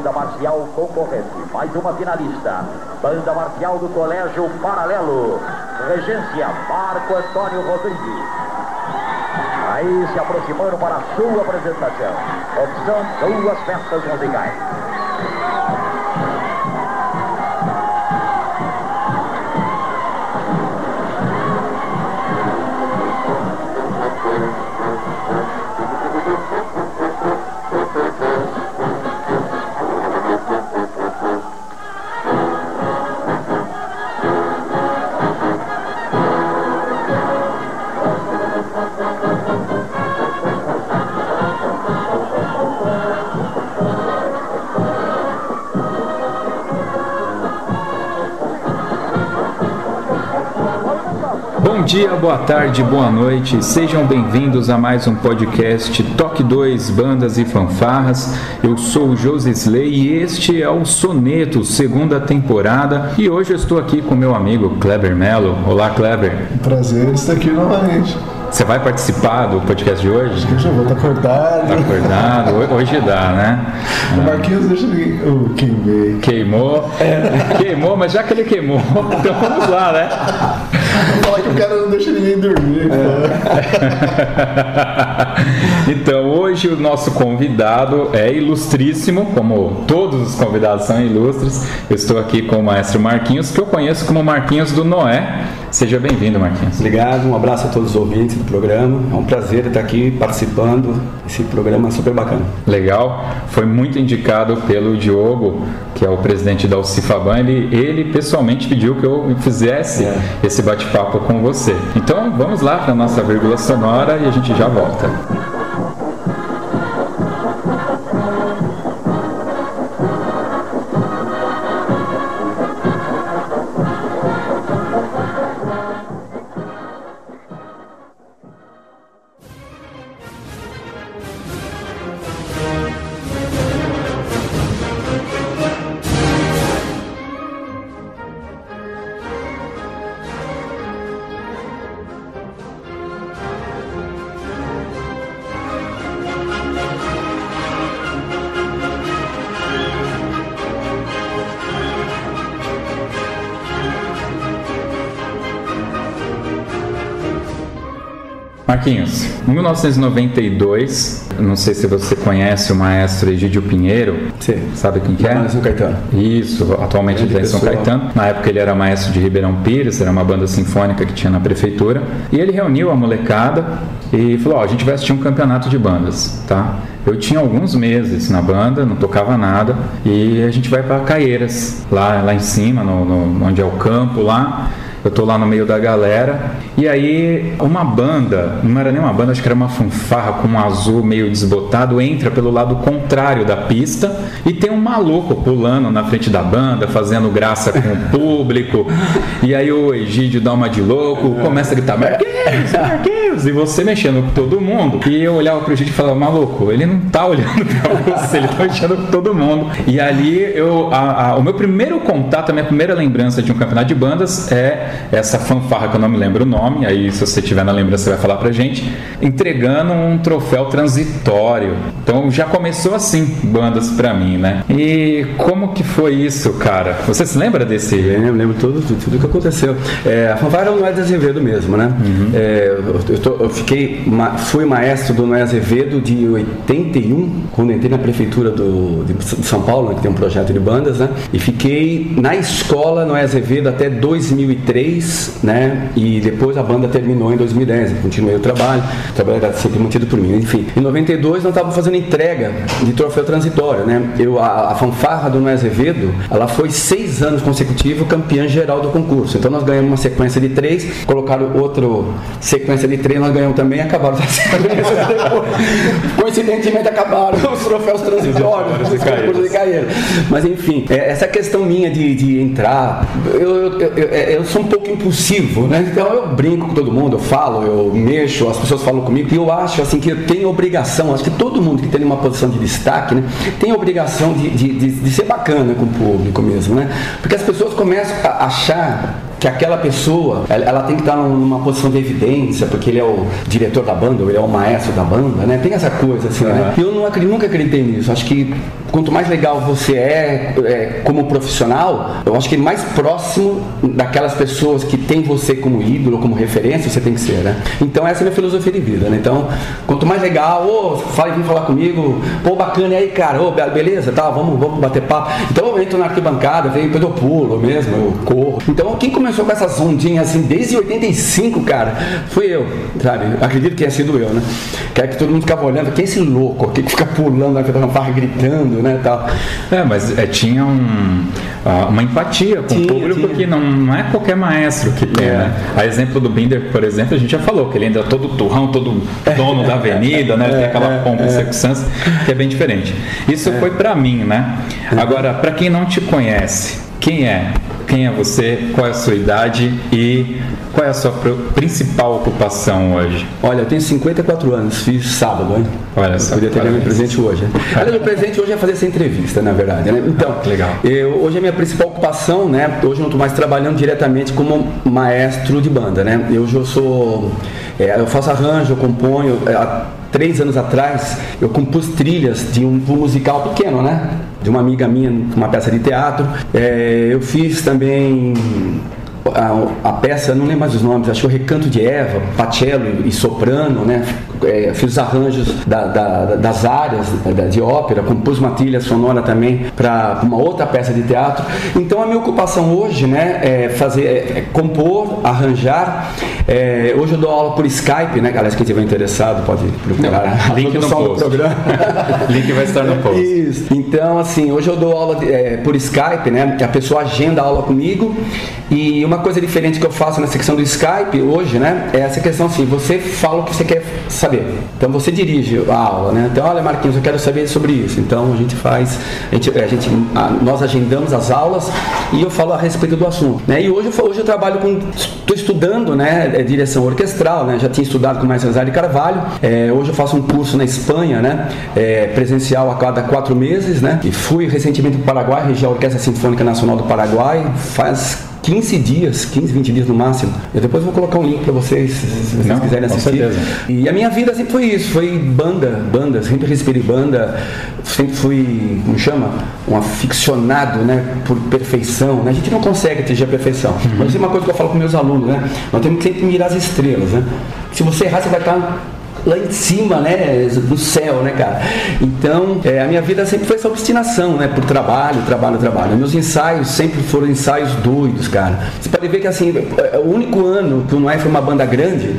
Banda marcial concorrente, mais uma finalista, banda marcial do Colégio Paralelo, regência Marco Antônio Rodrigues. Aí se aproximando para a sua apresentação, opção duas peças musicais. Dia, boa tarde, boa noite. Sejam bem-vindos a mais um podcast Toque 2 Bandas e Fanfarras. Eu sou o José Slay e este é o Soneto, segunda temporada. E hoje eu estou aqui com meu amigo Kleber Mello. Olá, Kleber. Prazer estar aqui novamente. Você vai participar do podcast de hoje? Eu já vou estar acordado. Tá acordado? Hoje dá, né? O Marquinhos deixa ele. Oh, queimei. Queimou? Queimou, mas já que ele queimou, então vamos lá, né? Que o cara não deixa ninguém dormir. então, hoje o nosso convidado é ilustríssimo, como todos os convidados são ilustres. Eu estou aqui com o maestro Marquinhos, que eu conheço como Marquinhos do Noé. Seja bem-vindo, Marquinhos. Obrigado, um abraço a todos os ouvintes do programa. É um prazer estar aqui participando desse programa super bacana. Legal, foi muito indicado pelo Diogo, que é o presidente da Alcifaban. Ele, ele pessoalmente pediu que eu fizesse É. esse bate-papo com você. Então vamos lá para a nossa vírgula sonora e a gente já volta. Marquinhos, em 1992, não sei se você conhece o maestro Egídio Pinheiro. Sim. Sabe quem que é? São Caetano. Isso, atualmente ele está em São. Caetano. Na época ele era maestro de Ribeirão Pires, era uma banda sinfônica que tinha na prefeitura. E ele reuniu a molecada e falou: Ó, a gente vai assistir um campeonato de bandas, tá? Eu tinha alguns meses na banda, não tocava nada, e a gente vai para Caieiras, lá, lá em cima, no, no- onde é o campo lá. Eu tô lá no meio da galera. E aí, uma banda, não era nem uma banda, acho que era uma fanfarra com um azul meio desbotado, entra pelo lado contrário da pista e tem um maluco pulando na frente da banda, fazendo graça com o público. E aí o Egídio dá uma de louco, começa a gritar: Marquinhos, Marquinhos! E você mexendo com todo mundo. E eu olhava pro Egídio e falava: Maluco, ele não tá olhando pra você, ele tá mexendo com todo mundo. E ali, eu, a- a- o meu primeiro contato, a minha primeira lembrança de um campeonato de bandas é essa fanfarra que eu não me lembro o nome, aí se você tiver na lembrança você vai falar pra gente, entregando um troféu transitório. Então já começou assim, bandas pra mim, né? E como que foi isso, cara? Você se lembra desse? Eu lembro tudo, tudo, tudo que aconteceu. É, a fanfarra é de Azevedo mesmo, né? É, eu, eu tô- eu fiquei, fui maestro do Noé Azevedo de 81, quando entrei na prefeitura do, de São Paulo, né, que tem um projeto de bandas, né? E fiquei na escola Noé Azevedo até 2003 93, né? E depois a banda terminou em 2010. Eu continuei o trabalho, o trabalho era sempre mantido por mim. Enfim, em 92 nós estávamos fazendo entrega de troféu transitório, né? Eu, a, a fanfarra do Noé Azevedo, ela foi seis anos consecutivos campeã geral do concurso. Então nós ganhamos uma sequência de três, colocaram outra sequência de três, nós ganhamos também, acabaram as sequências. Coincidentemente acabaram os troféus transitórios, os concursos de caíram. Mas enfim, é, essa questão minha de, de entrar, eu, eu, eu, eu, sou um pouco impulsivo, né? Então eu brinco com todo mundo, eu falo, eu mexo, as pessoas falam comigo, e eu acho assim que eu tenho obrigação, acho que todo mundo que tem uma posição de destaque, né, tem obrigação de, de, de, de ser bacana com o público mesmo, né? Porque as pessoas começam a achar que aquela pessoa ela tem que estar numa posição de evidência, porque ele é o diretor da banda, ou ele é o maestro da banda, né? Tem essa coisa assim, uhum. né? Eu não, nunca acreditei nisso. Acho que quanto mais legal você é, é, como profissional, eu acho que mais próximo daquelas pessoas que tem você como ídolo, como referência, você tem que ser, né? Então essa é a minha filosofia de vida, né? Então, quanto mais legal, ô, oh, fala, vem falar comigo, pô, bacana, e aí, cara, ô, oh, beleza, tá, vamos, vamos bater papo. Então eu entro na arquibancada, venho, depois eu pulo mesmo, eu corro. Então, quem começou com essas ondinhas assim desde 85, cara, fui eu, sabe? Acredito que tenha sido eu, né? Quer que todo mundo ficava olhando, quem é esse louco aqui que fica pulando na farra gritando, né? Tal. É, mas é, tinha um, uh, uma empatia com tinha, o público tinha. que não, não é qualquer maestro que tem, é. né? A exemplo do Binder, por exemplo, a gente já falou que ele ainda é todo turrão, todo dono da avenida, né? Tem aquela é, pompa é. que é bem diferente. Isso é. foi para mim, né? Agora, para quem não te conhece, quem é? Quem é você? Qual é a sua idade e qual é a sua principal ocupação hoje? Olha, eu tenho 54 anos, fiz sábado, hein? Olha só. Podia ter meu presente hoje. Olha, meu presente hoje é fazer essa entrevista, na verdade, né? Então, ah, legal. Eu, hoje a minha principal ocupação, né? Hoje eu não estou mais trabalhando diretamente como maestro de banda, né? Hoje eu sou. É, eu faço arranjo, eu componho. É, três anos atrás, eu compus trilhas de um, um musical pequeno, né? De uma amiga minha, uma peça de teatro. É, eu fiz também a, a, peça, não lembro mais os nomes, acho que o Recanto de Eva, Pacello e Soprano, né? É, fiz os arranjos da, da, das áreas da, de ópera, compus uma trilha sonora também para uma outra peça de teatro. Então a minha ocupação hoje né, é fazer, é, é compor, arranjar. É, hoje eu dou aula por Skype, né, galera? Quem estiver interessado pode procurar não, link no post. programa. link vai estar no post. Isso. Então, assim, hoje eu dou aula é, por Skype, né? Que a pessoa agenda a aula comigo e uma coisa diferente que eu faço na secção do Skype hoje, né? É essa questão assim, você fala o que você quer saber. Então você dirige a aula, né? Então, olha Marquinhos, eu quero saber sobre isso. Então a gente faz, a gente, a gente nós agendamos as aulas e eu falo a respeito do assunto. Né? E hoje, hoje eu trabalho com, estou estudando, né? É, direção orquestral, né? Já tinha estudado com o Maestro Rosário Carvalho. É, hoje eu faço um curso na Espanha, né? É, presencial a cada quatro meses, né? E fui recentemente para o Paraguai, região Orquestra Sinfônica Nacional do Paraguai. Faz 15 dias, 15, 20 dias no máximo. Eu depois vou colocar um link para vocês, se vocês Não, quiserem assistir. E a minha vida sempre foi isso, foi banda, banda, sempre respirei banda, sempre fui, como chama? Um aficionado, né, por perfeição. Né? A gente não consegue atingir a perfeição. Uhum. Mas isso é uma coisa que eu falo com meus alunos, né? Nós temos que sempre mirar as estrelas, né? Se você errar, você vai estar lá em cima, né, do céu, né, cara. Então, é, a minha vida sempre foi essa obstinação, né, por trabalho, trabalho, trabalho. Meus ensaios sempre foram ensaios doidos, cara. Você pode ver que assim, é, o único ano que o Noé foi uma banda grande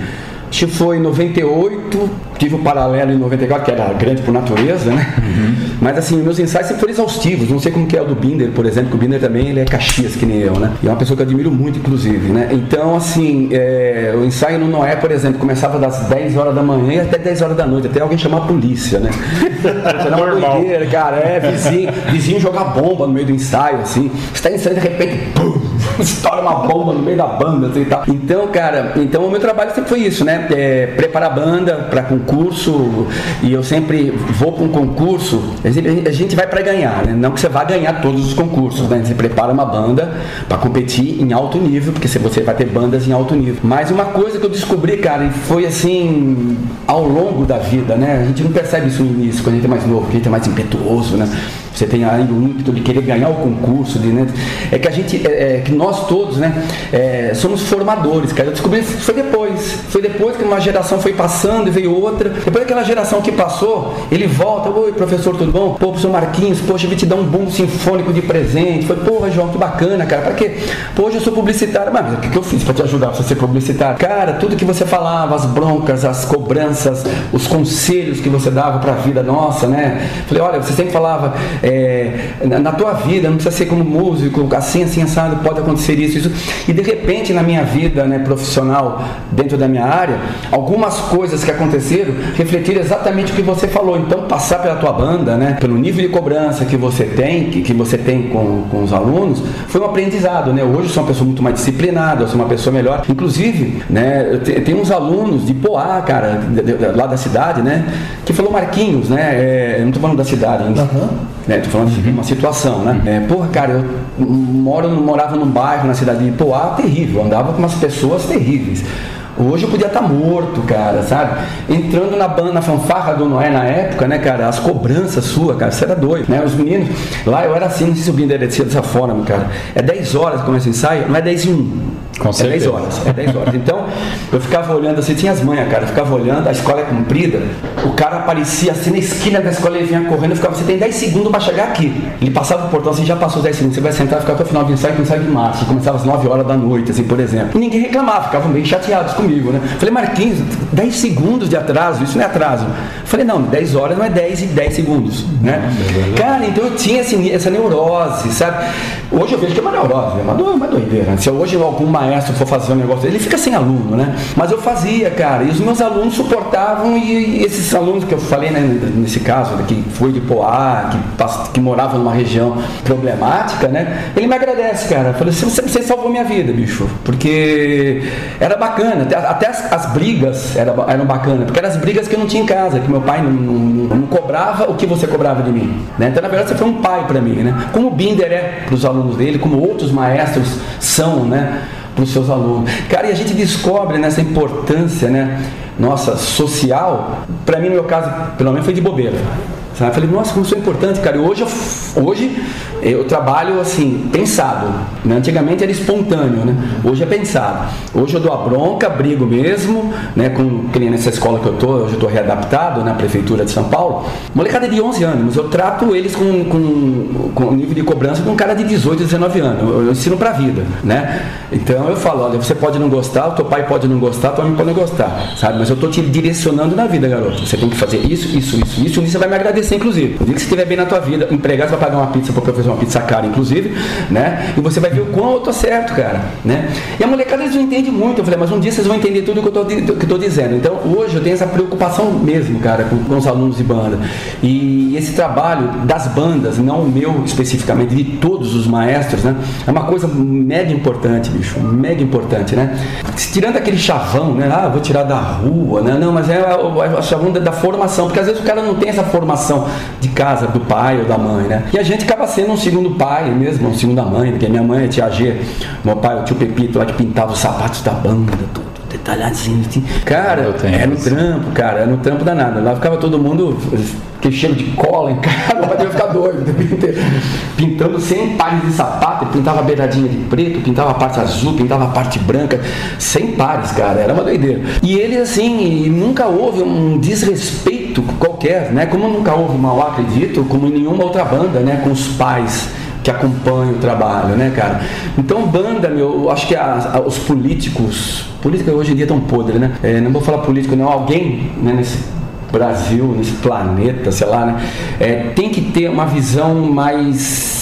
Que foi em 98, tive o um paralelo em 94, que era grande por natureza, né? Uhum. Mas assim, meus ensaios sempre foram exaustivos. Não sei como que é o do Binder, por exemplo, que o Binder também ele é Caxias, que nem eu, né? E é uma pessoa que eu admiro muito, inclusive, né? Então, assim, é, o ensaio no Noé, por exemplo, começava das 10 horas da manhã até 10 horas da noite, até alguém chamar a polícia, né? Era uma doideira, cara. É, vizinho, vizinho jogar bomba no meio do ensaio, assim. Você tá ensaiando de repente, pum, estoura uma bomba no meio da banda, assim, e tal. Então, cara, então o meu trabalho sempre foi isso, né? É, preparar a banda para concurso e eu sempre vou para um concurso, a gente vai para ganhar, né? Não que você vá ganhar todos os concursos, né? Você prepara uma banda para competir em alto nível, porque você vai ter bandas em alto nível. Mas uma coisa que eu descobri, cara, e foi assim ao longo da vida, né? A gente não percebe isso no início, quando a gente é mais novo, quando a gente é mais impetuoso, né? Você tem aí o ímpeto de querer ganhar o concurso, de, né? é que a gente, é, é, que nós todos, né, é, somos formadores, cara. Eu descobri isso foi depois, foi depois que uma geração foi passando e veio outra. Depois daquela geração que passou, ele volta, oi professor, tudo bom? Pô, professor Marquinhos, poxa, eu vou te dar um bumbo sinfônico de presente. Foi, porra, João, que bacana, cara. Pra quê? Pô, hoje eu sou publicitário. Mas o que, que eu fiz pra te ajudar você ser publicitário? Cara, tudo que você falava, as broncas, as cobranças, os conselhos que você dava pra vida nossa, né? Falei, olha, você sempre falava, é, na tua vida, não precisa ser como músico, assim, assim, assado, pode acontecer isso, isso. E de repente na minha vida né, profissional, dentro da minha área, algumas coisas que aconteceram refletiram exatamente o que você falou. Então, passar pela tua banda, né, pelo nível de cobrança que você tem, que, que você tem com, com os alunos, foi um aprendizado. Né? Hoje eu sou uma pessoa muito mais disciplinada, eu sou uma pessoa melhor. Inclusive, né, eu, te, eu tenho uns alunos de Poá, cara, de, de, lá da cidade, né, que falou Marquinhos, né, é, não estou falando da cidade ainda. Uhum. Né, tô falando de uma situação, né? É, porra, cara, eu moro, morava num bairro na cidade de Poá terrível, andava com umas pessoas terríveis. Hoje eu podia estar morto, cara, sabe? Entrando na banda, na fanfarra do Noé na época, né, cara? As cobranças suas, cara, você era doido, né? Os meninos, lá eu era assim, não sei se o Binder descia dessa forma, cara. É 10 horas que começa o ensaio, não é 10 e 1. Com é certeza. 10 horas, é 10 horas. Então, eu ficava olhando assim, tinha as manhas, cara, eu ficava olhando, a escola é comprida, o cara aparecia assim na esquina da escola, ele vinha correndo, eu ficava, você tem 10 segundos para chegar aqui. Ele passava o portão assim, já passou os 10 segundos, você vai sentar e ficar até o final do ensaio, que o ensaio de março, começava às 9 horas da noite, assim, por exemplo. E ninguém reclamava, ficavam meio chateados comigo, né? Falei, Marquinhos, 10 segundos de atraso, isso não é atraso. Falei, não, 10 horas não é 10 e 10 segundos, né? Cara, então eu tinha assim, essa neurose, sabe? Hoje eu vejo que é uma neurose, é uma, do- uma doideira. Se hoje algum maestro for fazer um negócio, ele fica sem aluno, né? Mas eu fazia, cara, e os meus alunos suportavam, e, esses alunos que eu falei, né, nesse caso, que foi de Poá, que, que morava numa região problemática, né? Ele me agradece, cara. Falei, você, você salvou minha vida, bicho, porque era bacana, até, até as, as brigas era, eram bacanas, porque eram as brigas que eu não tinha em casa, que meu pai não, não- não cobrava o que você cobrava de mim, né? Então, na verdade, você foi um pai para mim, né? Como o Binder é para os alunos dele, como outros maestros são, né? Para os seus alunos. Cara, e a gente descobre nessa importância, né? Nossa, social, para mim, no meu caso, pelo menos foi de bobeira. Sabe? Eu falei, nossa, como isso é importante, cara. E hoje, eu, hoje eu trabalho assim, pensado. Né? Antigamente era espontâneo, né? Hoje é pensado. Hoje eu dou a bronca, brigo mesmo, né? Com, que nem nessa escola que eu tô, hoje eu tô readaptado na prefeitura de São Paulo. Molecada de 11 anos, eu trato eles com, com, com nível de cobrança de um cara de 18, 19 anos. Eu, eu ensino pra vida, né? Então eu falo, olha, você pode não gostar, o teu pai pode não gostar, tua mãe pode não gostar, sabe? Mas eu tô te direcionando na vida, garoto. Você tem que fazer isso, isso, isso, isso, e você vai me agradecer, inclusive. O dia que você estiver bem na tua vida, empregado, vai pagar uma pizza pro professor, uma pizza cara, inclusive, né? E você vai ver o quão eu tô certo, cara, né? E a molecada, eles não entendem muito. Eu falei, mas um dia vocês vão entender tudo que eu tô, que eu tô dizendo. Então, hoje eu tenho essa preocupação mesmo, cara, com, com os alunos de banda. E esse trabalho das bandas, não o meu especificamente, de todos os maestros, né? É uma coisa mega importante, bicho, mega importante, né? Tirando aquele chavão, né? Ah, vou tirar da rua, né? Não, mas é o o chavão da, da formação, porque às vezes o cara não tem essa formação de casa, do pai ou da mãe, né? E a gente acaba sendo um segundo pai mesmo, um segunda mãe, porque minha mãe é tia G, meu pai, o tio Pepito lá que pintava os sapatos da banda, tudo detalhadinho, assim. Cara, tenho é no trampo, cara, é no trampo danado. Lá ficava todo mundo, que cheiro de cola em casa, ia ficar doido. Pintando 100 pares de sapato, pintava a beiradinha de preto, pintava a parte azul, pintava a parte branca, 100 pares, cara, era uma doideira. E ele, assim, nunca houve um desrespeito qualquer, né? Como nunca houve mal, acredito, como em nenhuma outra banda, né? Com os pais que acompanham o trabalho, né, cara? Então, banda, meu, eu acho que a- a- os políticos, política hoje em dia é tão podre, né? É, não vou falar político, não, alguém né, nesse Brasil, nesse planeta, sei lá, né? É, tem que ter uma visão mais,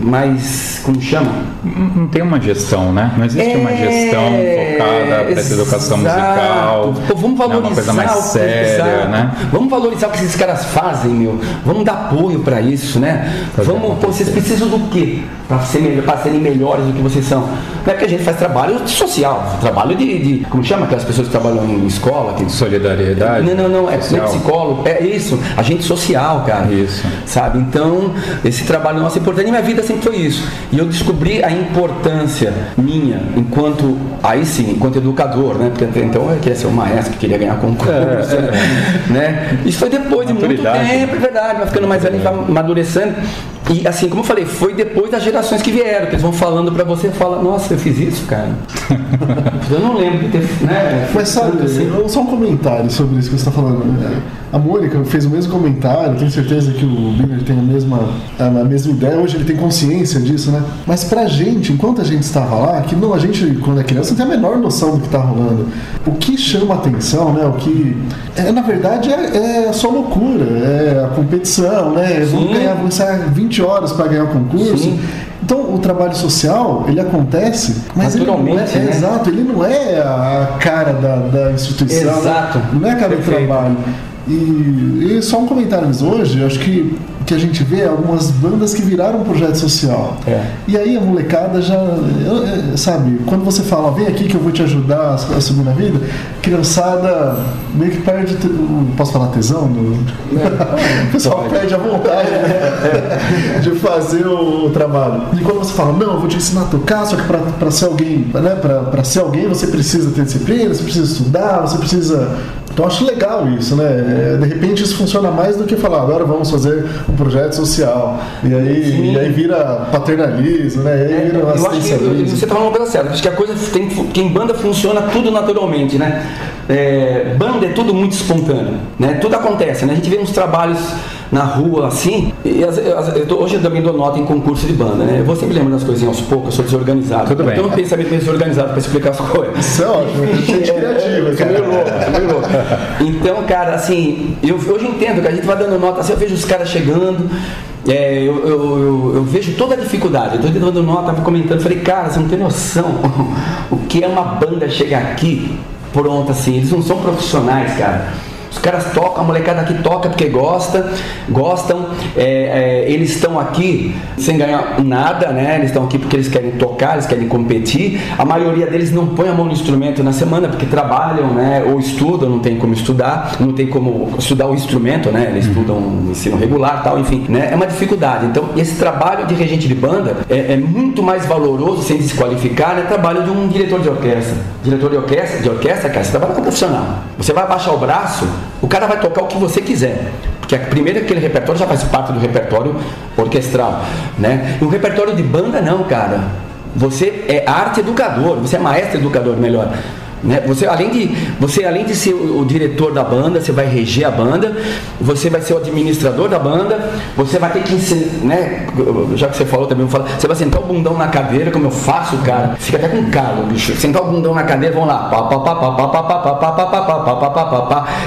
mais, como chama? Não tem uma gestão, né? Não existe uma gestão focada para essa educação É, exato. musical. Pô, vamos né? valorizar Uma coisa mais séria, exato. né? Vamos valorizar o que esses caras fazem, meu. Vamos dar apoio para isso, né? Fazer Vamos, pô, vocês precisam do quê? Para ser melhor, para serem melhores do que vocês são. Não é que a gente faz trabalho social, trabalho de, de como chama aquelas pessoas que trabalham em escola, que Solidariedade. não, não, não, é, não é social. psicólogo, é isso, agente social, cara. Isso. Sabe? Então, esse trabalho nosso é importante minha vida sempre foi isso. E eu descobri a importância minha enquanto, aí sim, enquanto educador, né? Porque até então eu queria ser um maestro que queria ganhar concurso, É, né? Isso foi depois de muito Maturidade. tempo, é verdade, vai ficando mais velho, vai amadurecendo. E assim, como eu falei, foi depois das gerações que vieram, que eles vão falando pra você, fala, nossa, eu fiz isso, cara. eu não lembro de ter, né? Mas sabe, assim. eu- só um comentário sobre isso que você está falando. né? A Mônica fez o mesmo comentário, tenho certeza que o Biner tem a mesma, a, mesma ideia, hoje ele tem consciência disso, né? Mas pra gente, enquanto a gente estava lá, que não, a gente, quando é criança, não tem a menor noção do que está rolando. O que chama atenção, né? O que. É, na verdade, é, é só loucura, é a competição, né? Vamos Sim. ganhar, vamos ensaiar 20 horas para ganhar o concurso. Sim. Então, o trabalho social, ele acontece, mas ele não é, é, né? exato, ele não é a cara da, da instituição, né? Exato. não é a cara Perfeito. do trabalho. E, e só um comentário, hoje, acho que que a gente vê algumas bandas que viraram projeto social. É. E aí a molecada já, sabe, quando você fala, vem aqui que eu vou te ajudar a, subir na vida, criançada meio que perde, posso falar tesão? No- o pessoal Pode. perde a vontade né, de fazer o, o trabalho. E quando você fala, não, eu vou te ensinar a tocar, só que para ser alguém, né, para ser alguém você precisa ter disciplina, você precisa estudar, você precisa então acho legal isso, né? É, De repente isso funciona mais do que falar, agora vamos fazer um projeto social. E aí, e aí vira paternalismo, né? E aí vira eu acho que você está falando uma coisa certa. Acho que a coisa tem que em banda funciona tudo naturalmente, né? É, banda é tudo muito espontâneo, né? Tudo acontece, né? A gente vê uns trabalhos na rua assim. E as- as- eu tô- hoje eu também dou nota em concurso de banda, né? Eu vou sempre lembrando das coisinhas aos poucos, eu sou desorganizado. Tudo eu bem. tenho um pensamento meio desorganizado para explicar as coisas. Isso é ótimo, é gente criativa, sou meio louco, meio louco. Então, cara, assim, eu hoje eu entendo que a gente vai dando nota, assim, eu vejo os caras chegando, é, eu, eu, eu- eu vejo toda a dificuldade, eu tô dando nota, tava comentando, falei, cara, você não tem noção o que é uma banda chegar aqui, pronto, assim, eles não são profissionais, cara. Os caras tocam, a molecada aqui toca porque gosta, gostam, é, é, eles estão aqui sem ganhar nada, né? Eles estão aqui porque eles querem tocar, eles querem competir. A maioria deles não põe a mão no instrumento na semana porque trabalham, né? Ou estudam, não tem como estudar, não tem como estudar o instrumento, né? Eles estudam no ensino regular, tal, enfim, né? É uma dificuldade. Então, esse trabalho de regente de banda é, é muito mais valoroso, sem desqualificar, né? Trabalho de um diretor de orquestra. Diretor de orquestra, de orquestra, cara, você trabalha com um profissional. Você vai abaixar o braço, o cara vai tocar o que você quiser. Porque a primeira aquele repertório já faz parte do repertório orquestral, né? E o repertório de banda não, cara. Você é arte educador, você é maestro educador, melhor. Né? Você, além de, você, além de ser o, diretor da banda, você vai reger a banda, você vai ser o administrador da banda, você vai ter que ensinar, né? Já que você falou também, falar, você vai sentar o bundão na cadeira, como eu faço, cara, fica até com calo, bicho. Sentar o bundão na cadeira, vamos lá,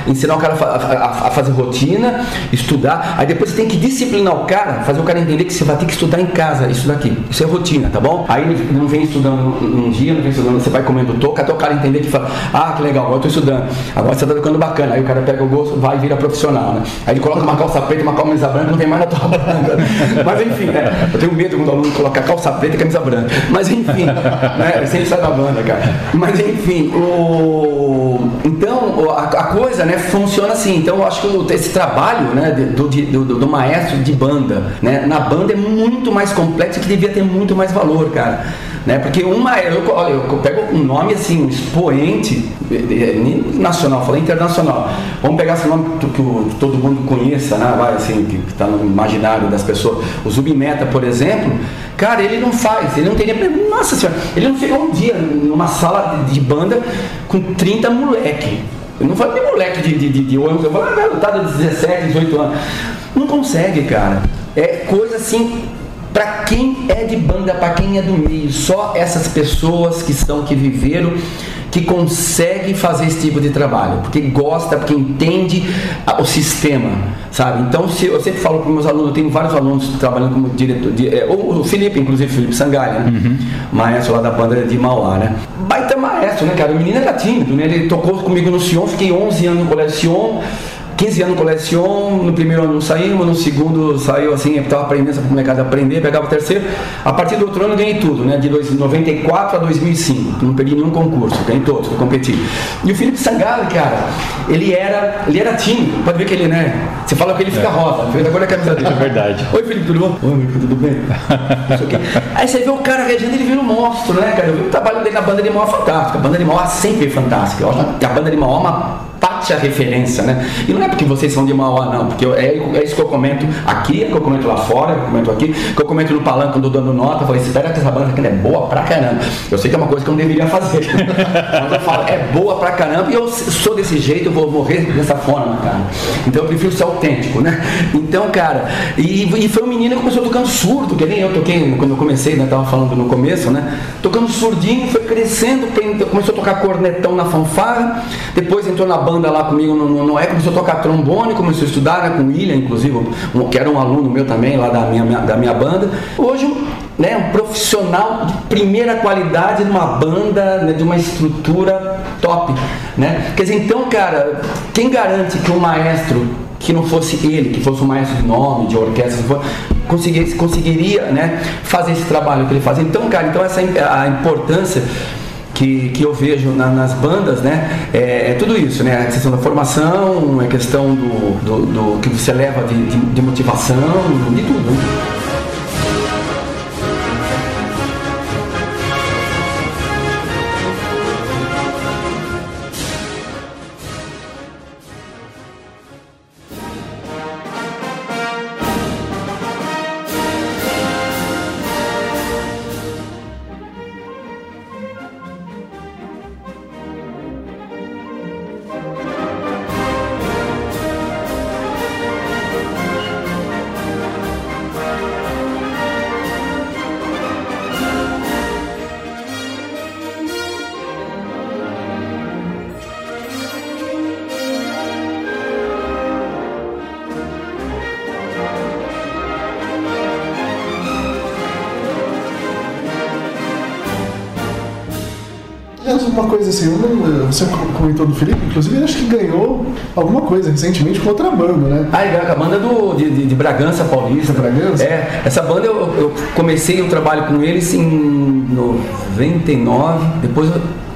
ensinar o cara a, fa- a- a- a fazer rotina, estudar, aí depois você tem que disciplinar o cara, fazer o cara entender que você vai ter que estudar em casa, isso daqui, isso é rotina, tá bom? Aí não vem estudando num dia, não vem estudando, você vai comendo toca, até o cara entender que fala, ah, que legal, agora eu tô estudando, agora você tá tocando bacana, aí o cara pega o gosto, vai e vira profissional, né? Aí ele coloca uma calça preta, uma camisa branca, não vem mais na tua banda. Mas enfim, né? Eu tenho medo quando o aluno coloca calça preta e camisa branca. Mas enfim, né? Sem sai da banda, cara. Mas enfim, o... então a, a coisa, né, funciona assim. Então eu acho que esse trabalho, né, de- do, de- do, do maestro de banda, né, na banda é muito mais complexo que devia ter muito mais valor, cara. Né? Porque uma, eu, olha, eu pego um nome assim, um expoente eh, nem nacional, falei internacional. Vamos pegar esse nome que, que todo mundo conheça, né? Vai, assim, que está no imaginário das pessoas. O Zubimeta, por exemplo, cara, ele não faz, ele não teria. Nossa senhora, ele não chegou um dia numa sala de, banda com 30 moleque. Eu não falo de moleque de, de, de, de 11, eu falo ah, garotada de 17, 18 anos. Não consegue, cara. É coisa assim para quem é de banda, para quem é do meio, só essas pessoas que estão, que viveram, que conseguem fazer esse tipo de trabalho, porque gosta, porque entende o sistema, sabe? Então, se, eu sempre falo para meus alunos, eu tenho vários alunos trabalhando como diretor, de, é, o, Felipe, inclusive, Felipe Sangalha, né? maestro lá da banda de Mauá, né? Baita maestro, né, cara? O menino era tímido, né? Ele tocou comigo no Sion, fiquei 11 anos no Colégio Sion, 15 anos no colecion, no primeiro ano não saímos, no segundo saiu assim, eu estava aprendendo essa molecada aprender, pegava o terceiro. A partir do outro ano ganhei tudo, né? De 94 a 2005. Não perdi nenhum concurso, ganhei todos, competi. E o Felipe Sangalo, cara, ele era, ele era tímido. Pode ver que ele, né? Você fala que ele fica é. rosa, fica agora a camisa dele. É verdade. Oi, Felipe, tudo bom? Oi, Felipe, tudo bem? Aí você vê o cara regendo, ele vira um monstro, né, cara? Eu vi o trabalho dele na banda de Mauá fantástico. A banda de Mauá sempre é fantástica. Eu acho que a banda de Mauá é uma parte a referência, né? E não é porque vocês são de Mauá, não, porque é, é isso que eu comento aqui, é que eu comento lá fora, que eu comento aqui, que eu comento no palanque quando eu dando nota, eu falei, espera que essa banda aqui é boa pra caramba. Eu sei que é uma coisa que eu não deveria fazer. Mas eu falo, é boa pra caramba e eu sou desse jeito, eu vou morrer dessa forma, cara. Então eu prefiro ser autêntico, né? Então, cara, e, e foi um menino que começou tocando surdo, que nem eu toquei quando eu comecei, né? Tava falando no começo, né? Tocando surdinho, foi crescendo, começou a tocar cornetão na fanfarra, depois entrou na banda lá comigo no é, começou a tocar trombone, começou a estudar né, com o William, inclusive, um, que era um aluno meu também lá da minha, da minha banda. Hoje, né, um profissional de primeira qualidade numa banda, né, de uma estrutura top. Né? Quer dizer, então, cara, quem garante que um maestro que não fosse ele, que fosse um maestro de nome, de orquestra, conseguiria, conseguiria né, fazer esse trabalho que ele faz. Então, cara, então essa a importância que, que eu vejo na, nas bandas, né? É, é, tudo isso, né? A questão da formação, a questão do, do, do que você leva de, de, de motivação, de tudo. Do Felipe, inclusive ele acho que ganhou alguma coisa recentemente com outra banda, né? Ah, a banda do, de, de, de Bragança Paulista. Bragança? É, essa banda eu, eu comecei o trabalho com eles em 99, depois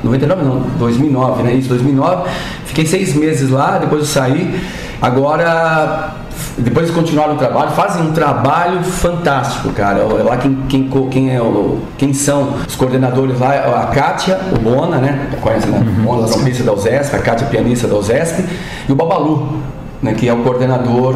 99 não, 2009, né? Isso, 2009. Fiquei seis meses lá, depois eu saí. Agora depois continuaram o trabalho, fazem um trabalho fantástico, cara. É lá quem, quem, quem, é o, quem são os coordenadores lá, é a Kátia, o Bona, né? Conhece, né? Uhum. Bona, trompista da USESP, a Kátia, pianista da USESP, e o Babalu, né, que é o coordenador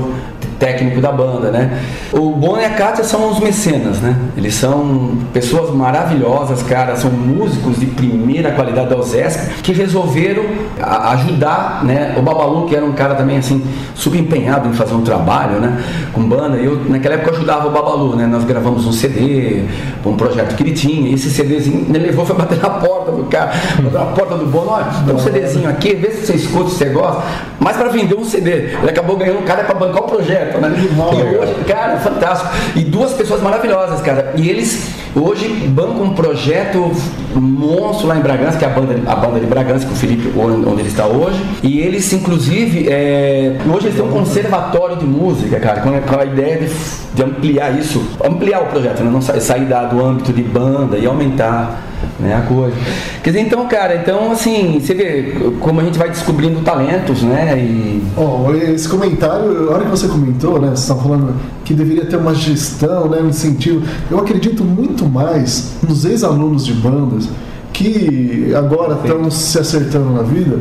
técnico da banda, né? O Bono e a Kátia são os mecenas, né? Eles são pessoas maravilhosas, cara, são músicos de primeira qualidade da USESP que resolveram ajudar, né? O Babalu, que era um cara também assim super empenhado em fazer um trabalho, né? Com banda, eu naquela época ajudava o Babalu, né? Nós gravamos um CD, um projeto que ele tinha, e esse CDzinho ele levou foi bater na porta do cara, na porta do Bono, olha, tem um CDzinho aqui, vê se você escuta, se você gosta, mas para vender um CD, ele acabou ganhando um cara para bancar o projeto né? E hoje, cara, fantástico. E duas pessoas maravilhosas, cara. E eles hoje bancam um projeto monstro lá em Bragança, que é a banda, a banda de Bragança, que o Felipe, onde ele está hoje. E eles, inclusive, é, hoje eles têm um conservatório de música, cara, com a, com ideia de, de, ampliar isso, ampliar o projeto, né? não sair do âmbito de banda e aumentar né, a coisa. Quer dizer, então, cara, então assim, você vê como a gente vai descobrindo talentos, né? E... Oh, esse comentário, a hora que você comentou, né? Você estava falando que deveria ter uma gestão, né, um incentivo. Eu acredito muito mais nos ex-alunos de bandas que agora estão se acertando na vida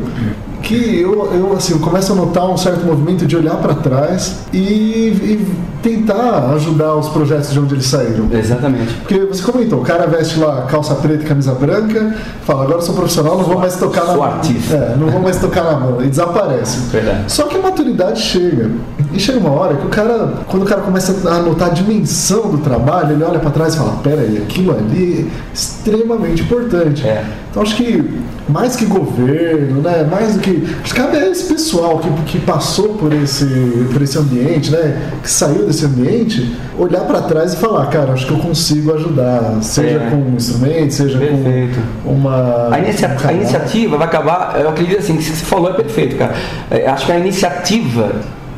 que eu, eu assim, eu começo a notar um certo movimento de olhar para trás e, e, tentar ajudar os projetos de onde eles saíram. Exatamente. Porque você comentou, o cara veste lá calça preta e camisa branca, fala, agora eu sou profissional, não vou mais tocar na artista. É, não vou mais tocar na mão, e desaparece. Verdade. Só que a maturidade chega. E chega uma hora que o cara, quando o cara começa a notar a dimensão do trabalho, ele olha para trás e fala, pera aí, aquilo ali é extremamente importante. É. Então acho que mais que governo, né? Mais do que. Acho que cabe a esse pessoal que, que passou por esse, por esse ambiente, né? Que saiu desse ambiente, olhar para trás e falar, cara, acho que eu consigo ajudar, seja É. com um instrumento, seja Perfeito. com uma. A, inicia- um a iniciativa vai acabar, eu acredito assim, que você falou é perfeito, cara. É, acho que a iniciativa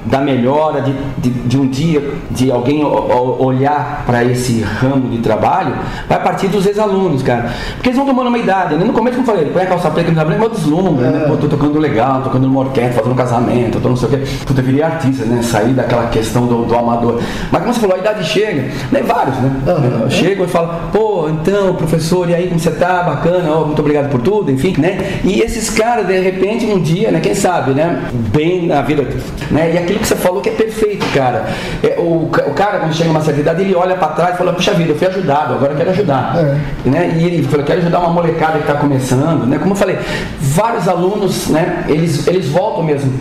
da melhora de, de, de um dia, de alguém olhar para esse ramo de trabalho, vai partir dos ex-alunos, cara. Porque eles vão tomando uma idade, né? No começo, como eu falei, põe a calça preta, camisa branca, eu deslumbro, né? Pô, tô tocando legal, tocando numa orquestra, fazendo um casamento, tô não sei o quê. Puta, eu viria artista, né? Sair daquela questão do, do amador. Mas como você falou, a idade chega, né? Vários, né? Aham. Chegam e falam, pô, então, professor, e aí como você tá? Bacana, ó, muito obrigado por tudo, enfim, né? E esses caras, de repente, um dia, né, quem sabe, né, bem na vida, né? E aquilo que você falou que é perfeito, cara. É, o, o cara, quando chega numa certa idade, ele olha pra trás e fala, puxa vida, eu fui ajudado, agora eu quero ajudar. É. Né? E ele falou, quero ajudar uma molecada que está começando, né? Como eu falei, vários alunos, né, eles, eles voltam mesmo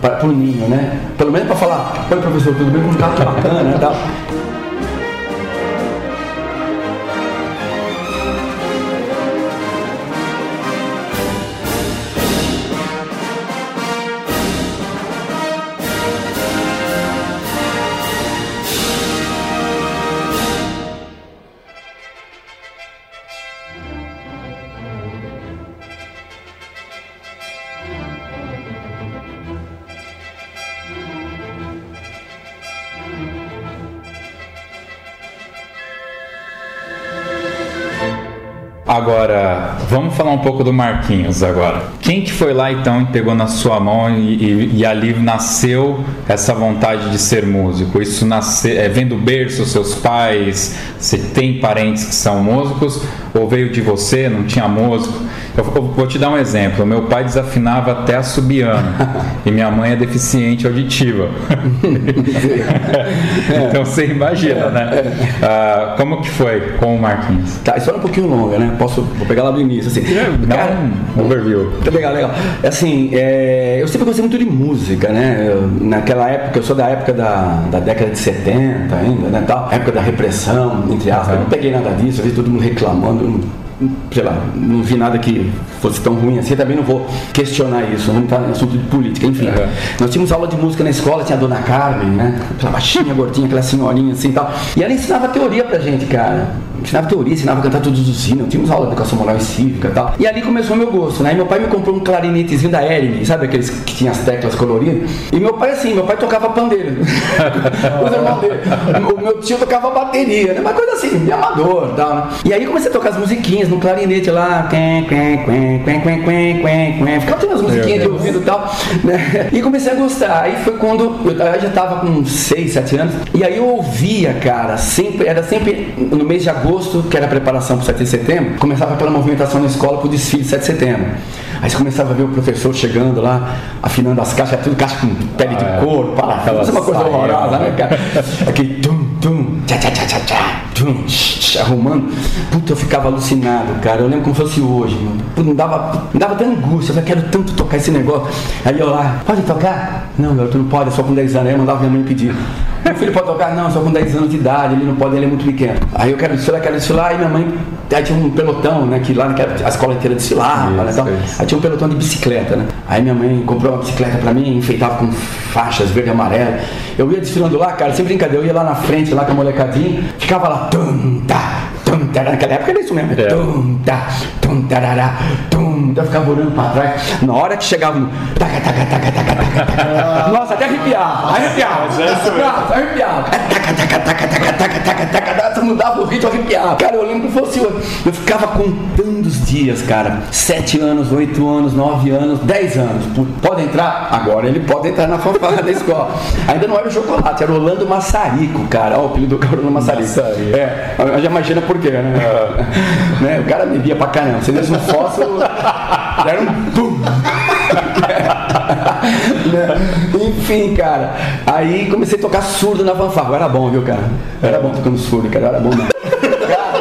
para o ninho, né? Pelo menos para falar, oi professor, tudo bem? Como tá? Que bacana, né? Tal. Agora, vamos falar um pouco do Marquinhos agora. Quem que foi lá então e pegou na sua mão e, e- e ali nasceu essa vontade de ser músico? Isso nasceu, é, vem do berço, seus pais? Você tem parentes que são músicos? Ou veio de você, não tinha músico? Eu, vou te dar um exemplo. Meu pai desafinava até a subiano e minha mãe é deficiente auditiva. então você imagina, né? Ah, como que foi com o Marquinhos? Tá, história é um pouquinho longa, né? Posso, vou pegar lá do início, assim. Dá Cara, um overview. Tá legal, legal. Assim, é, eu sempre gostei muito de música, né? Eu, naquela época, eu sou da época da, da década de 70 ainda, né? Tal, época da repressão, entre aspas. Eu não peguei nada disso, eu vi todo mundo reclamando. Sei lá, não vi nada que fosse tão ruim assim, também não vou questionar isso, não tá no assunto de política, enfim. Uhum. Nós tínhamos aula de música na escola, tinha a dona Carmen, né? Aquela baixinha, gordinha, aquela senhorinha assim e tal. E ela ensinava teoria pra gente, cara. Ensinava teoria, ensinava a cantar todos os hinos. Tínhamos aula de educação moral e cívica e tal. E ali começou meu gosto, né? E meu pai me comprou um clarinetezinho da Ering, sabe aqueles que tinha as teclas coloridas? E meu pai, assim, meu pai tocava pandeiro. Os irmãos dele. O meu tio tocava bateria, né? Uma coisa assim, de amador e tal, né? E aí comecei a tocar as musiquinhas no clarinete lá. Quen, quen, quen, quen, quen, quen, quen, quen. Ficava tendo umas musiquinhas de ouvido e tal, né? E comecei a gostar. Aí foi quando eu já tava com 6, 7 anos. E aí eu ouvia, cara, sempre, era sempre no mês de agosto, que era a preparação pro 7 de setembro, começava aquela movimentação na escola pro desfile de 7 de setembro. Aí você começava a ver o professor chegando lá, afinando as caixas, tudo caixa com pele de couro, parafuso, isso é uma coisa saia, horrorosa, né, cara? Aquele tum, tum, tchá, tchá, tchá, tchá, tchá, tum, tch, tch, arrumando. Puta, eu ficava alucinado, cara. Eu lembro como fosse hoje, mano. Puta, não dava, me dava até angústia. Eu quero tanto tocar esse negócio. Aí eu lá, pode tocar? Não, garoto, não pode, é só com 10 anos. Aí eu mandava minha mãe pedir. Filho pode tocar? Não, só com 10 anos de idade, ele não pode, ele é muito pequeno. Aí eu quero desfilar, quero desfilar, aí minha mãe. Aí tinha um pelotão, né? Que lá naquela, a escola inteira desfilava, né? Isso, Então, isso. Aí tinha um pelotão de bicicleta, né? Aí minha mãe comprou uma bicicleta pra mim, enfeitava com faixas verde e amarelo. Eu ia desfilando lá, cara, sem brincadeira, eu ia lá na frente, lá com a molecadinha, ficava lá, tum, tá, tum, naquela época era isso mesmo. É. Tum, tá, tum, tarará, tum. Eu ficava olhando para trás. Na hora que chegava um. Taca, taca, taca, taca, taca, taca. Nossa, até arrepiava, arrepiava. Arrepiava, arrepiava. Taca, taca, taca, taca, taca, taca, taca, taca. Mudava o ritmo, arrepiava. Cara, eu lembro que fosse. Eu ficava contando os dias, cara. Sete anos, oito anos, nove anos, dez anos. Pode entrar? Agora ele pode entrar na fanfarra da escola. Ainda não era o chocolate, era Orlando Massarico, cara. Olha o apelido do cara Orlando Massarico. Massarico. É, já imagina por né? né? O cara bebia pra caramba. Se desse um fósforo, era um pum. Né? Enfim, cara. Aí comecei a tocar surdo na fanfarra. Era bom, viu, cara? Era bom tocando surdo, cara. Era bom mesmo. Cara,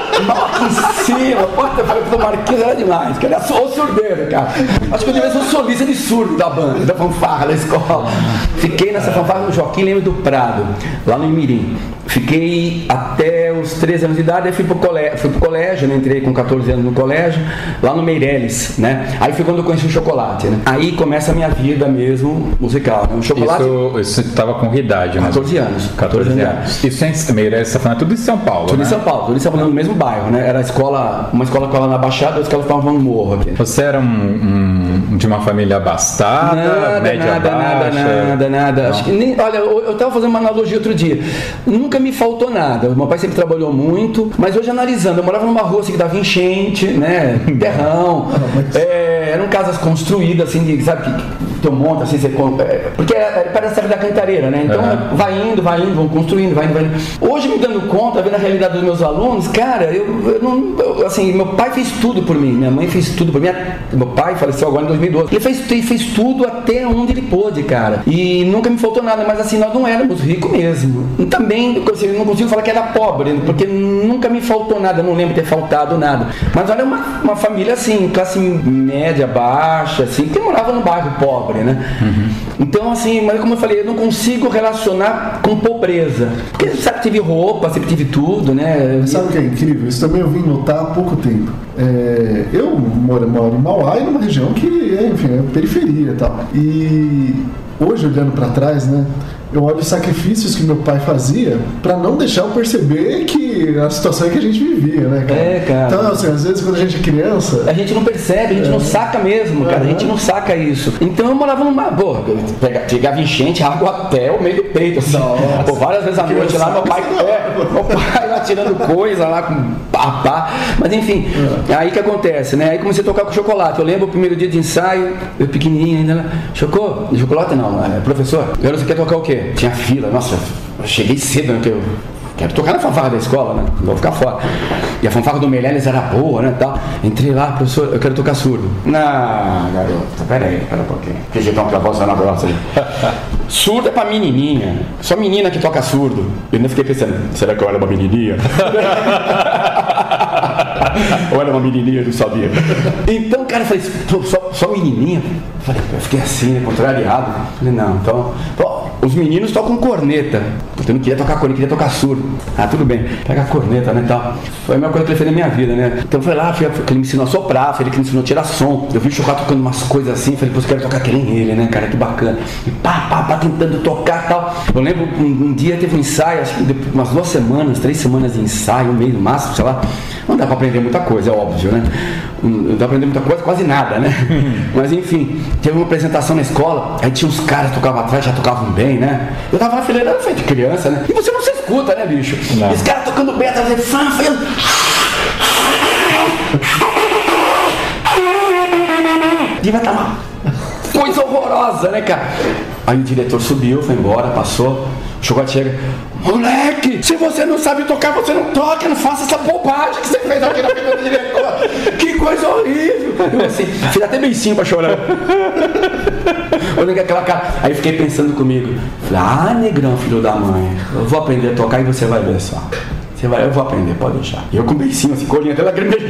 que cima, porta do Marquinhos era demais, que era só o surdeiro, cara. Acho que eu devia ser o solista de surdo da banda, da fanfarra da escola. Fiquei nessa fanfarra no Joaquim Leme do Prado, lá no Imirim. Fiquei até os 13 anos de idade, aí fui pro colégio, fui pro colégio né? entrei com 14 anos no colégio, lá no Meirelles, né? Aí foi quando eu conheci o chocolate, né? Aí começa a minha vida mesmo musical, né? O chocolate. Isso, isso estava com que idade, 14 anos. 14 anos. anos. Isso em Meirelles, você tá falando tudo em São Paulo. Tudo né? em São Paulo, tudo em São Paulo, no mesmo bairro, né? Era a escola, uma escola estava na Baixada, outra escola que estava no morro aqui. Você era um, um, de uma família abastada, nada, média nada, baixa? Nada, nada, nada. Acho que nem, olha, eu estava fazendo uma analogia outro dia. Nunca me faltou nada. Meu pai sempre trabalhou muito, mas hoje analisando, eu morava numa rua assim que dava enchente, né? Terrão. é, eram casas construídas assim, de, sabe, que um monte assim, você, é, porque é, parece a serra da cantareira, né? Então Uhum. vai indo, vai indo, vão construindo, vai indo, vai indo. Hoje me dando conta, vendo a realidade dos meus alunos, cara, eu, eu não. eu, assim, meu pai fez tudo por mim, minha mãe fez tudo por mim. Meu pai faleceu agora em 2012. Ele fez, ele fez tudo até onde ele pôde, cara. E nunca me faltou nada, mas assim, nós não éramos ricos mesmo. E também assim, eu não consigo falar que era pobre, porque nunca me faltou nada, eu não lembro de ter faltado nada. Mas olha, uma, uma família assim, classe média, baixa, assim, que morava no bairro pobre, né? Então, assim, mas como eu falei, eu não consigo relacionar com pobreza. Porque sempre tive roupa, sempre tive tudo, né? Sabe o que é incrível? Isso também eu vim notar há pouco tempo. É, eu moro, moro em Mauá e numa região que é, enfim, é periferia e tal. E hoje, olhando para trás, né? Eu olho os sacrifícios que meu pai fazia para não deixar eu perceber que a situação é que a gente vivia, né, cara? É, cara. Então, assim, às vezes quando a gente é criança, A gente não percebe, a gente não saca mesmo, cara. A gente não saca isso. Então eu morava numa. Pô, pega- pegava enchente, água até o meio do peito. Assim. Nossa. Pô, várias vezes à noite lá, meu pai. É, meu pai lá tirando coisa lá com papá. Mas enfim, aí que acontece, né? Aí comecei a tocar com chocolate. Eu lembro o primeiro dia de ensaio, eu pequenininho ainda lá. Chocou? Chocolate não, é, professor. Agora você quer tocar o quê? Tinha fila. Nossa, eu cheguei cedo, né? eu Quero tocar na fanfarra da escola, né? Não vou ficar fora. E a fanfarra do Meirelles era boa, né? Tal. Entrei lá, professor, eu quero tocar surdo. Não, garota, pera aí, pera um pouquinho. Que jeitão que a voz na grossa ali. Surdo é pra menininha. Só menina que toca surdo. Eu ainda fiquei pensando, será que eu era uma menininha? Ou era uma menininha, eu não sabia. Então, cara, eu falei, "Pô, só, só menininha? Eu falei, eu fiquei assim, né, contrariado. Eu Falei, não, então, pô, os meninos tocam corneta. Eu não queria tocar corneta, queria tocar surdo. Ah, tudo bem, pega a corneta, né, tal. Foi a melhor coisa que ele fez na minha vida, né. Então foi lá, foi, ele me ensinou a soprar, foi ele que me ensinou a tirar som. Eu vi o chocolate tocando umas coisas assim, falei, pô, eu quero tocar que nem ele, né, cara, que bacana. E pá, pá, pá, tentando tocar tal. Eu lembro, um, um dia teve um ensaio, acho que umas duas semanas, três semanas de ensaio, um mês no máximo, sei lá. Não dá pra aprender muita coisa, é óbvio, né? Não aprender muita coisa, quase nada, né? Mas enfim, teve uma apresentação na escola, aí tinha uns caras que tocavam atrás, já tocavam bem, né? Eu tava na fileira da frente, criança, né? E você não se escuta, né, bicho? Não. E Os caras tocando bem atrás, ele fã, fã. Devia estar uma coisa horrorosa, né, cara? Aí o diretor subiu, foi embora, passou. O chocolate chega. Moleque, se você não sabe tocar, você não toca, não faça essa bobagem que você fez aqui na frente do diretor. Que coisa horrível. Eu assim, fiz até beicinho pra chorar. Olhando aquela cara. Aí fiquei pensando comigo. Ah, negrão, filho da mãe, eu vou aprender a tocar e você vai ver só. Você vai, eu vou aprender, pode deixar. E eu com beicinho, assim, colinha até lagrimeja.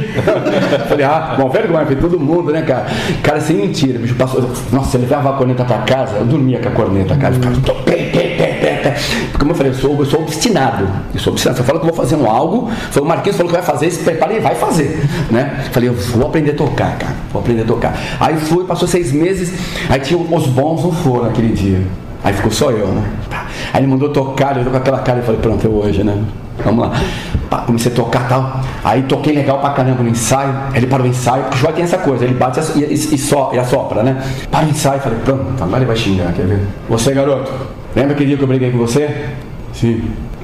Falei, ah, bom, vergonha, foi todo mundo, né, cara? Cara, sem mentira, bicho, passou. Nossa, eu levava a corneta pra casa, eu dormia com a corneta, cara. Ficava, pé, pé, pé. Como eu falei, eu sou, eu sou obstinado. Eu sou obstinado. Se eu falo que eu vou fazer um algo, foi o Marquinhos falou que vai fazer, se prepara e vai fazer. Né? Falei, eu vou aprender a tocar, cara. Vou aprender a tocar. Aí fui, passou seis meses, aí tinha os bons não foram naquele dia. Aí ficou só eu, né? Aí ele mandou tocar, eu tô com aquela cara e falei, pronto, eu hoje, né? Vamos lá. Comecei a tocar tal. Aí toquei legal pra caramba no ensaio. Ele parou o ensaio, porque o João tem essa coisa, ele bate e, e, e, so, e assopra, né? Para o ensaio, falei, pronto, agora ele vai xingar, quer ver? Você, garoto, lembra aquele dia que eu briguei com você? Sim.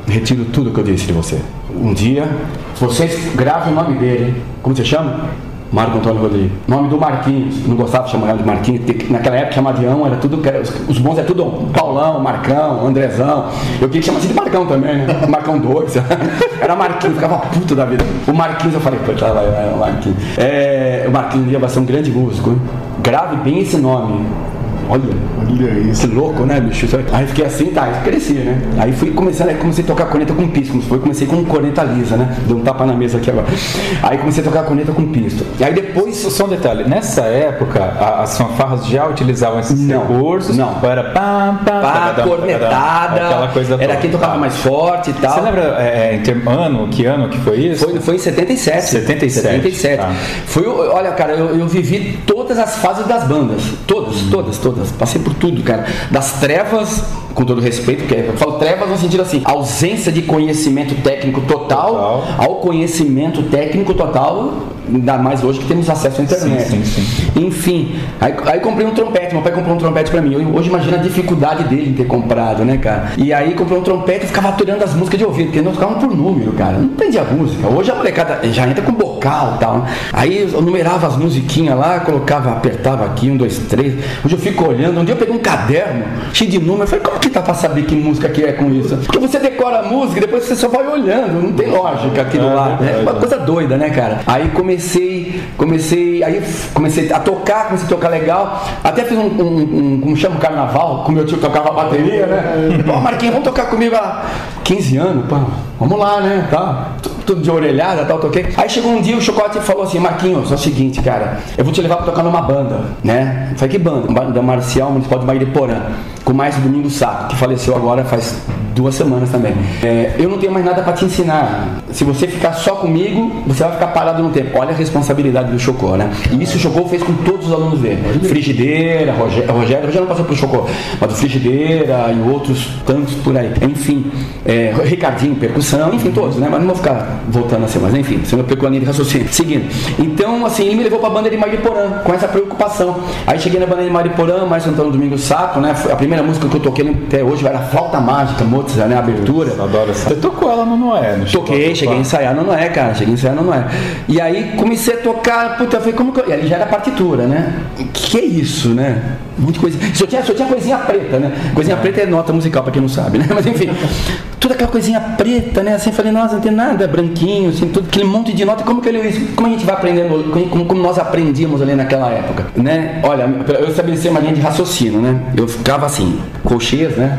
Retiro tudo que eu disse de você. Um dia, vocês gravem o nome dele. Como você chama? Marco Antônio Rodrigues. Nome do Marquinhos. Não gostava de chamar ele de Marquinhos. Naquela época chamava de Ão, era tudo. era- os- bons é tudo Paulão, Marcão, Andrezão. Eu queria que chamasse de Marcão também, né? Marcão 2. Era Marquinhos, ficava puto da vida. O Marquinhos, eu falei, tá, vai, vai, o Marquinhos. É, o Marquinhos vai ser um grande músico, hein? Grave bem esse nome. Olha, Olha isso. que louco, né, bicho? Aí fiquei assim, tá, aí cresci, né? Aí fui começando, aí comecei a tocar corneta com pisto, foi, comecei com corneta lisa, né? Deu um tapa na mesa aqui agora. Aí comecei a tocar corneta com pisto. E aí depois. Só um detalhe, nessa época a- as fanfarras já utilizavam esses Não, recursos não. para pá, pá, Pá, cornetada, aquela coisa era toda. quem tocava Tá. mais forte e tal. Você lembra é, em termo- ano, que ano que foi isso? Foi, foi em 77. 77, 77. tá. Foi, o- olha, cara, eu, eu vivi todas as fases das bandas. Todas, todas, todas. Passei por tudo, cara. Das trevas, com todo respeito, porque eu falo trevas no sentido assim, ausência de conhecimento técnico total, Total. ao conhecimento técnico total, ainda mais hoje que temos acesso à internet. Sim, sim, Enfim, aí, aí comprei um trompete, meu pai comprou um trompete pra mim. Eu- hoje imagina a dificuldade dele em ter comprado, né, cara? E aí comprei um trompete e ficava aturando as músicas de ouvido, porque não ficavam por número, cara. Não entendia a música. Hoje a molecada já entra com bocal e tal. né? Aí eu numerava as musiquinhas lá, colocava, apertava aqui, um, dois, três. Hoje eu fico olhando, um dia eu peguei um caderno cheio de números. Eu falei, como que tá pra saber que música que é com isso? Porque você decora a música e depois você só vai olhando, não tem lógica aquilo É lá. né? verdade. Uma coisa doida, né, cara? Aí comecei, comecei, aí f- comecei a tocar, comecei a tocar legal. Até fiz um, um, um como chama, um carnaval, com meu tio tocava bateria, né? Pô, Marquinhos, vamos tocar comigo lá. 15 anos, pô, vamos lá, né? Tá. Tu- Tudo de orelhada, tal, toquei. Aí chegou um dia o Chocolate falou assim, Marquinhos, é o seguinte, cara, eu vou te levar pra tocar numa banda, né? Eu falei, que banda? Banda Marcial Municipal de Mairiporã, com o Maestro Domingo Saco, que faleceu agora faz duas semanas também. É, eu não tenho mais nada pra te ensinar. Se você ficar só comigo, você vai ficar parado no tempo. Olha a responsabilidade do Chocó, né? E isso o Chocó fez com todos os alunos dele. Frigideira, Rogério, Rogério, Rogério não passou pelo Chocó, mas do Frigideira e outros tantos por aí. Enfim, é, Ricardinho, percussão, enfim, todos, né? Mas não vou ficar voltando assim, mas enfim, senão eu perco a linha de raciocínio. Seguindo. Então, assim, ele me levou pra banda de Mariporã, com essa preocupação. Aí cheguei na banda de Mariporã, mais Antônio Domingos Saco, né? Foi A primeira música que eu toquei até hoje era Flauta Mágica, Mozart, né? A abertura. Adoro essa. Você tocou ela no Noé, não Toquei, cheguei a ensaiar no Noé, cara. Cheguei a ensaiar no Noé. E aí comecei a tocar, puta, eu falei, como que eu... E ali já era partitura, né? Que é isso, né? Muita coisa. Só tinha, só tinha coisinha preta, né? Coisinha preta é nota musical, pra quem não sabe, né? Mas enfim, toda aquela coisinha preta, né? Assim, eu falei, nossa, não tem nada, branquinho, assim, tudo, aquele monte de nota. Como que ele, como a gente vai aprendendo, como, como nós aprendíamos ali naquela época, né? Olha, eu estabeleci uma linha de raciocínio, né? Eu ficava assim, colcheias, né?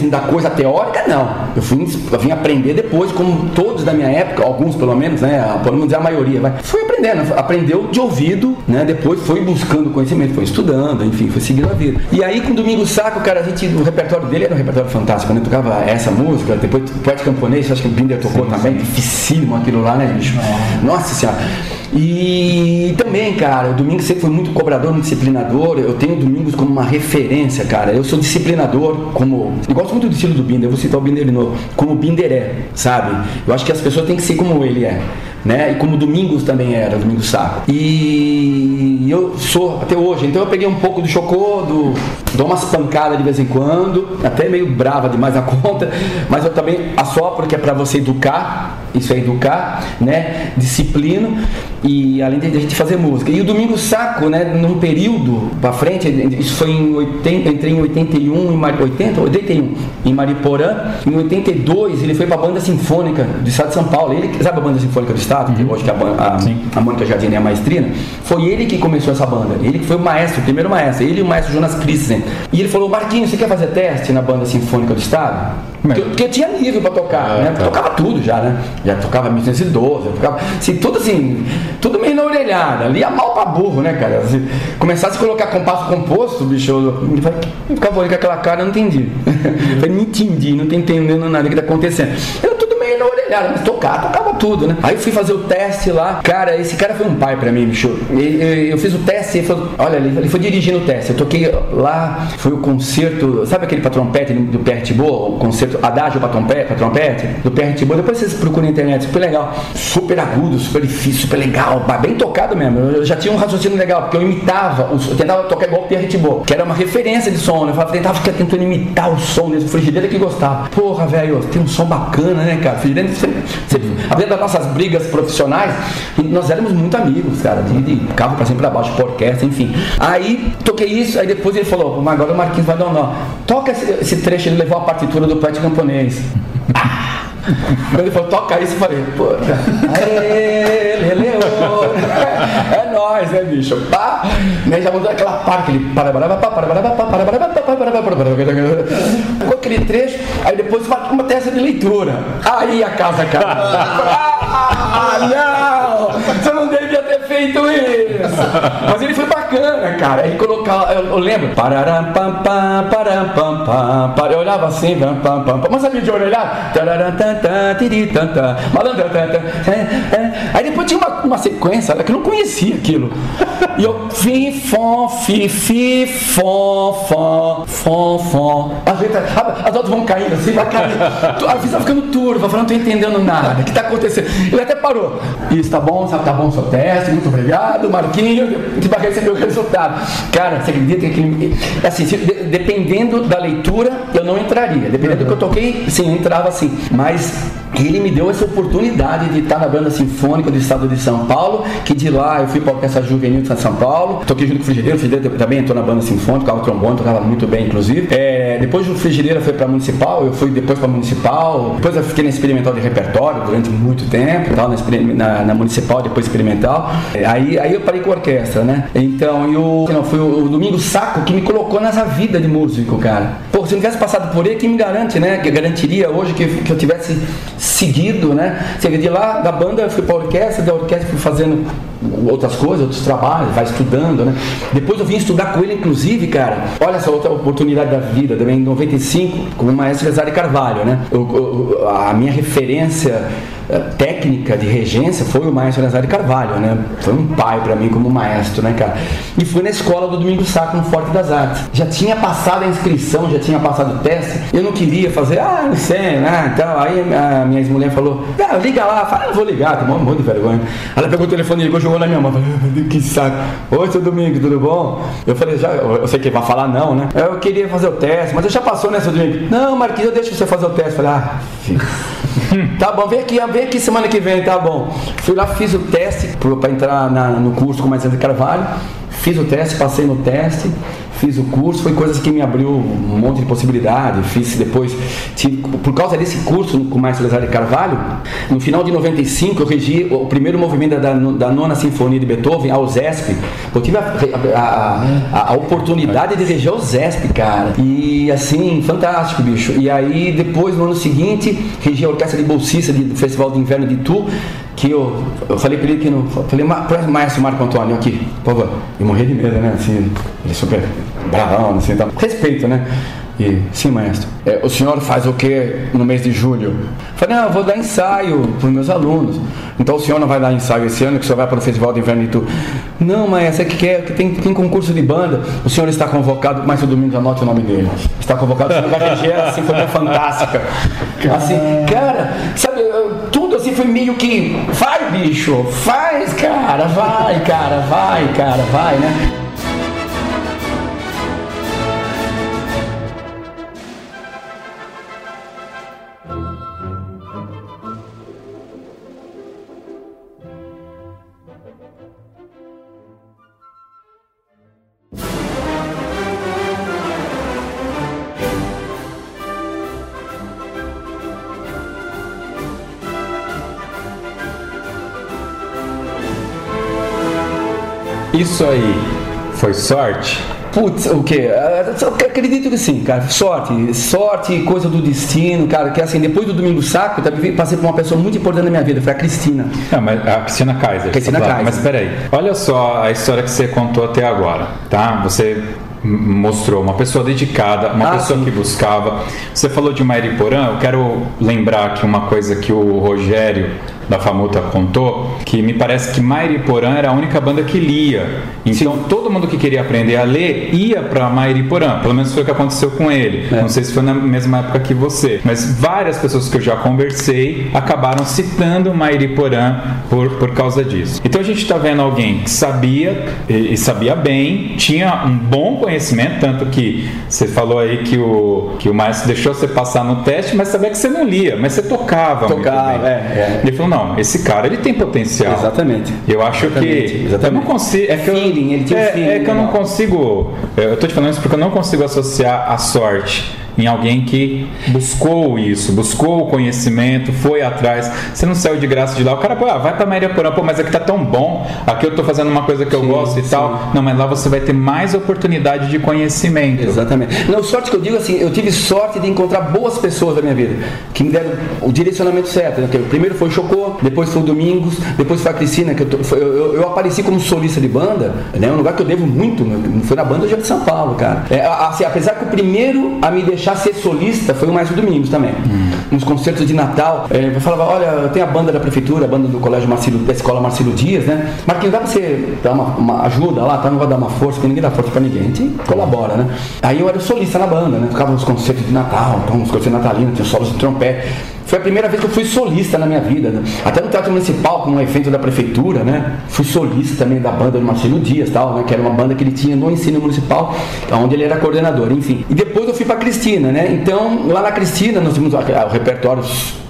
da coisa teórica, não. Eu, fui, eu vim aprender depois, como todos da minha época, alguns pelo menos, né? Podemos dizer a maioria, vai. Fui aprendendo, aprendeu de ouvido, né? Depois foi buscando conhecimento, foi estudando, enfim, foi seguindo a vida. E aí com o Domingo Saco, cara, a gente, o repertório dele era um repertório fantástico, né? Tocava essa música, depois Poeta Camponês, acho que o Binder tocou também, dificílimo aquilo lá, né, bicho? Nossa senhora. E também, cara, o Domingos sempre foi muito cobrador, muito disciplinador. Eu tenho Domingos como uma referência, cara. Eu sou disciplinador, como. Eu gosto muito do estilo do Binder, eu vou citar o Binder de novo. Como o Binder é, sabe? Eu acho que as pessoas têm que ser como ele é. Né? E como Domingos também era, Domingos Saco. E eu sou até hoje, então eu peguei um pouco do chocô, do, dou umas pancadas de vez em quando, até meio brava demais na conta, mas eu também assopro que é para você educar, isso é educar, né? Disciplina e além de a gente fazer música. E o Domingo Saco, né, num período para frente, isso foi em 80, eu entrei em 81 em Mari, 80, 81 em Mariporã, em 82 ele foi para a banda sinfônica do estado de São Paulo. Ele, sabe a banda sinfônica do estado, que hoje que a, a, a Mônica Jardim é a maestrina? Foi ele que começou essa banda. Ele que foi o maestro, o primeiro maestro, ele e o maestro Jonas Christensen. E ele falou: "Marquinhos, você quer fazer teste na banda sinfônica do estado?" Porque, eu- porque eu tinha nível para tocar, né? tá. Tocava tudo já, né? Já tocava 1912, eu tocava, assim, tudo assim, tudo meio na orelhada, lia mal pra burro, né, cara? Assim, começasse a colocar compasso composto, bicho, eu, eu eu ficava olhando com aquela cara, eu não entendi. Eu falei, não entendi, não tô entendendo nada que tá acontecendo. Meio na orelhada. mas tocar, tocava tudo, né? Aí fui fazer o teste lá. Cara, esse cara foi um pai pra mim, bicho. Eu fiz o teste, ele falou, olha, ele foi dirigindo o teste. Eu toquei lá, foi o concerto, sabe aquele pra trompete do Pierre Thibault? O concerto Adágio pra trompete, trompete do Pierre Thibault. Depois vocês procuram na internet, super legal. Super agudo, super difícil, super legal, bem tocado mesmo. Eu já tinha um raciocínio legal, porque eu imitava, eu tentava tocar igual o Pierre Thibault, que era uma referência de som, né? Eu tentava ficar tentando imitar o som desse frigideira que gostava. Porra, velho, tem um som bacana, né, cara? Frigideira, sempre, sempre, das nossas brigas profissionais, nós éramos muito amigos, cara, de, de carro pra cima pra baixo, orquestra, enfim. Aí toquei isso, aí depois ele falou, mas agora o Marquinhos vai dar um nó. Toca esse, esse trecho, ele levou a partitura do Pet Camponês. Quando ele falou, toca isso, eu falei, pô, aê, leleu, é nóis, né, bicho? Pá, né, já mudou aquela parte, ele para, para, para, para, para, para, para, para, para, para, para, para, com aquele trecho, aí depois uma testa de leitura. Aí a casa caiu. Ah, não! Você não devia feito isso! Mas ele foi bacana, cara. Ele colocava, eu, eu lembro, pararam, pam, pam, param, pam, pam, pam, eu olhava assim, pam, pam, pam, mas sabia de olhar? Aí depois tinha uma, uma sequência que eu não conhecia aquilo. E eu fi, fom, fi, fi, fom, fom, fom, fom. As letras, as outras vão caindo assim, vai caindo. A vista ficando turva, falando, não tô entendendo nada. O que tá acontecendo? Ele até parou. Isso, tá bom, sabe, tá bom o seu teste, muito obrigado, Marquinhos. Tipo, receber o resultado. Cara, você acredita que aquele. Assim, se, dependendo da leitura, eu não entraria. Dependendo do que eu toquei, sim, eu entrava assim. Mas ele me deu essa oportunidade de estar na banda sinfônica do estado de São Paulo, que de lá eu fui para a Orquestra Juvenil de São Paulo, toquei junto com o Frigideiro, o Frigideiro também entrou na banda sinfônica, tocava trombone, tocava muito bem, inclusive. É, depois do Frigideiro foi para Municipal, eu fui depois para Municipal, depois eu fiquei na Experimental de Repertório durante muito tempo, tal, na, na, na Municipal, depois Experimental. É, aí, aí eu parei com a orquestra, né? Então, e o, não, foi o, o Domingo Saco que me colocou nessa vida de músico, cara. Pô, se eu não tivesse passado por ele, quem me garante, né? Que garantiria hoje que, que eu tivesse seguido, né? De lá da banda eu fui para a orquestra, da orquestra fui fazendo outras coisas, outros trabalhos, vai estudando, né? Depois eu vim estudar com ele, inclusive, cara. Olha essa outra oportunidade da vida, também em 95, com o maestro Cesário Carvalho, né? Eu, eu, a minha referência eh, técnica de regência foi o maestro Nazário Carvalho, né? Foi um pai para mim como maestro, né, cara? E fui na escola do Domingo Sacro no Forte das Artes. Já tinha passado a inscrição, já tinha passado o teste. Eu não queria fazer, ah, não sei, né? Então, aí a minha ex-mulher falou, ah, liga lá. Falei, ah, vou ligar, tá bom, um monte de vergonha. Ela pegou o telefone e ligou, jogou na minha mão. Falei, que saco. Oi, seu Domingo, tudo bom? Eu falei, já, eu sei que vai falar não, né? Eu queria fazer o teste, mas eu já passou, né, seu Domingo? Não, Marquinhos, eu deixo você fazer o teste. falei, ah, filho. tá bom, vem aqui, vem aqui semana que vem, tá bom. Fui lá, fiz o teste para entrar na, no curso com mais de Carvalho. Fiz o teste, passei no teste fiz o curso, foi coisas que me abriu um monte de possibilidade. Fiz depois, tive, por causa desse curso com o Maestro Cesare Carvalho, no final de 95 eu regi o primeiro movimento da, da nona sinfonia de Beethoven, ao ZESP. Eu tive a, a, a, a oportunidade de reger o ZESP, cara. E assim, fantástico, bicho. E aí depois, no ano seguinte, regi a orquestra de bolsista do Festival de Inverno de Tu que eu, eu falei para ele que não. Falei, maestro Marco Antônio, aqui, por favor. E morri de medo, né? Assim, ele é super bravão, assim, tal. Respeito, né? E, sim, maestro. É, o senhor faz o que no mês de julho? falei, não, eu vou dar ensaio para os meus alunos. Então o senhor não vai dar ensaio esse ano, que o senhor vai para o Festival de Inverno de Tu. Não, maestro, é que, quer, que tem, tem concurso de banda. O senhor está convocado, mas o domingo anote o nome dele. Está convocado, o senhor vai reger a Sinfonia Fantástica. Assim, cara, sabe, tudo assim foi meio que. Vai, bicho, faz, cara, vai, cara, vai, cara, vai, né? Isso aí foi sorte? Putz, o quê? Eu acredito que sim, cara. Sorte, sorte, coisa do destino, cara. Que assim, depois do Domingo Saco, eu passei por uma pessoa muito importante na minha vida, foi a Cristina. Ah, mas a Cristina Kaiser. Cristina Kaiser. Mas peraí, olha só a história que você contou até agora, tá? Você mostrou, uma pessoa dedicada, uma Ah, pessoa sim. que buscava. Você falou de Mairiporã, eu quero lembrar aqui uma coisa que o Rogério da Famuta contou, que me parece que Mairiporã era a única banda que lia. Então todo mundo que queria aprender a ler ia para Mairiporã, pelo menos foi o que aconteceu com ele. É. Não sei se foi na mesma época que você, mas várias pessoas que eu já conversei acabaram citando Mairiporã por, por causa disso. Então a gente está vendo alguém que sabia e, e sabia bem, tinha um bom conhecimento, tanto que você falou aí que o, que o maestro deixou você passar no teste, mas sabia que você não lia, mas você tocava. muito Tocava, é, é. Ele falou: não, esse cara ele tem potencial. Exatamente. Eu acho Exatamente, que exatamente. eu não consigo. É que eu, Feeling, ele tinha um é, feeling é que eu não legal. consigo. Eu tô te falando isso porque eu não consigo associar a sorte em alguém que buscou isso, buscou o conhecimento, foi atrás. Você não saiu de graça de lá. O cara, pô, ah, vai pra Maria Porã, pô, mas aqui tá tão bom. Aqui eu tô fazendo uma coisa que eu Sim, gosto e sim. tal. Não, mas lá você vai ter mais oportunidade de conhecimento. Exatamente. Não, sorte que eu digo assim, eu tive sorte de encontrar boas pessoas na minha vida, que me deram o direcionamento certo. Né? Eu- primeiro foi o Chocô, depois foi o Domingos, depois foi a Cristina, que eu, tô- foi- eu, eu- apareci como solista de banda, né? Um lugar que eu devo muito, foi na banda de São Paulo, cara. É, assim, apesar que o primeiro a me deixar ser solista foi o Maestro Domingos também. Nos concertos de Natal, é, eu falava, olha, tenho a banda da prefeitura, a banda do colégio Marcelo, da escola Marcelo Dias, né? Marquinhos, dá pra você dar uma, uma ajuda lá, tá? Não vai dar uma força, porque ninguém dá força pra ninguém. A gente colabora, né? Aí eu era solista na banda, né? Tocava nos concertos de Natal, então, nos concertos natalinos, tinha solos de trompete. Foi a primeira vez que eu fui solista na minha vida. né? Até no Teatro Municipal, com um evento da prefeitura, né? Fui solista também da banda do Marcelo Dias, tal, né? Que era uma banda que ele tinha no ensino municipal, onde ele era coordenador, enfim. E depois eu fui pra Cristina, né? Então, lá na Cristina, nós tínhamos o repertório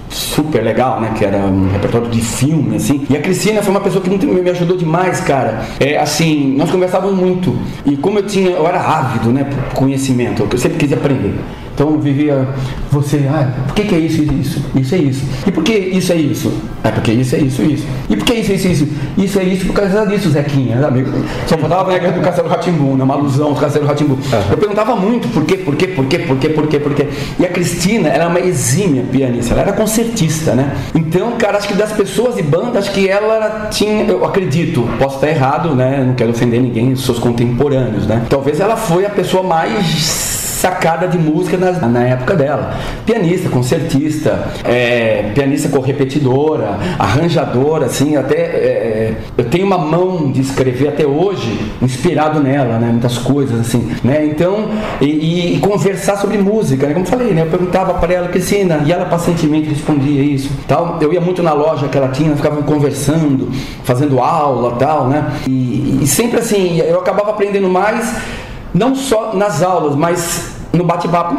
super legal, né? Que era um repertório de filme, assim. E a Cristina foi uma pessoa que me ajudou demais, cara. É, assim, nós conversávamos muito. E como eu tinha, eu era ávido, né? Por conhecimento, eu sempre quis aprender. Então vivia, você, ah, por que, que é isso, isso, isso? Isso é isso. E por que isso é isso? É porque isso é isso, isso. E por que isso, isso, isso? Isso é isso por causa disso, Zequinha, amigo? Só faltava a regra do Castelo Ratimbu, né? Uma alusão do Castelo Ratimbu. Eu perguntava muito por quê, por quê, por quê, por quê, por quê, por quê. E a Cristina, ela é uma exímia pianista, ela era concertista, né? Então, cara, acho que das pessoas de banda, acho que ela tinha, eu acredito, posso estar errado, né? Não quero ofender ninguém, seus contemporâneos, né? Talvez ela foi a pessoa mais sacada de música na, na época dela. Pianista, concertista, é, pianista correpetidora, arranjadora, assim, até é, eu tenho uma mão de escrever até hoje inspirado nela, né, muitas coisas assim, né, então e, e conversar sobre música, né, como eu falei, né, eu perguntava para ela, Cristina, e ela pacientemente respondia isso, tal. Eu ia muito na loja que ela tinha, ficava conversando, fazendo aula, tal, né, e, e sempre assim, eu acabava aprendendo mais não só nas aulas, mas no bate-papo,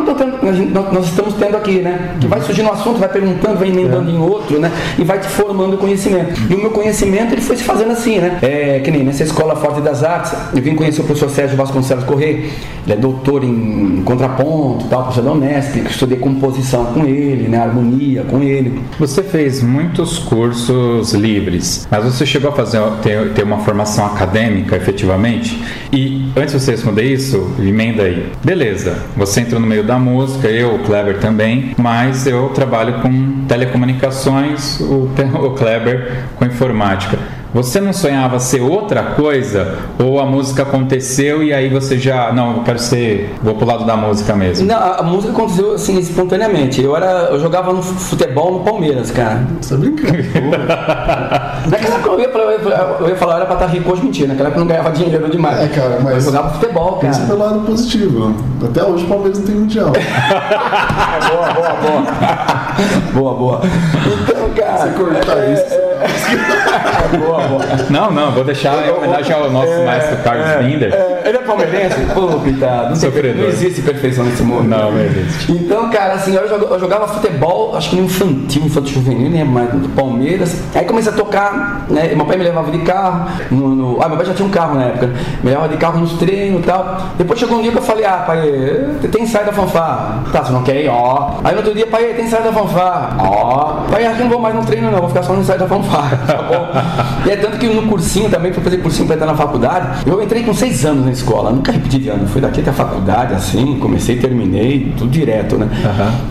nós estamos tendo aqui, né? Que vai surgindo um assunto, vai perguntando, vai emendando em outro, né? E vai te formando conhecimento. E o meu conhecimento, ele foi se fazendo assim, né? É, que nem nessa Escola Forte das Artes, eu vim conhecer o professor Sérgio Vasconcelos Correia, ele é doutor em contraponto, tal, professor da Unesp, que estudei composição com ele, né? Harmonia com ele. Você fez muitos cursos livres, mas você chegou a fazer ter, ter uma formação acadêmica efetivamente? E antes de você responder isso, emenda aí. Beleza, você entrou no meio da música, eu, o Kleber também, mas eu trabalho com telecomunicações, o, o Kleber com informática. Você não sonhava ser outra coisa? Ou a música aconteceu e aí você já. Não, eu quero ser. Vou pro lado da música mesmo. Não, a música aconteceu assim espontaneamente. Eu era, eu jogava no futebol no Palmeiras, cara. Você tá brincando? Naquela época eu ia, falar- eu ia- eu ia falar, era pra estar rico hoje, mentira. Naquela época eu não ganhava dinheiro demais. É, cara, mas- Eu jogava futebol, cara. Pensa pelo lado positivo. Até hoje o Palmeiras não tem mundial. boa, boa, boa. boa, boa. Então, cara. Você cortar isso. Boa, boa. Não, não, vou deixar em homenagem ao nosso maestro Carlos Binder. É, ele é palmeirense? Pô, coitado. Não, tem- não existe perfeição nesse mundo. Não, não existe. Então, cara, assim, eu jogava, eu jogava futebol, acho que no infantil, infantil juvenil, né? Mas do Palmeiras. Aí comecei a tocar, né? Meu pai me levava de carro. No, no- Ah, meu pai já tinha um carro na época. Me levava de carro nos treinos e tal. Depois chegou um dia que eu falei, ah, pai, tem ensaio da fanfarra. Tá, você não quer ir? Ó. Aí no outro dia, pai, tem ensaio da fanfarra. Ó. Pai, acho que não vou mais no treino, não, vou ficar só no ensaio da fanfarra. Tá bom? e é tanto que no cursinho também, fui fazer cursinho pra entrar na faculdade. Eu entrei com seis anos na escola, nunca repeti de ano. Fui daqui até a faculdade, assim, comecei terminei, tudo direto, né?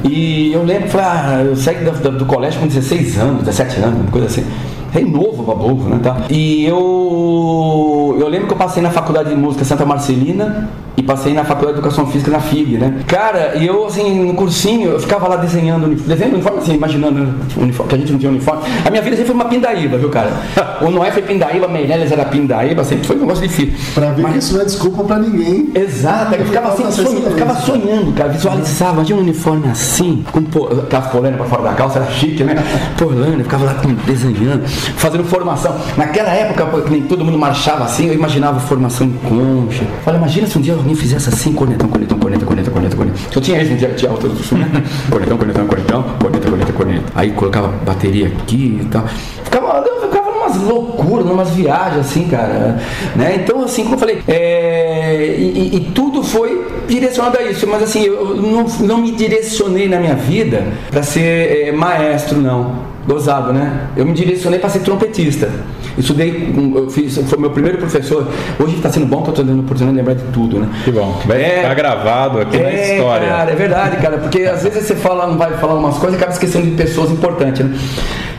E eu lembro, falei, ah, eu saí do, do- do colégio com 16 anos, 17 anos, coisa assim. Rei novo, babovo, né? Tá? E eu, eu lembro que eu passei na faculdade de música Santa Marcelina, e passei na faculdade de educação física na FIG, né? Cara, e eu assim, no cursinho, eu ficava lá desenhando, desenhando uniforme assim, imaginando uniforme, que a gente não tinha uniforme. A minha vida sempre foi uma pindaíba, viu, cara? O Noé foi pindaíba, Meirelles era pindaíba, sempre foi um negócio difícil. Pra ver Mas... isso não é desculpa pra ninguém. Exato, eu ficava assim, sonhando, eu ficava sonhando, cara, visualizava, imagina um uniforme assim, com aquelas polênicas pra fora da calça, era chique, né? Polana, eu ficava lá desenhando, fazendo formação. Naquela época, nem todo mundo marchava assim, eu imaginava formação em concha. Falei, imagina se um dia alguém fizesse assim, cornetão, cornetão, corneta, corneta, corneta, corneta. Eu tinha no dia de alta do sul, né? cornetão, cornetão, cornetão, corneta, corneta, corneta. Aí colocava bateria aqui e tal. Ficava, eu ficava numas loucuras, numas viagens assim, cara. Né? Então, assim, como eu falei, é, e, e, tudo foi direcionado a isso. Mas assim, eu não, não me direcionei na minha vida para ser é, maestro, não. Gozado, né? Eu me direcionei para ser trompetista. Estudei, eu fiz, foi meu primeiro professor. Hoje está sendo bom que eu estou dando oportunidade de lembrar de tudo, né? Que bom. Vai é, ficar gravado aqui é, na história. Cara, é verdade, cara, porque às vezes você fala, não vai falar umas coisas e acaba esquecendo de pessoas importantes, né?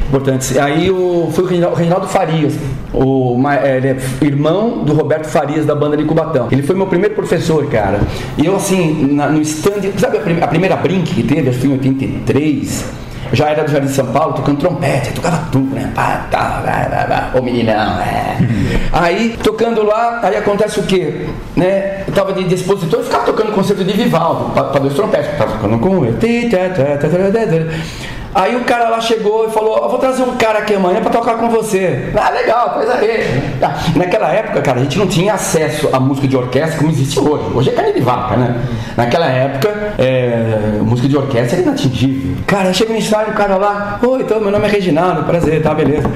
Importantes. Aí o, foi o Reinaldo Farias, o, ele é irmão do Roberto Farias da banda de Cubatão. Ele foi meu primeiro professor, cara. E eu, assim, na, no stand, sabe a, a primeira Brink que teve, acho que em 83 já era do Jardim São Paulo, tocando trompete, tocava tudo, né? Pá, tá. Ô meninão, é. aí, tocando lá, aí acontece o quê? Né? Eu tava de, de expositor e ficava tocando concerto de Vivaldo, para dois trompetes, tava tocando com ele. Aí o cara lá chegou e falou: Eu vou trazer um cara aqui amanhã para tocar com você. Ah, legal, coisa aí. Ah, naquela época, cara, a gente não tinha acesso à música de orquestra como existe hoje. Hoje é carne de vaca, né? Naquela época, é, música de orquestra era inatingível. Cara, chega no ensaio, o cara lá: Oi, então, meu nome é Reginaldo, prazer, tá, beleza.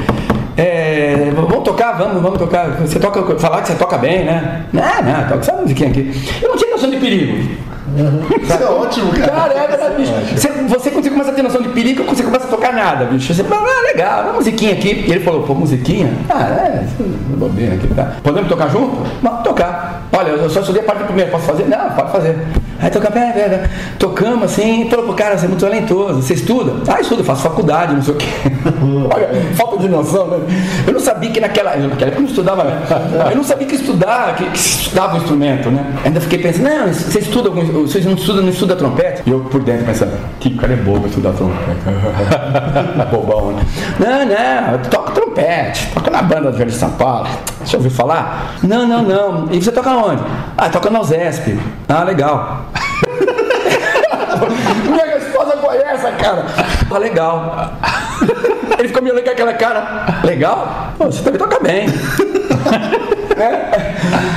É, vamos tocar, vamos, vamos tocar. Você toca, falar que você toca bem, né? Não, não, toca essa musiquinha aqui. Eu não tinha noção de perigo. Isso é ótimo, cara. Cara, é verdade, bicho. Você, você quando você começa a ter noção de perigo, você começa a tocar nada, bicho. Você fala, ah, legal, uma musiquinha aqui. E ele falou, pô, musiquinha? Ah, é, bobeira aqui, tá. Podemos tocar junto? Vamos tocar. Olha, eu só estudei a parte primeiro, posso fazer? Não, pode fazer. Aí toca, pera, pera. Tocamos assim, pro cara, você é muito talentoso. Você estuda? Ah, estudo, faço faculdade, não sei o quê. Olha, falta de noção, né? Eu não sabia que naquela. Naquela época eu não estudava, né? Eu não sabia que estudar, que, que estudava o instrumento, né? Ainda fiquei pensando, não, você estuda algum vocês não estudam, não estuda trompete? E eu por dentro pensando, que cara é bobo estudar trompete. Bobão, né? Não, não, eu toco trompete, toco na banda do São Paulo. Você ouviu falar? Não, não, não. E você toca onde? Ah, toca na USESP. Ah, legal. Minha esposa conhece, cara. Ah, legal. Ele ficou me olhando com aquela cara. Legal? Pô, você também toca bem né?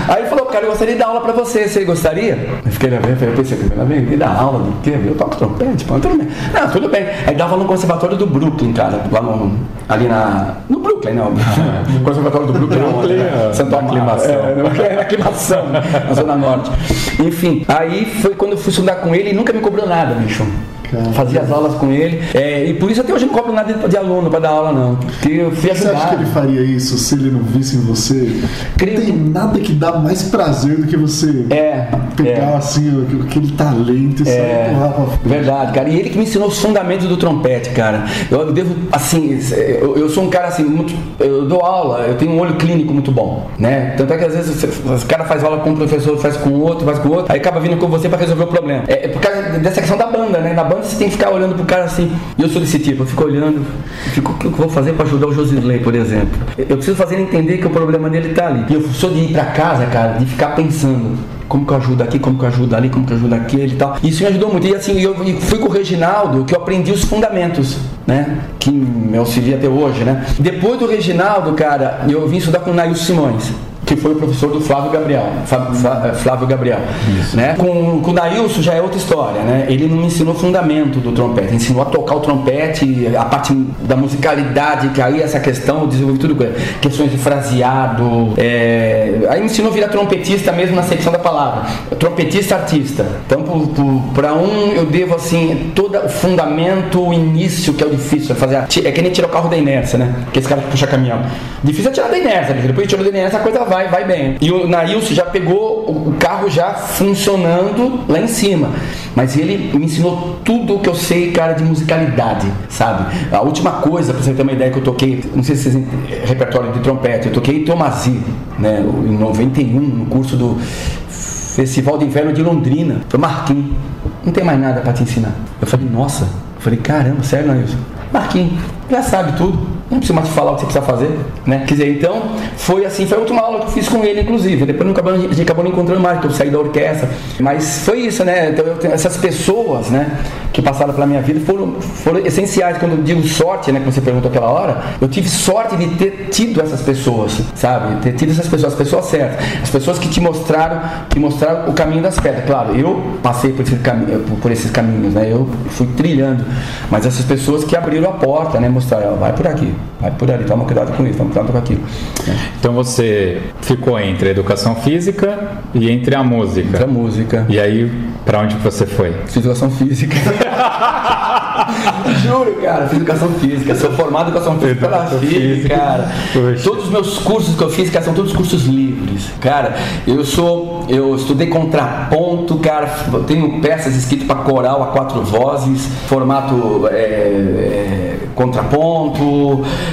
Aí ele falou, cara, eu gostaria de dar aula pra você, você gostaria? Eu fiquei vendo, eu pensei, primeira vez, me dar aula do quê? Eu toco trompete, pô, tudo bem. Não, tudo bem. Aí dava no conservatório do Brooklyn, cara, lá no, ali na, no Brooklyn, não, no conservatório do Brooklyn, Brooklyn é, Santo Aclimação. É, é, aclimação, na Zona Norte. Enfim, aí foi quando eu fui estudar com ele e nunca me cobrou nada, bicho. Fazia as aulas com ele. É, e por isso até hoje não cobro nada de aluno para dar aula, não. Porque eu fui Você acha que ele faria isso se ele não visse em você? Creio não tem que... nada que dá mais prazer do que você é, pegar é. assim aquele talento e é, sair pra. Verdade, cara. E ele que me ensinou os fundamentos do trompete, cara. Eu devo, assim, eu, eu sou um cara assim, muito, eu dou aula, eu tenho um olho clínico muito bom, né? Tanto é que às vezes os cara faz aula com um professor, faz com outro, faz com outro, aí acaba vindo com você para resolver o problema. É, é por causa dessa questão da banda, né? Na banda você tem que ficar olhando pro cara assim. E eu sou desse tipo, eu fico olhando, fico, o que eu vou fazer para ajudar o Josisley, por exemplo? Eu preciso fazer ele entender que o problema dele tá ali. E eu sou de ir para casa, cara, de ficar pensando como que eu ajudo aqui, como que eu ajudo ali, como que eu ajudo aquele e tal. Isso me ajudou muito. E assim, eu fui com o Reginaldo que eu aprendi os fundamentos, né? Que me auxilia até hoje, né? Depois do Reginaldo, cara, eu vim estudar com o Nail Simões que foi o professor do Flávio Gabriel. Eh, Flávio Gabriel. Isso. Né? Com, com o Dailson já é outra história, né? Ele não me ensinou fundamento do trompete, ensinou a tocar o trompete, a parte da musicalidade, que aí essa questão, eu desenvolvi tudo com ele. Questões de fraseado. É... Aí me ensinou a virar trompetista mesmo na secção da palavra. Trompetista artista. Então, para um, eu devo assim, todo o fundamento, o início, que é o difícil, é fazer. A... É que nem tirar o carro da inércia, né? Que esse cara que puxa caminhão. Difícil é tirar da inércia, depois de tirar da inércia a coisa vai, vai bem. E o Nailson já pegou o carro já funcionando lá em cima. Mas ele me ensinou tudo o que eu sei, cara, de musicalidade, sabe? A última coisa, pra você ter uma ideia, que eu toquei, não sei se vocês repertório de trompete, eu toquei Tomasi, né, em 91, no curso do Festival de Inverno de Londrina. Foi Marquinhos, não tem mais nada para te ensinar. Eu falei, nossa. Eu falei, caramba, sério, Nailson? Marquinhos, já sabe tudo não precisa mais falar o que você precisa fazer, né? Quer dizer, então, foi assim, foi a última aula que eu fiz com ele, inclusive. Depois acabou, a gente acabou não encontrando mais, porque eu saí da orquestra. Mas foi isso, né? Então, eu essas pessoas, né, que passaram pela minha vida foram, foram essenciais. Quando eu digo sorte, né, que você perguntou aquela hora, eu tive sorte de ter tido essas pessoas, sabe? Ter tido essas pessoas, as pessoas certas. As pessoas que te mostraram, que mostraram o caminho das pedras. Claro, eu passei por, esse por esses caminhos, né? Eu fui trilhando. Mas essas pessoas que abriram a porta, né? Mostraram, vai por aqui vai por ali, toma cuidado com isso, toma cuidado com aquilo. Então você ficou entre a educação física e entre a música. Entre a música. E aí, para onde você foi? Fiz educação física. Juro, cara, fiz educação física. Sou formado em educação física pela FIV, cara. Poxa. Todos os meus cursos que eu fiz, cara, são todos cursos livres. Cara, eu sou. Eu estudei contraponto, cara. Tenho peças escritas para coral a quatro vozes, formato é, é, contraponto,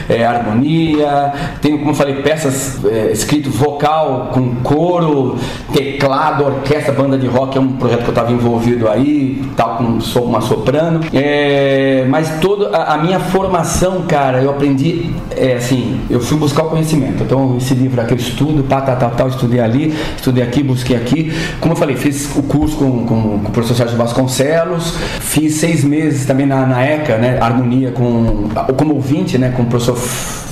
é, harmonia. Tenho, como eu falei, peças é, escrito vocal com coro, teclado, orquestra, banda de rock. É um projeto que eu estava envolvido aí, tal, com uma soprano. É, mas toda a, minha formação, cara, eu aprendi, é, assim, eu fui buscar o conhecimento. Então, esse livro aqui eu estudo, tá, tá, tal, estudei ali, estudei aqui, busquei aqui. Como eu falei, fiz o curso com, com, com o professor Sérgio Vasconcelos, fiz seis meses também na, na ECA, né, harmonia com, como ouvinte, né, com o professor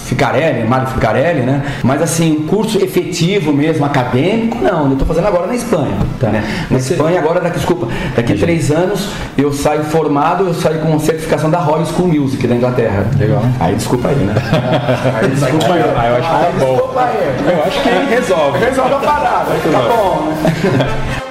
Ficarelli, Mário Ficarelli, né? Mas assim, curso efetivo mesmo, acadêmico, não. Eu estou fazendo agora na Espanha. Tá. Né? Na Você... Espanha, agora, daqui, desculpa, daqui a três anos eu saio formado, eu saio com certificação da Royal School Music da Inglaterra. Legal. Aí desculpa aí, né? aí, desculpa aí. Aí eu acho que tá bom. Desculpa aí. Eu acho que resolve. Resolve a parada. Tá bom, né?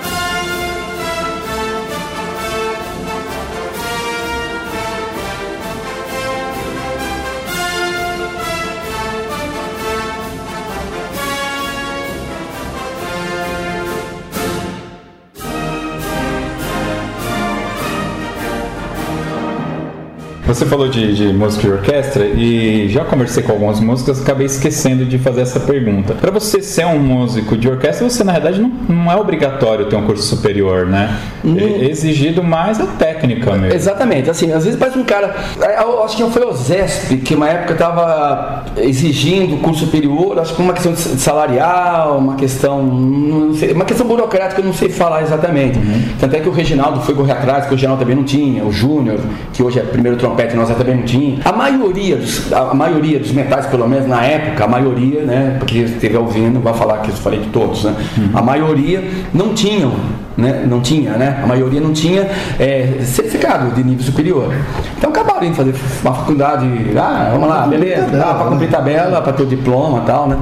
Você falou de, de, música e orquestra e já conversei com algumas músicas, acabei esquecendo de fazer essa pergunta. Para você ser um músico de orquestra, você na verdade não, não é obrigatório ter um curso superior, né? Hum. É exigido mais a técnica mesmo. Exatamente, assim, às vezes parece um cara. Eu acho que foi o ZESP que uma época estava exigindo curso superior, acho que uma questão salarial, uma questão. Sei, uma questão burocrática, eu não sei falar exatamente. Uhum. Tanto é que o Reginaldo foi correr atrás, que o Reginaldo também não tinha, o Júnior, que hoje é primeiro trompete trompete nós não tinha. A maioria, dos, a maioria dos metais, pelo menos na época, a maioria, né? Porque esteve ouvindo, vai falar que eu falei de todos, né? Uhum. A maioria não tinham né? não tinha, né? A maioria não tinha é, certificado de nível superior. Então acabaram indo fazer uma faculdade, ah, vamos lá, beleza, dá para cumprir tabela, para ter o diploma e tal, né?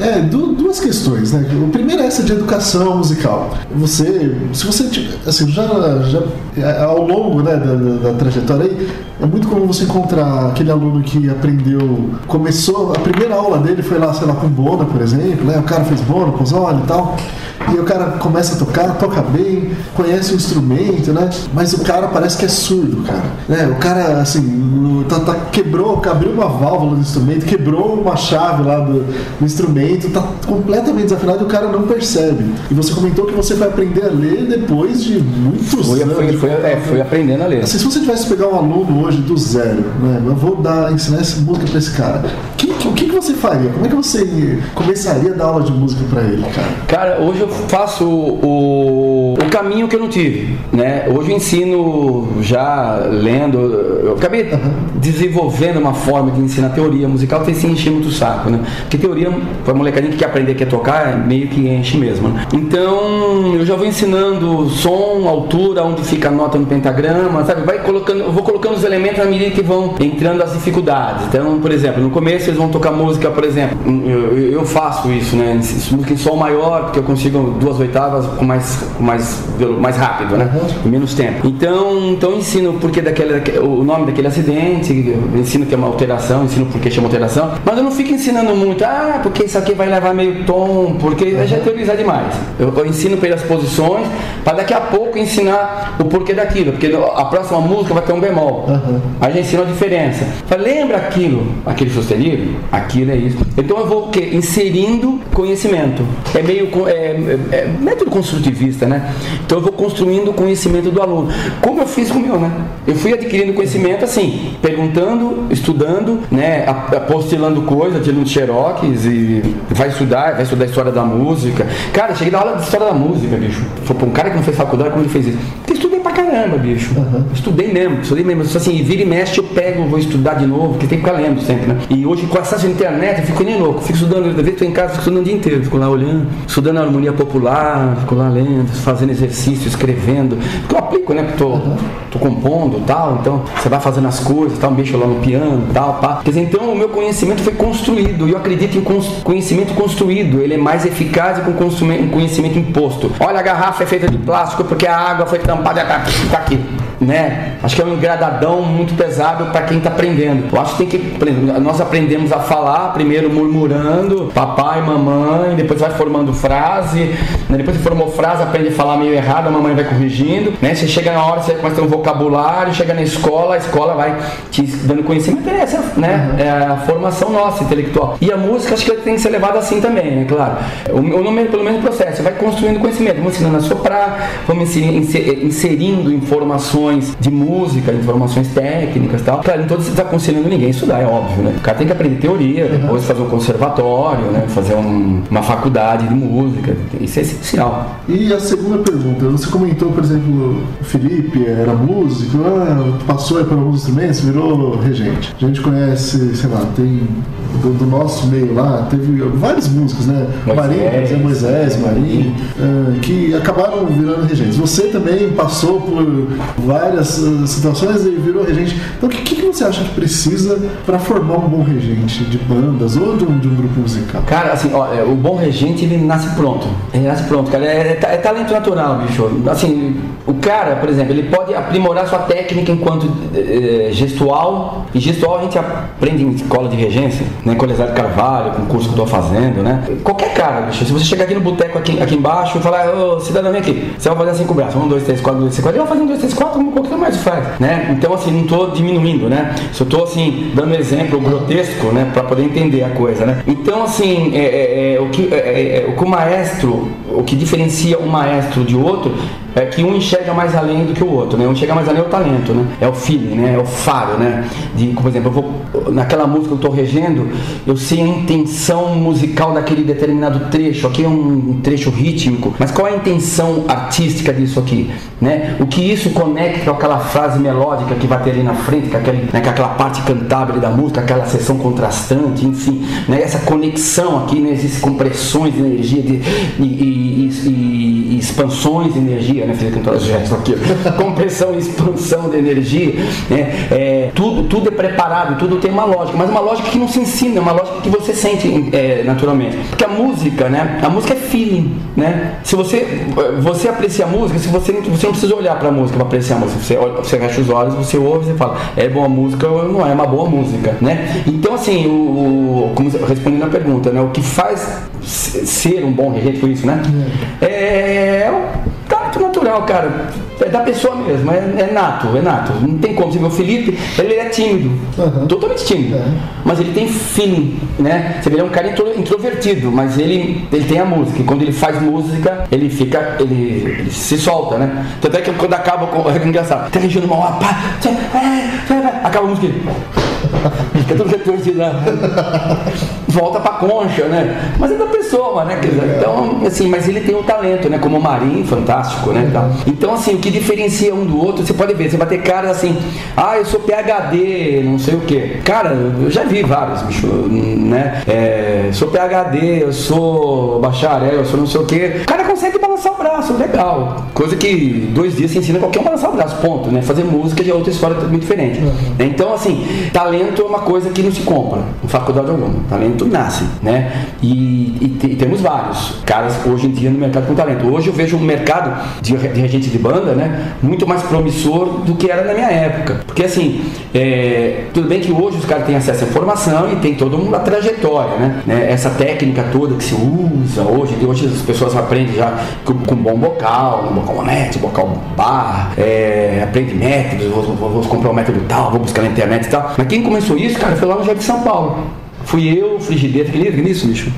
É, duas questões, né? O primeiro é essa de educação musical. Você, se você, assim, já, já é, ao longo né, da, da, da trajetória aí, é muito comum você encontrar aquele aluno que aprendeu, começou, a primeira aula dele foi lá, sei lá, com Bona, por exemplo, né? O cara fez Bona, com e tal. E o cara começa a tocar, toca bem, conhece o instrumento, né? Mas o cara parece que é surdo, cara. Né? O cara, assim, tá, tá, quebrou, abriu uma válvula do instrumento, quebrou uma chave lá do, do instrumento, tá completamente desafinado e o cara não percebe. E você comentou que você vai aprender a ler depois de muitos foi, anos. Foi, foi, é, foi aprendendo a ler. Assim, se você tivesse pegar um aluno hoje do zero, né? Eu vou dar, ensinar essa música pra esse cara. Que, o que, que você faria? Como é que você começaria a dar aula de música para ele, cara? Cara, hoje eu faço o, o caminho que eu não tive, né? Hoje eu ensino já lendo, eu acabei uhum. desenvolvendo uma forma de ensinar teoria musical sem se encher muito o saco, né? Porque teoria, para molecadinha que quer aprender, quer tocar, meio que enche mesmo, né? Então, eu já vou ensinando som, altura, onde fica a nota no pentagrama, sabe? Vai colocando, eu vou colocando os elementos à medida que vão entrando as dificuldades. Então, por exemplo, no começo eles vão tocar música, por exemplo, eu, eu faço isso, né? Música em sol maior, porque eu consigo duas oitavas com mais, mais mais rápido, né? Em menos tempo. Então, então eu ensino o porquê daquele, o nome daquele acidente, ensino que é uma alteração, ensino porque chama alteração, mas eu não fico ensinando muito, ah, porque isso aqui vai levar meio tom, porque uhum. já é teorizar demais. Eu, eu ensino pelas posições, para daqui a pouco ensinar o porquê daquilo, porque a próxima música vai ter um bemol. Uhum. Aí já ensina a diferença. Fala, lembra aquilo, aquele sustenido? Aquilo é isso. Então eu vou o quê? Inserindo conhecimento. É meio é, é, é método construtivista, né? Então eu vou construindo o conhecimento do aluno. Como eu fiz com o meu, né? Eu fui adquirindo conhecimento assim, perguntando, estudando, né? Apostilando coisas, tirando xerox e vai estudar, vai estudar história da música. Cara, cheguei na aula de história da música, bicho. Foi pra um cara que não fez faculdade, como ele fez isso? Pra caramba, bicho. Uhum. Estudei mesmo, estudei mesmo. Assim, vira e mexe, eu pego, vou estudar de novo, porque tem que ficar lendo sempre, né? E hoje, com acesso à internet, eu fico nem louco. Fico estudando, às vezes tô em casa, fico estudando o dia inteiro. Fico lá olhando, estudando a harmonia popular, fico lá lendo, fazendo exercício, escrevendo. Porque eu aplico, né? Porque tô, uhum. tô compondo tal. Então, você vai fazendo as coisas, tal, mexo lá no piano tal, pá. Quer dizer, então o meu conhecimento foi construído. E eu acredito em conhecimento construído. Ele é mais eficaz que um conhecimento imposto. Olha, a garrafa é feita de plástico porque a água foi tampada, tá, aqui né? Acho que é um engradadão muito pesado para quem está aprendendo. Eu acho que tem que nós aprendemos a falar primeiro murmurando, papai, mamãe, depois vai formando frase, né? depois que formou frase aprende a falar meio errado, a mamãe vai corrigindo, né? Você chega na hora você começa a ter um vocabulário, chega na escola, a escola vai te dando conhecimento, é essa, né? Uhum. É a formação nossa intelectual. E a música acho que tem que ser levada assim também, né? Claro. O, pelo menos processo, você vai construindo conhecimento, vamos ensinando a soprar, vamos inserindo informações informações de música, informações técnicas e tal. Claro, não estou desaconselhando ninguém a estudar, é óbvio, né? O cara tem que aprender teoria, uhum. depois fazer um conservatório, né? Fazer um, uma faculdade de música. Isso é essencial. E a segunda pergunta, você comentou, por exemplo, o Felipe era músico, ah, passou aí por alguns instrumentos, virou regente. A gente conhece, sei lá, tem do, do nosso meio lá, teve vários músicos, né? Moisés, Marinho, Moisés, Marinho, uh, que acabaram virando regentes. Você também passou por várias uh, situações e virou regente. Então, o que, que você acha que precisa para formar um bom regente de bandas ou de um, de um grupo musical? Cara, assim, ó, é, o bom regente ele nasce pronto. Ele nasce pronto, cara. É, é, é talento natural, bicho. Assim, o cara, por exemplo, ele pode aprimorar sua técnica enquanto é, gestual. E gestual a gente aprende em escola de regência né, com Eliezer Carvalho, com o curso que eu estou fazendo, né? Qualquer cara, bicho, se você chegar aqui no boteco aqui, aqui embaixo e falar, ô cidadão, vem aqui, você vai fazer assim com o braço, um, dois, três, quatro, dois, três, quatro, eu vou fazer um, dois, três, quatro, qualquer mais faz, né? Então, assim, não estou diminuindo, né? Só estou, assim, dando exemplo grotesco, né, para poder entender a coisa, né? Então, assim, é, é, é o, que, é, é, é, o que o maestro, o que diferencia um maestro de outro é que um enxerga mais além do que o outro, né? Um enxerga mais além é o talento, né? É o feeling, né? É o faro, né? De, por exemplo, eu vou, naquela música que eu estou regendo, eu sei a intenção musical daquele determinado trecho. Aqui é um trecho rítmico, mas qual é a intenção artística disso aqui, né? O que isso conecta com aquela frase melódica que vai ter ali na frente, com, aquele, né? com aquela parte cantável da música, aquela sessão contrastante, enfim, né? Essa conexão aqui, né? Existem compressões de energia de, e expansões de energia né? Fiz aqui gestos aqui. Compressão e expansão de energia, né? É, tudo, tudo é preparado, tudo tem uma lógica, mas uma lógica que não se ensina, é uma lógica que você sente é, naturalmente. Porque a música, né? A música é feeling, né? Se você, você aprecia a música, se você, você não precisa olhar para a música para apreciar a música, você, você fecha os olhos, você ouve e fala, é boa música ou não é uma boa música, né? Então, assim, o, o como, respondendo a pergunta, né? O que faz ser um bom regente por isso, né? É, é talento natural, cara. É da pessoa mesmo, é, é, nato, é nato. Não tem como. Você vê o Felipe, ele é tímido, uhum. totalmente tímido. É. Mas ele tem feeling, né? Você vê, ele é um cara intro, introvertido, mas ele, ele tem a música. E quando ele faz música, ele fica, ele, ele se solta, né? Tanto é que quando acaba com. É engraçado. Tá regindo mal, pá, acaba a música. Fica tudo retorcido, né? Volta pra concha, né? Mas é da pessoa, né? Então, assim, mas ele tem um talento, né? Como o Marinho, fantástico, né? Então, assim, o que diferencia um do outro, você pode ver, você vai ter caras assim, ah, eu sou PHD, não sei o que. Cara, eu já vi vários, bicho, né? É, sou PHD, eu sou bacharel, eu sou não sei o que. O cara consegue balançar o braço, legal. Coisa que dois dias se ensina qualquer um balançar o braço, ponto, né? Fazer música já é outra história muito diferente. Uhum. Então, assim, talento talento é uma coisa que não se compra em faculdade alguma. Talento nasce, né? E, e, e, temos vários caras hoje em dia no mercado com talento. Hoje eu vejo um mercado de, de regente de banda, né? Muito mais promissor do que era na minha época. Porque assim, é, tudo bem que hoje os caras têm acesso à informação e tem toda uma trajetória, né? né? Essa técnica toda que se usa hoje, hoje as pessoas aprendem já com, com bom bocal, um bocal honesto, bocal bar, é, aprende métodos, vou, vou, vou comprar um método tal, vou buscar na internet e tal. Mas quem começou isso, cara, foi lá no Jardim de São Paulo. Fui eu, Frigideira, acredita nisso, bicho?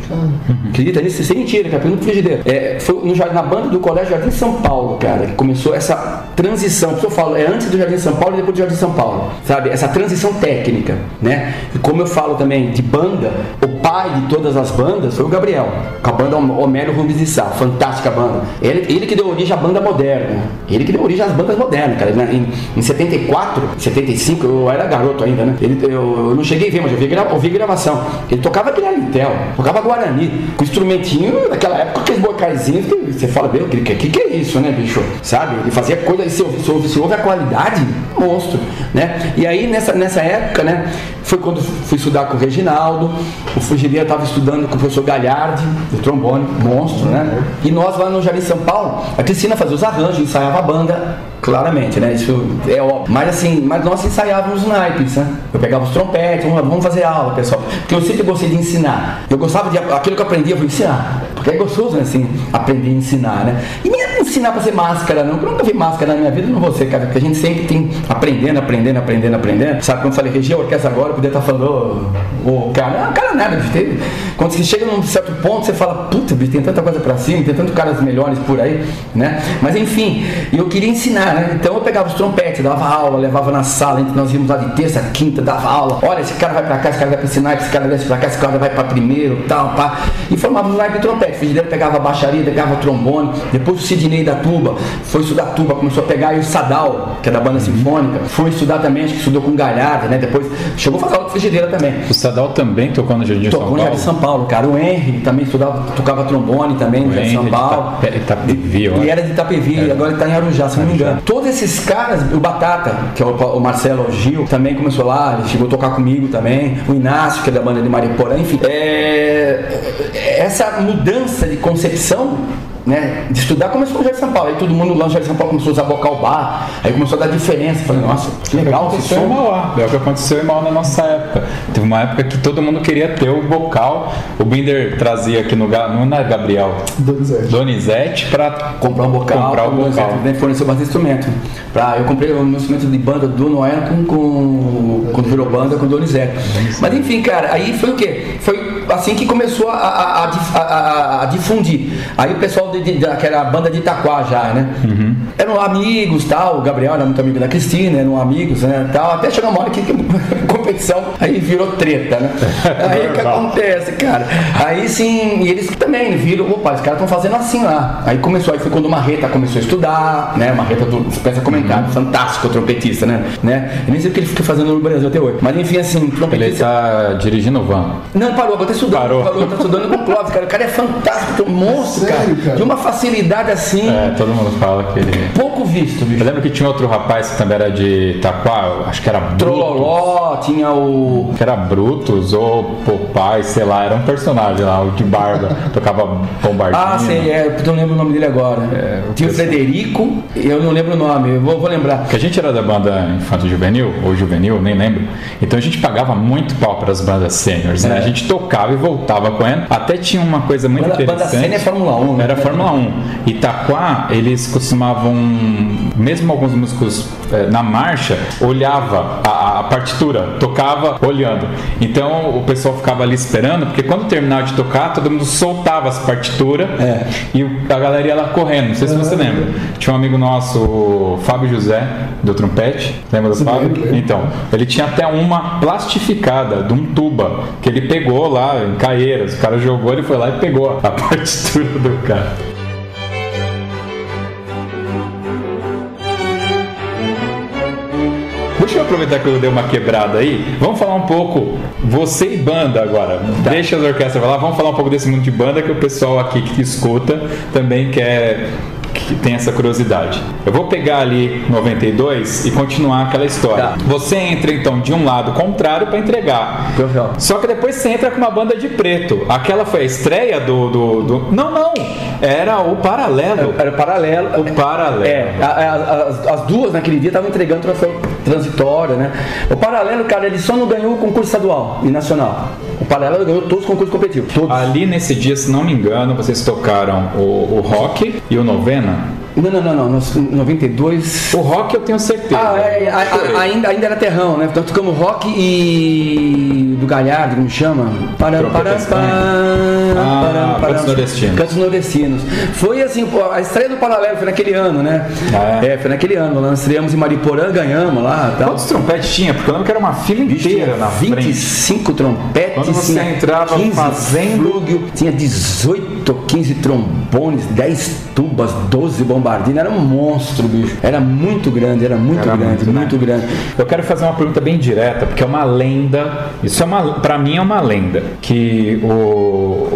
Acredita nisso? Sem mentira, cara, pergunta Frigideira. É, foi no, na banda do Colégio Jardim São Paulo, cara, que começou essa transição. Por isso eu falo, é antes do Jardim São Paulo e depois do Jardim São Paulo, sabe? Essa transição técnica, né? E como eu falo também de banda, o pai de todas as bandas foi o Gabriel, com a banda Homero Rubens de Sá, fantástica banda. Ele, ele que deu origem à banda moderna. Ele que deu origem às bandas modernas, cara. Em, em 74, 75, eu era garoto ainda, né? Ele, eu, eu não cheguei a ver, mas eu vi, ouvi gravação. Ele tocava Granitel, tocava Guarani, com instrumentinho daquela época, aqueles bocaizinhos que você fala, meu, que, que, que é isso, né, bicho? Sabe? Ele fazia coisa, se, se, se ouve a qualidade, monstro, né? E aí, nessa, nessa época, né, foi quando fui estudar com o Reginaldo, o Fugiria estava estudando com o professor Galhardi, do trombone, monstro, né? E nós lá no Jardim São Paulo, a Cristina fazia os arranjos, ensaiava a banda, claramente, né? Isso é óbvio. Mas assim, mas nós ensaiávamos naipes, né? Eu pegava os trompetes, vamos, fazer aula, pessoal. Porque eu sempre gostei de ensinar. Eu gostava de aquilo que eu aprendi, eu vou ensinar. Porque é gostoso, né, assim, aprender a ensinar, né? E é ensinar pra ser máscara, não. Eu nunca vi máscara na minha vida, não vou ser, cara. Porque a gente sempre tem aprendendo, aprendendo, aprendendo, aprendendo. Sabe, quando eu falei, regia a orquestra agora, eu podia estar falando, o cara, não, cara nada, bicho. Quando você chega num certo ponto, você fala, puta, tem tanta coisa pra cima, tem tantos caras melhores por aí, né? Mas enfim, eu queria ensinar, né? Então eu pegava os trompetes, dava aula, levava na sala, nós íamos lá de terça, quinta, dava aula. Olha, esse cara vai pra cá, esse cara vai pra ensinar, esse cara desce pra cá, esse cara vai pra primeiro, tal, pá. E formava um naipe de trompete. Frigideiro pegava a baixaria, pegava o trombone. Depois o Sidney da tuba, foi estudar tuba, começou a pegar. E o Sadal, que é da banda sinfônica, foi estudar também, acho que estudou com Galhardo, né? Depois chegou a fazer aula de frigideira também. O Sadal também tocou no Jardim São Paulo? Tocou no Jardim São Paulo, cara. O Henry também estudava, tocava trombone também no Jardim São Paulo. Itapevi, Ele era de Itapevi, é. agora ele tá em Arujá, se não me engano. Todos esses caras, o Batata, que é o, Marcelo Gil, também começou lá, ele chegou a tocar comigo também. O Inácio, que é da banda de Mariporã, enfim. É, essa mudança de concepção né, de estudar começou no Jardim São Paulo. Aí todo mundo lá no Jardim São Paulo começou a usar bocal bar, aí começou a dar diferença. Falei, nossa, que legal que aconteceu em Mauá. É o que aconteceu em Mauá na nossa época. Teve uma época que todo mundo queria ter o bocal. O Binder trazia aqui no, no na Gabriel Donizete, Donizete para comprar um bocal. Comprar o bocal. Né, forneceu bastante instrumento. Pra, eu comprei um instrumento de banda do Noé com, com, quando virou banda com o Donizete. Mas enfim, cara, aí foi o quê? Foi assim que começou a, a, a, a difundir. Aí o pessoal de, de, daquela banda de Itaquá já, né? Uhum. Eram amigos, tal. O Gabriel era muito amigo da Cristina, eram amigos, né? Tal. Até chegou uma hora que, competição aí virou treta, né? Aí o que acontece, cara? Aí sim, e eles também viram, opa, os caras estão fazendo assim lá. Aí começou, aí foi quando o Marreta começou a estudar, né? Marreta do Dispensa Comentário, uhum. fantástico trompetista, né? né? Eu nem sei o que ele fica fazendo no Brasil até hoje. Mas enfim, assim, trompetista. Ele tá dirigindo o van. Não, parou, agora tá estudando. Parou. parou tá estudando com o Clóvis, cara. O cara é fantástico, um monstro, Sério, cara. cara uma facilidade assim. É, todo mundo fala que ele. Pouco visto, bicho. Eu lembro que tinha outro rapaz que também era de Itaquá, acho que era Brutus. Trololó, tinha o. Que era Brutus ou Popeye, sei lá, era um personagem lá, o de barba, tocava bombardinho. Ah, sei, é, eu não lembro o nome dele agora. É, o tinha o Frederico, eu não lembro o nome, eu vou, vou lembrar. Que a gente era da banda Infanto Juvenil, ou Juvenil, nem lembro. Então a gente pagava muito pau para as bandas sêniores, né? É. A gente tocava e voltava correndo. Até tinha uma coisa muito banda, interessante. Banda sênior é Fórmula 1, né? Era Fórmula Fórmula 1. Itaquá, eles costumavam, mesmo alguns músicos é, na marcha, olhava a, a, partitura, tocava olhando. Então o pessoal ficava ali esperando, porque quando terminava de tocar, todo mundo soltava as partituras é. e a galera ia lá correndo. Não sei se você lembra. Tinha um amigo nosso, o Fábio José, do trompete. Lembra do Fábio? Então, ele tinha até uma plastificada de um tuba que ele pegou lá em Caeiras. O cara jogou, ele foi lá e pegou a partitura do cara. Aproveitar que eu dei uma quebrada aí. Vamos falar um pouco, você e banda agora. Tá. Deixa as orquestras falar. Vamos falar um pouco desse mundo de banda que o pessoal aqui que escuta também quer que tem essa curiosidade. Eu vou pegar ali 92 e continuar aquela história. Tá. Você entra então de um lado contrário para entregar. Só que depois você entra com uma banda de preto. Aquela foi a estreia do. do, do- Não, não! Era o paralelo. Era paralelo. O paralelo. É, a- a- as, as duas naquele dia estavam entregando troféu transitório, né? O paralelo, cara, ele só não ganhou o concurso estadual e nacional. O paralelo ganhou todos os concursos competitivos. Todos. Ali nesse dia, se não me engano, vocês tocaram o, o rock e o novena. Não, não, não, não. Nos 92. O rock eu tenho certeza. Ah, é, a- a- Foi. ainda, ainda era terrão, né? Então tocamos rock e. do Galhardo, como chama? Para, para, estranho. Ah, Cantos Nordestinos. Cantos Nordestinos. Foi assim, a estreia do Paralelo foi naquele ano, né? Ah, é? foi naquele ano. Nós estreamos em Mariporã, ganhamos lá tal. Quantos trompetes tinha? Porque eu lembro que era uma fila inteira na frente. 25 trompetes, Quando você entrava 15 fazendo- flúgio, tinha 18 ou 15 trombones, 10 tubas, 12 bombardinos, era um monstro, bicho. Era muito grande, era muito Era grande, muito, né? muito grande. Eu quero fazer uma pergunta bem direta, porque é uma lenda. Isso é uma, para mim é uma lenda que o,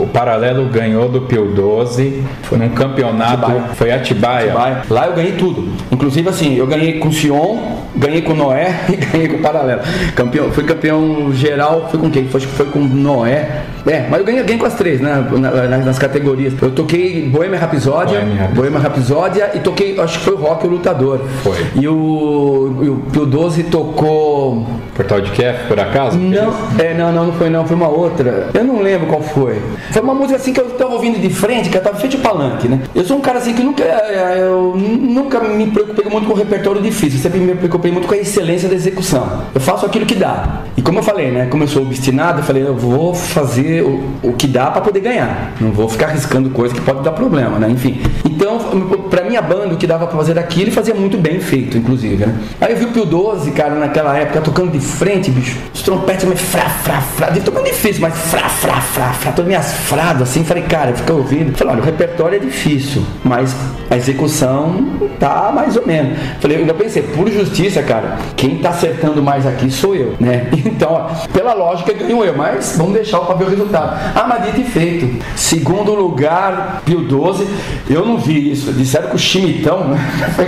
o Paralelo ganhou do Pio 12 num campeonato. Atibaia. Foi Atibaia. Vai. Lá eu ganhei tudo. Inclusive assim, eu ganhei com o Sion, ganhei com o Noé e ganhei com o Paralelo. Campeão, fui campeão geral, foi com quem? Foi, foi com o Noé. É, mas eu ganhei, ganhei com as três, né? na- na- nas categorias. Eu toquei Boêmia Rapsódia, Boêmia Rapsódia. E toquei, acho que foi o Rock o Lutador. Foi. E o, e o Pio 12 tocou. Portal de Kef, por acaso? Não, é, não, não, não foi não, foi uma outra. Eu não lembro qual foi. Foi uma música assim que eu tava ouvindo de frente, que eu tava feito de palanque, né? Eu sou um cara assim que nunca, é, eu nunca me preocupei muito com o repertório difícil, eu sempre me preocupei muito com a excelência da execução. Eu faço aquilo que dá. E como eu falei, né? Como eu sou obstinado, eu falei, eu vou fazer o, o que dá pra poder ganhar. Não vou ficar arriscando coisa que pode dar problema, né? Enfim. Então, pra minha banda, o que dava pra fazer daquilo, ele fazia muito bem feito, inclusive, né? Aí eu vi o Pio 12, cara, naquela época, tocando de frente, bicho. Os trompetes, mas frá, frá, frá. Ele tocando difícil, mas frá, frá, frá, frá. Todo minhas fradas, assim. Falei, cara, fica ouvindo. Falei, olha, o repertório é difícil, mas a execução tá mais ou menos. Falei, ainda pensei, por justiça, cara, quem tá acertando mais aqui sou eu, né? Então, ó, pela lógica, ganho eu, mas vamos deixar o resultado. Ah, mas dito e feito. Segundo lugar, Pio 12. Eu não vi isso. Disseram que o Chimitão né, foi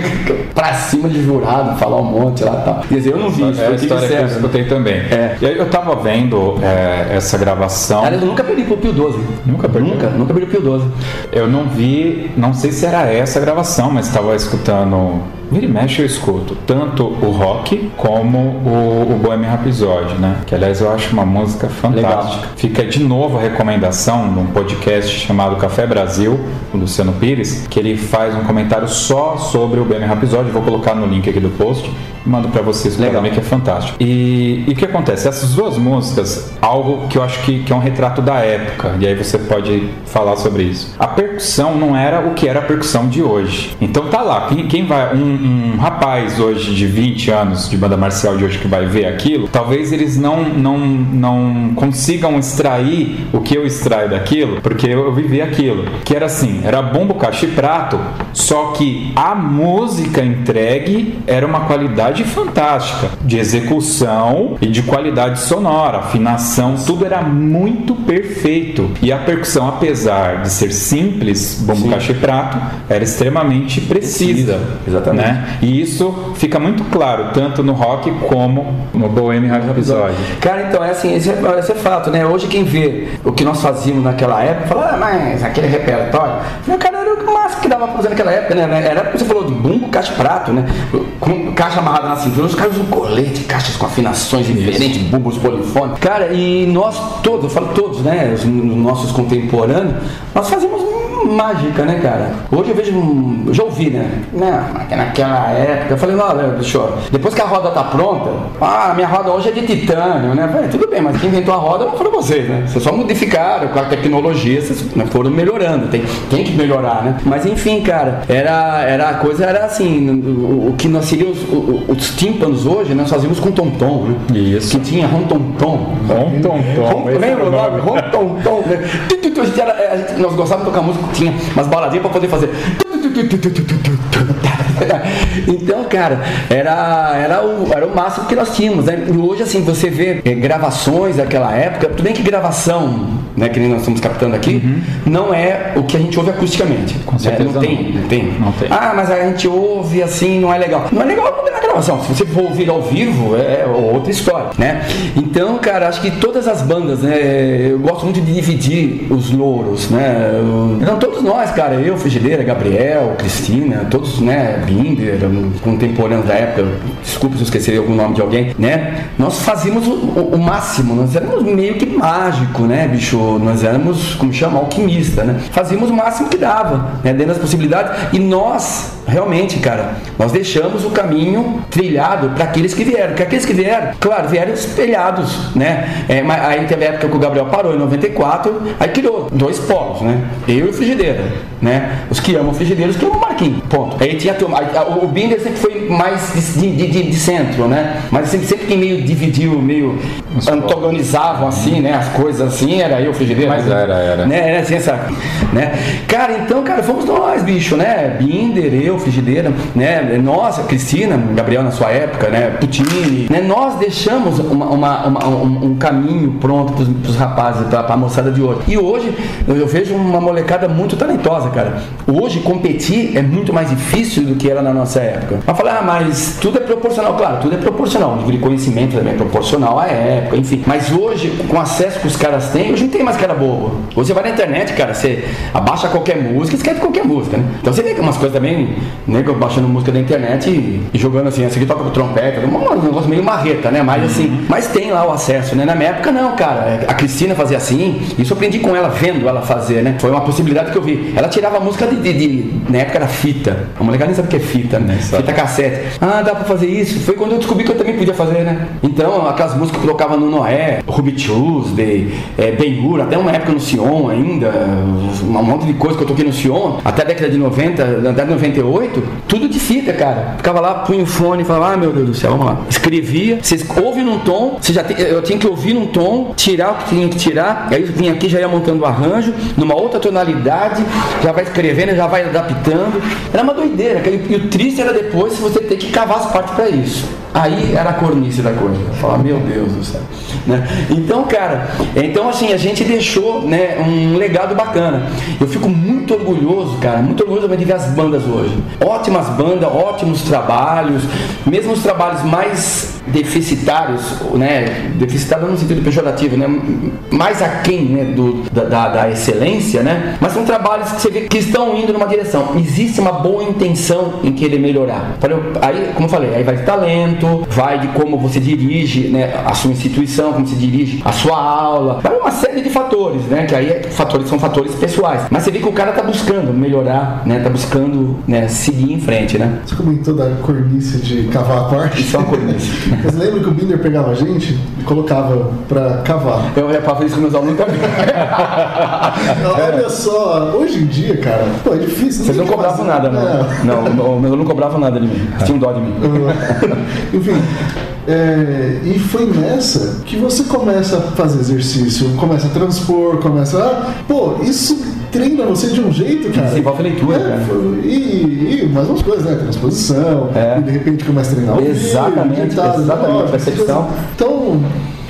pra cima de jurado, falar um monte lá e tal. Quer dizer, eu não vi isso. É a o que história que eu disseram. escutei também. É. Eu tava vendo é, essa gravação. Aliás, eu nunca perdi pro Pio 12. Nunca perdeu? Nunca, nunca perdi pro Pio 12. Eu não vi, não sei se era essa a gravação, mas estava escutando. Vira e mexe eu escuto tanto o rock como o, o Bohemian Rhapsody, né? Que aliás eu acho uma música fantástica. Legal. Fica de novo a recomendação num podcast chamado Café Brasil, o Luciano Pires, que ele faz um comentário só sobre o Bohemian Rhapsody. Vou colocar no link aqui do post e mando para vocês Legal. também, que é fantástico. E e o que acontece? Essas duas músicas, algo que eu acho que, que é um retrato da época, e aí você pode falar sobre isso. A percussão não era o que era a percussão de hoje. Então tá lá, quem, quem vai, um, um rapaz hoje de 20 anos de banda marcial de hoje que vai ver aquilo, talvez eles não, não, não consigam extrair o que eu extraio daquilo, porque eu, eu vivi aquilo. Que era assim, era bombo, caixa e prato, só que a música entregue era uma qualidade fantástica de execução e de qualidade sonora, afinação, tudo era muito perfeito. E a percussão, apesar de ser simples, bombo, Sim. caixa e prato, era extremamente precisa. Exatamente. Né? E isso fica muito claro, tanto no rock como no Bohemian Rhapsody. Cara, então, é assim, esse é, esse é fato, né? Hoje quem vê o que nós fazíamos naquela época, fala, ah, mas aquele repertório. Meu cara, era o máximo que dava pra fazer naquela época, né? Era você falou de bumbo, caixa prato, né? Com caixa amarrada na cintura, os caras usam colete, caixas com afinações diferentes, bubos polifônicos. Cara, e nós todos, eu falo todos, né? Os nossos contemporâneos, nós fazíamos mágica, né, cara? Hoje eu vejo, um- eu já ouvi, né? Não, que naquela época, eu falei, olha, bicho, depois que a roda tá pronta, ah, minha roda hoje é de titânio, né? Falei, tudo bem, mas quem inventou a roda não foram vocês, né? Vocês só modificaram com a tecnologia, vocês né, foram melhorando, tem, tem que melhorar, né? Mas enfim, cara, era, era a coisa, era assim, o, o que nós seríamos, o- o- os tímpanos hoje, nós fazíamos com tom-tom, né? Isso. Que tinha rom-tom-tom. Rom, tom, tom. Rom- esse Lembra o nome? Rom, tom, tom. né? Tu, tu, tu, a gente era- a gente- Nós gostávamos de tocar música, tinha umas baladinhas para poder fazer. Então, cara, era, era, o, era o máximo que nós tínhamos. Né? E hoje, assim, você vê eh, gravações daquela época, tudo bem que gravação né, que nem nós estamos captando aqui, não é o que a gente ouve acusticamente. Com certeza Né? Não tem, não. tem. Não tem. Ah, mas a gente ouve assim, não é legal. Não é legal na gravação. Se você for ouvir ao vivo, é outra história, né? Então, cara, acho que todas as bandas, né? Eu gosto muito de dividir os louros, né? Não, todos nós, cara, eu, Frigideira, Gabriel, Cristina, todos, né? Binder, contemporâneos da época, desculpe se eu esquecer algum nome de alguém, né? Nós fazíamos o- o máximo, nós éramos meio que mágico, né, bicho? Nós éramos, como chama, alquimista, né? Fazíamos o máximo que dava, né? Dentro das possibilidades. E nós, realmente, cara, nós deixamos o caminho trilhado para aqueles que vieram. Porque aqueles que vieram, claro, vieram espelhados, né? É, mas aí teve a época que o Gabriel parou em 94, aí criou dois polos, né? Eu e o Frigideira, né? Os que amam o Frigideira, os que amam o Marquinhos, ponto. Aí tinha o Binder sempre foi mais de, de, de- de centro, né? Mas sempre, sempre quem meio dividiu, meio antagonizavam assim, né? As coisas assim, era eu, o Frigideira. Mas era, era. Né? Era assim, essa, né? Cara, então, cara, fomos nós, bicho, né? Binder, eu, Frigideira, né? Nossa, Cristina, Gabriel na sua época, né? Putini, né? Nós deixamos uma, uma- uma- um, um caminho pronto pros, pros rapazes, pra, pra moçada de hoje. E hoje, eu, vejo uma molecada muito talentosa, cara. Hoje, competir é muito mais difícil do que era na nossa época. Mas falar, ah, mas tudo é proporcional. Claro, tudo é proporcional. O nível de conhecimento também é proporcional à época, enfim. Mas hoje, com o acesso que os caras têm, hoje não tem mais cara bobo. Hoje você vai na internet, cara, você abaixa qualquer música, escreve qualquer música, né? Então você vê que umas coisas também, né, que eu baixando música da internet e, e jogando assim, essa aqui toca com trompete, um, um negócio meio marreta, né? Mas assim, mas tem lá o acesso, né? Na minha época não, cara. A Cristina fazia assim, isso eu aprendi com ela, vendo ela fazer, né? Foi uma possibilidade que eu vi. Ela tirava a música de, de- de- na época era fita. A molecada nem sabe o que é fita, né? sabe. Fita cassete. Ah, dá pra fazer isso. Foi quando eu descobri que eu também podia fazer, né? Então, aquelas músicas que eu colocava no Noé, Ruby Tuesday, é, Ben-Hur, até uma época no Sion ainda, um monte de coisa que eu toquei no Sion, até a década de 90, na década de 98, tudo de fita, cara. Ficava lá, punha o fone e falava, ah, meu Deus do céu, vamos lá. Escrevia, você ouve num tom, você já tem- eu tinha que ouvir num tom, tirar o que tinha que tirar, aí vinha aqui, já ia montando o arranjo, numa outra tonalidade, já vai escrevendo, já vai adaptando. Era uma doideira, e o triste era depois você ter que cavar as partes pra isso. Aí era a cornice da coisa. Falar, meu Deus do céu. Né? Então, cara, então assim, a gente deixou né, um legado bacana. Eu fico muito orgulhoso, cara, muito orgulhoso de ver as bandas hoje. Ótimas bandas, ótimos trabalhos, mesmo os trabalhos mais deficitários, né? Deficitário no sentido pejorativo, né? Mais aquém né, do, da, da, excelência, né? Mas são trabalhos que você vê que estão indo numa direção. Existe uma boa intenção em querer melhorar. Aí, como eu falei, aí vai de talento, vai de como você dirige né, a sua instituição, como você dirige a sua aula, vai uma série de fatores, né? Que aí é- fatores são fatores pessoais. Mas você vê que o cara tá buscando melhorar, né? Tá buscando né, seguir em frente, né? Você comentou da cornice de cavar a parte. Isso é uma cornice. Mas lembra que o Binder pegava a gente e colocava pra cavar? Eu fazer isso com meus alunos também. Olha só, hoje em dia, cara, pô, é difícil. Vocês não tem o que cobravam nada, não. É. Não, o meu aluno não cobrava nada de mim. Tinha um dó de mim. Enfim, é, e foi nessa que você começa a fazer exercício, começa a transpor, começa a. Pô, isso treina você de um jeito, cara. Desenvolve a leitura, É, cara. foi- E, e mais umas coisas, né? Transposição, É. e de repente começa a treinar o Exatamente, vídeo, ditado, exatamente, percepção. Então,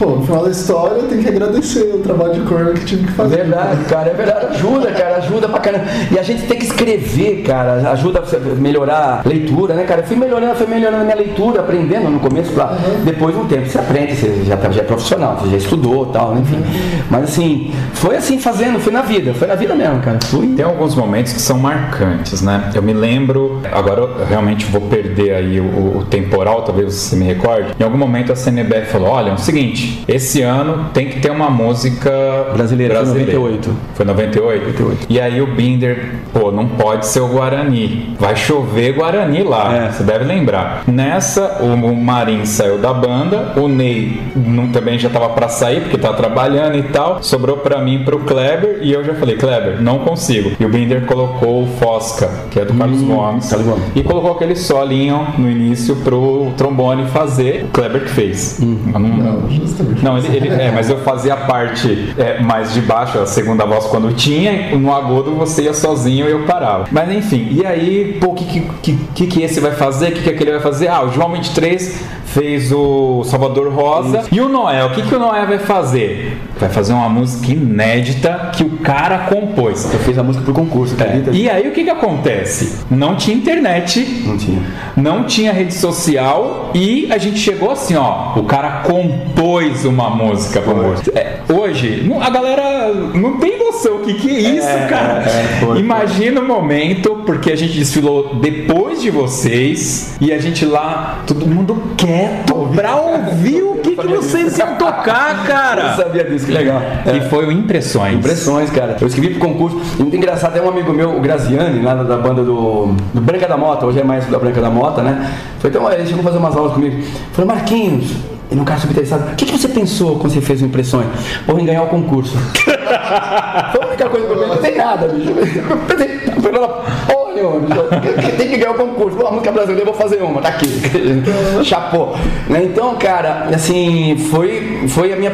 pô, no final da história tem que agradecer o trabalho de corno que tive que fazer. Verdade, cara, é verdade. Ajuda, cara, ajuda pra caramba. E a gente tem que escrever, cara, ajuda a você melhorar a leitura, né, cara? Eu fui melhorando, fui melhorando a minha leitura, aprendendo no começo, claro. Depois de um tempo você aprende, você já, tá- já é profissional, você já estudou e tal, né, enfim. Mas assim, foi assim fazendo, foi na vida, foi na vida mesmo, cara. Fui. Tem alguns momentos que são marcantes, né? Eu me lembro, agora eu realmente vou perder aí o, o temporal, talvez você me recorde. Em algum momento a CNBF falou: olha, é o seguinte, esse ano tem que ter uma música Brasileira, foi 98. Foi 98? 98. E aí o Binder, pô, não pode ser o Guarani. Vai chover Guarani lá, É. você deve lembrar. Nessa, o, Marim saiu da banda, o Ney não- também já tava pra sair, porque tá trabalhando e tal. Sobrou pra mim pro Kleber, e eu já falei, Kleber, não consigo. E o Binder colocou o Fosca, que é do Carlos Gomes. Carlos Gomes. E colocou aquele solinho no início pro trombone fazer. O Kleber que fez. Eu não- Não, não, ele, ele- é, mas eu fazia a parte é, mais de baixo, a segunda voz quando tinha, no agudo você ia sozinho e eu parava. Mas enfim, e aí, pô, o que, que, que, que esse vai fazer? O que, que aquele vai fazer? Ah, o João 23 fez o Salvador Rosa. E o Noel, o que, que o Noel vai fazer? Vai fazer uma música inédita que o cara compôs. Eu fiz a música pro concurso, acredita? E aí o que que acontece? Não tinha internet, Não tinha. não tinha rede social e a gente chegou assim, ó, o cara compôs uma música pra música. É, hoje, a galera não tem noção o que que é isso, É, cara. é, foi, Imagina o momento, porque a gente desfilou depois de vocês e a gente lá, todo mundo quieto pra ouvir o que, que vocês iam tocar, Eu cara. sabia disso, que legal. E foi o Impressões. Impressões, cara. Eu escrevi pro concurso. E muito engraçado, tem um amigo meu, o Graziani, lá da, da banda do, do Branca da Mota, hoje é mais da Branca da Mota, né? Foi, então, ele chegou a fazer umas aulas comigo. Falou, Marquinhos, ele é um cara super interessado. O que, que você pensou quando você fez o Impressões? Porra, em ganhar o concurso. Foi a única coisa que eu pensei, não tem nada, bicho. Eu pensei, Nenhuma, bicho. Tem que ganhar o concurso. Pô, a música brasileira, eu vou fazer uma, tá aqui. Chapou. Né? Então, cara, assim, foi, foi a minha.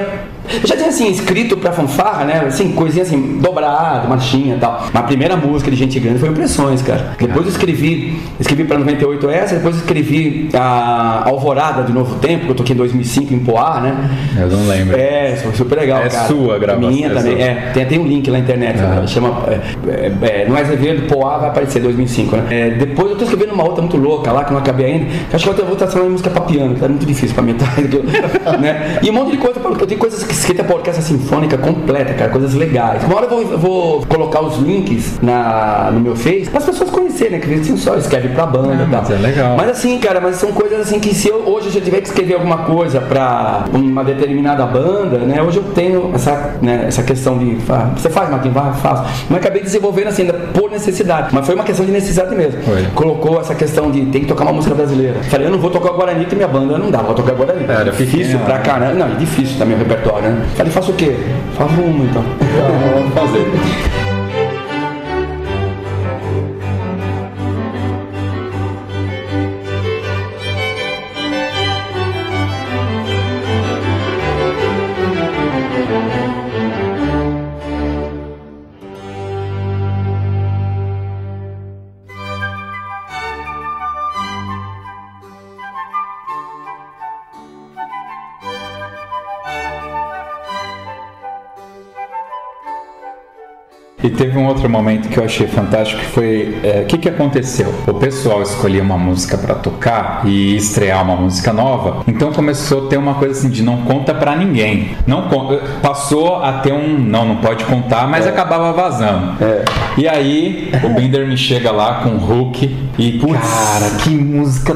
Eu já tinha assim, escrito pra fanfarra, né? Assim, coisinha assim, dobrado, marchinha e tal. Mas a primeira música de Gente Grande foi Impressões, cara. Depois eu escrevi, escrevi pra 98 essa, depois eu escrevi a Alvorada de Novo Tempo, que eu toquei em 2005 em Poá, né? Eu não lembro. É, foi super legal, É cara. sua gravação, Minha é também, sua. é. Tem até um link lá na internet, Ah. né? chama. É, é, é, não é Poá vai aparecer 2005, né? É, depois eu tô escrevendo uma outra muito louca lá, que eu não acabei ainda, que acho que eu vou transformar em música pra piano, que tá muito difícil pra metade. né? E um monte de coisa, eu tenho coisas que escrita orquestra sinfônica completa, cara, coisas legais. Uma hora eu vou, eu vou colocar os links na, no meu Face para as pessoas conhecerem, né? Que eles só escreve pra banda Ah, e tal. mas é legal. Mas assim, cara, mas são coisas assim que se eu hoje eu tiver que escrever alguma coisa pra uma determinada banda, né? Hoje eu tenho essa, né, essa questão de. ah, você faz, Marquinhos, vai, faço. Mas acabei desenvolvendo assim, ainda por necessidade. Mas foi uma questão de necessidade mesmo. Foi. Colocou essa questão de tem que tocar uma música brasileira. Falei, eu não vou tocar Guarani, que minha banda não dá, vou tocar Guarani. Era difícil pequena, pra né? caramba. Não, é difícil também o repertório, né? Falei, faço o quê? Faço uma então. Vamos fazer. E teve um outro momento que eu achei fantástico que foi é, o que que aconteceu? O pessoal escolhia uma música para tocar e estrear uma música nova, então começou a ter uma coisa assim de não conta para ninguém. Não con- passou a ter um não não pode contar, mas acabava vazando. É. E aí o Binder me chega lá com o Hook e cara que música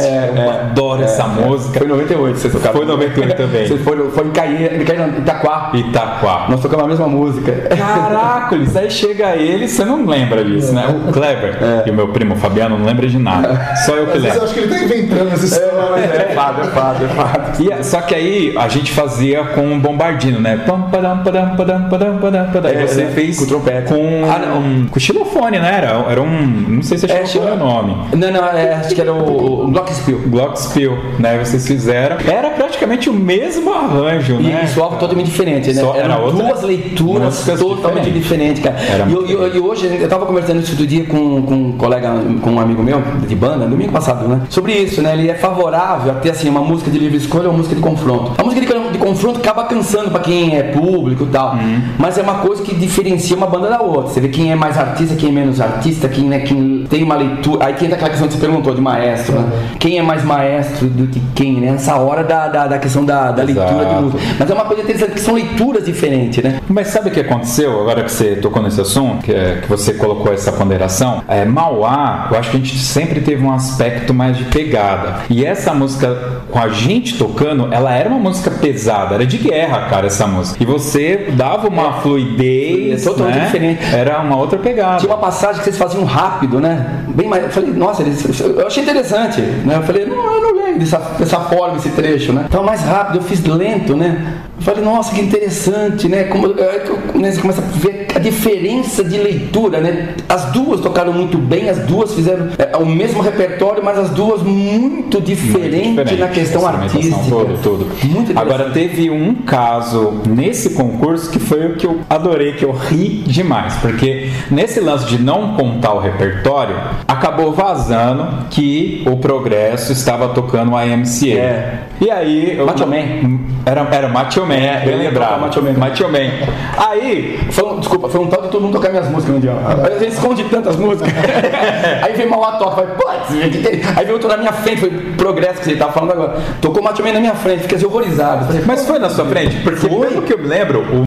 bl- fantástica! eu adoro essa música. Foi em 98 vocês tocaram. Foi em 98 também. Vocês foram, foram em Caí, em Caí, Itaquá. Itaquá. Nós tocamos a mesma música. Caracoles, aí chega ele, você não lembra disso, né? O Kleber e o meu primo Fabiano não lembra de nada. Só eu que vezes eu lembro. acho que ele tá inventando essa história. É fato, é fato, é fato. E, só que aí a gente fazia com um bombardino, né? Pam, padam, padam, padam, padam, padam, padam. É, E você é, fez com trompete. Com, Ah, não. com xilofone, né? Era, era um. Não sei se é É, xilofone o nome. Não, não, é, acho que era o, o Glockenspiel. Glockenspiel, né? Vocês fizeram. Era praticamente o mesmo arranjo, E, né? e soava totalmente diferente, né? Era Eram outra- duas leituras totalmente diferentes, cara. Era E, eu- eu- e hoje, eu tava conversando isso outro dia com, com um colega, com um amigo meu de banda, domingo passado, né? Sobre isso, né? Ele é favorável a ter, assim, uma música de livre escolha ou uma música de confronto. A música de, de confronto acaba cansando pra quem é público e tal, Uhum. mas é uma coisa que diferencia uma banda da outra. Você vê quem é mais artista, quem é menos artista, quem, né, quem tem uma leitura. Aí entra aquela questão que você perguntou de maestro, né? Quem é mais maestro do que quem, né? Essa hora da, da, da questão da, da leitura de música. Mas é uma coisa interessante, que são leituras diferentes, né? Mas sabe o que aconteceu agora que você tocou nesse assunto, que, é- que você colocou essa ponderação? É, Mauá, eu acho que a gente sempre teve um aspecto mais de pegada. E essa música, com a gente tocando, ela era uma música pesada, era de guerra, cara, essa música. E você dava uma fluidez. É totalmente né? diferente. Era uma outra pegada. Tinha uma passagem que vocês faziam rápido, né? Bem mais. Eu falei, nossa, eu achei interessante, né? Eu falei, não, eu não dessa, dessa forma, esse trecho, né? Então mais rápido, eu fiz lento, né? Eu falei, nossa, que interessante, né? Como, é né, você começa a ver a diferença de leitura, né? As duas tocaram muito bem, as duas fizeram é, o mesmo repertório, mas as duas muito diferentes Diferente, na questão artística. Tudo, tudo. Muito. Agora teve um caso nesse concurso que foi o que eu adorei, que eu ri demais, porque nesse lance de não contar o repertório, acabou vazando que o Progresso estava tocando a MCA. É. E aí. eu- Macho Man. Era, era Macho Man, É, bem lembrado. Macho Man. Macho Man. Aí. Foi um, desculpa, foi um tal de todo mundo tocar minhas músicas no dia. A gente esconde tantas músicas. aí vem mal a toca, vai, putz, é? aí veio outro na minha frente, foi progresso que você tá falando agora. Tocou o Macho Man na minha frente, fiquei assim horrorizado. Falei, Mas foi na sua frente? Porque Foi. pelo que eu me lembro, o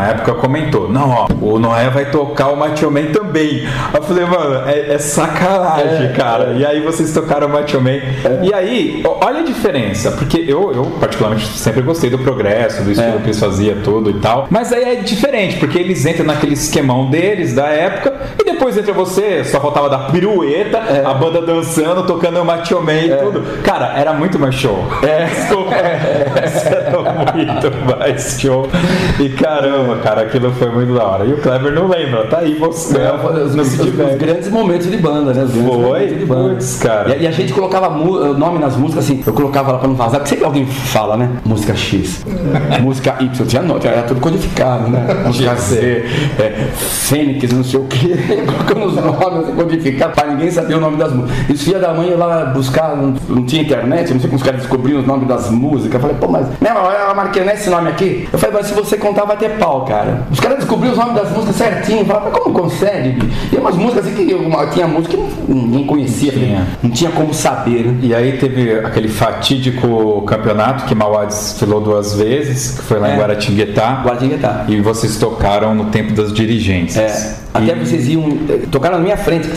na época comentou, não, ó, o Noé vai tocar o Macho Man também. Eu falei, mano, é, é sacanagem, É, cara. E aí vocês tocaram o Macho Man. E aí, olha a diferença, porque eu, eu particularmente sempre gostei do progresso, do estilo É. que eles faziam tudo e tal. Mas aí é diferente, porque eles entram naquele esquemão deles da época e depois entra você, só faltava dar pirueta, a banda dançando, tocando o Macho Man e tudo. Cara, era muito mais show. É. Desculpa. Era muito mais show. E caramba, cara, aquilo foi muito da hora. E o Kleber não lembra, tá aí você. É, os, no os- os grandes momentos de banda, né? Os grandes Foi? momentos de banda. Putz, cara. E, e a gente colocava nome nas músicas assim, eu colocava lá pra não vazar, porque sempre alguém fala, né? Música X, música Y, tinha nota, era tudo codificado, né? Música Z, é, Fênix, não sei o que, colocando os nomes assim, codificados pra ninguém saber o nome das músicas. Isso filha da mãe ia lá buscar, não, não tinha internet, não sei como os caras descobriam os nomes das músicas. Eu falei, pô, mas não, eu marquei nesse nome aqui. Eu falei, mas se você contar vai ter pau, cara. Os caras descobriam os nomes das músicas certinho, eu falei, mas como consegue? E umas músicas assim que uma, tinha música que ninguém conhecia, Tinha. não tinha como saber, né? E aí teve aquele fatídico campeonato que Mauá desfilou duas vezes, que foi lá em É. Guaratinguetá. Guaratinguetá. E vocês tocaram no tempo das dirigências. É, até vocês iam. eh, Tocaram na minha frente,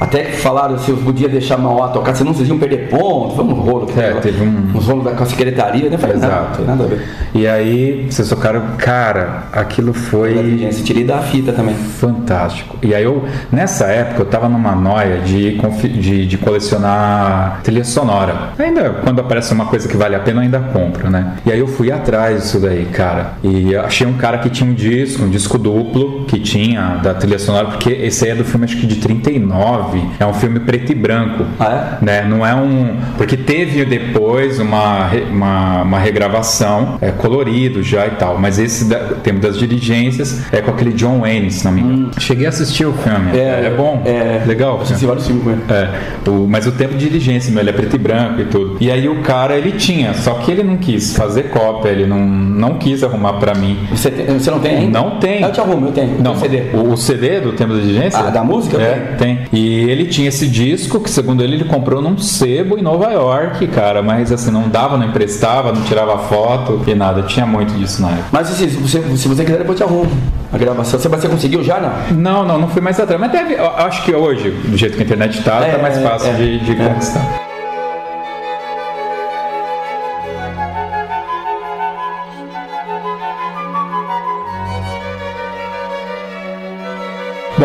até falaram se eu podia deixar Mauá tocar, senão vocês iam perder ponto. Foi um rolo. que É, teve um- Uns rolos da com a secretaria, né? Falei, Exato. Tem nada a ver. E aí vocês tocaram, cara, aquilo foi. Dirigência, tirei da fita também. Fantástico. E aí eu, nessa época, eu tava numa noia de, de, de colecionar trilha sonora. Ainda quando aparece uma coisa que vale a pena, eu ainda compro, né? E aí eu fui atrás disso daí, cara. E achei um cara que tinha um disco, um disco duplo, que tinha da trilha sonora, porque esse aí é do filme acho que de 39. É um filme preto e branco. Ah, Né? Não é um. Porque teve depois uma, uma, uma regravação, é colorido já e tal. Mas esse da, tempo das dirigências é com aquele John Wayne, se não me engano. Cheguei a assistir o filme. Hum. É, É, bom. é. Legal. o Assisti vários filmes com ele. É, o, mas o tempo de diligência, meu, ele é preto e branco e tudo. E aí o cara, ele tinha, só que ele não quis fazer cópia, ele não, não quis arrumar pra mim. Você, tem- você não tem ainda? Não tem. Eu te arrumo, eu tenho. Não, Não, CD. O, o CD do Tempo da Diligência? Ah, da música? É, tem. E ele tinha esse disco que, segundo ele, ele comprou num sebo em Nova York, cara. Mas assim, não dava, não emprestava, não tirava foto e nada. Tinha muito disso na época. Mas assim, você, se você quiser, depois eu te arrumo a gravação. Você, você conseguiu já, não? Não, não, não fui mais atrás. Mas deve, acho que hoje, do jeito que a internet tá, É, tá mais fácil é, de, de conquistar.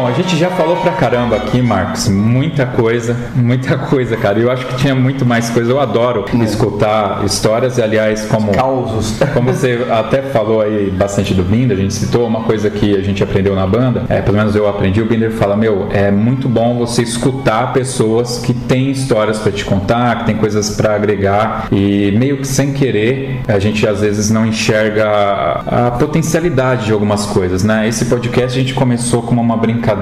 Bom, a gente já falou pra caramba aqui, Marcos, muita coisa, muita coisa, cara. Eu acho que tinha muito mais coisa. Eu adoro escutar histórias e, aliás, como Causos. como você até falou aí bastante do Binder, a gente citou uma coisa que a gente aprendeu na banda, é, pelo menos eu aprendi, o Binder fala, meu, é muito bom você escutar pessoas que têm histórias pra te contar, que tem coisas pra agregar e meio que sem querer, a gente às vezes não enxerga a, a potencialidade de algumas coisas, né? Esse podcast a gente começou como uma brincadeira,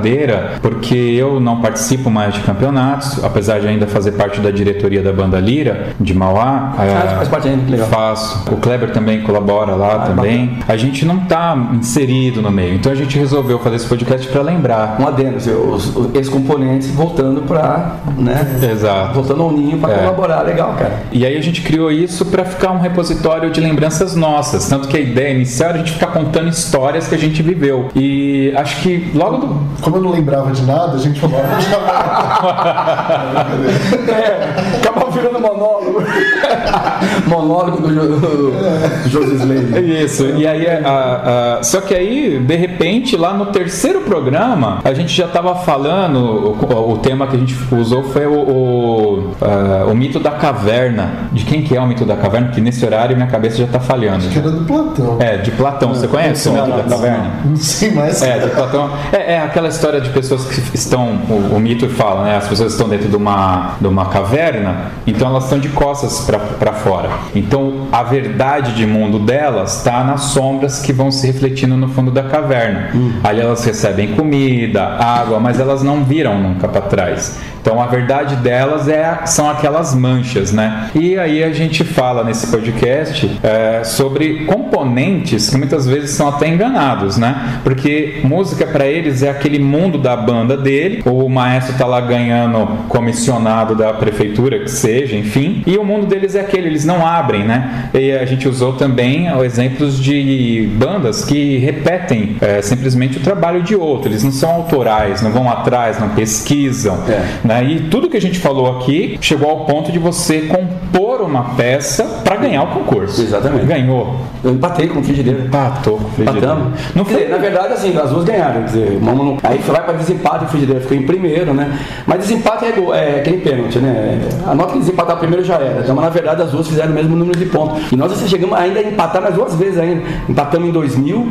porque eu não participo mais de campeonatos, apesar de ainda fazer parte da diretoria da banda Lira, de Mauá. Ah, é, faz parte ainda, que legal. Faço. O Kleber também colabora lá também. A gente não tá inserido no meio, então a gente resolveu fazer esse podcast para lembrar. Um adendo, os, os, esses componentes voltando pra, né? Exato. Voltando ao ninho pra É. colaborar, legal, cara. E aí a gente criou isso para ficar um repositório de lembranças nossas. Tanto que a ideia inicial era a gente ficar contando histórias que a gente viveu. E acho que logo do. Como eu não lembrava de nada, a gente ah, já É, acabou virando monólogo. monólogo do, Jo- do José Slade. Isso, e aí, a- a- só que aí, de repente, lá no terceiro programa, a gente já estava falando, o, o tema que a gente usou foi o, o, ah, o mito da caverna. De quem que é o mito da caverna? Porque nesse horário minha cabeça já está falhando. que era do Platão. É, de Platão. Você conhece o mito da caverna? Não sei mais. É, de Platão. É, é aquela história de pessoas que estão. O, o mito fala, né? As pessoas estão dentro de uma, de uma caverna Então elas estão de costas para fora. Então a verdade de mundo delas está nas sombras que vão se refletindo no fundo da caverna. Hum. Ali elas recebem comida, água, mas elas não viram nunca para trás. Então a verdade delas é, são aquelas manchas, né? E aí a gente fala nesse podcast é, sobre componentes que muitas vezes são até enganados, né? Porque música para eles é aquele mundo da banda dele, o maestro tá lá ganhando comissionado da prefeitura, que seja, enfim, e o mundo deles é aquele, eles não abrem, né? E a gente usou também exemplos de bandas que repetem é, simplesmente o trabalho de outro, eles não são autorais, não vão atrás, não pesquisam, é. Né? E tudo que a gente falou aqui chegou ao ponto de você compor uma peça para ganhar o concurso. Exatamente. Ganhou. Eu empatei com o Frigideira. Empatou com o Frigideira. Não foi... Dizer, na verdade, assim, as duas ganharam. Quer dizer, não... Aí vai para desempate e o Frigideira ficou em primeiro, né? Mas desempate é, é aquele pênalti, né? A nota que desempatar primeiro já era. Então, mas na verdade, as duas fizeram o mesmo número de pontos. E nós assim, chegamos ainda a empatar mais duas vezes ainda. Empatamos em 2000,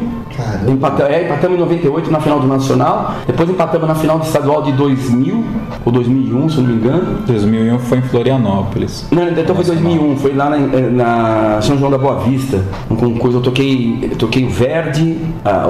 empatamos, é, empatamos em 98 na final do Nacional, depois empatamos na final do estadual de 2000 ou 2000 2001, se eu não me engano. 2001 foi em Florianópolis. Não, então foi 2001, foi lá na, na, São João da Boa Vista. Um concurso, eu toquei, eu toquei o Verde,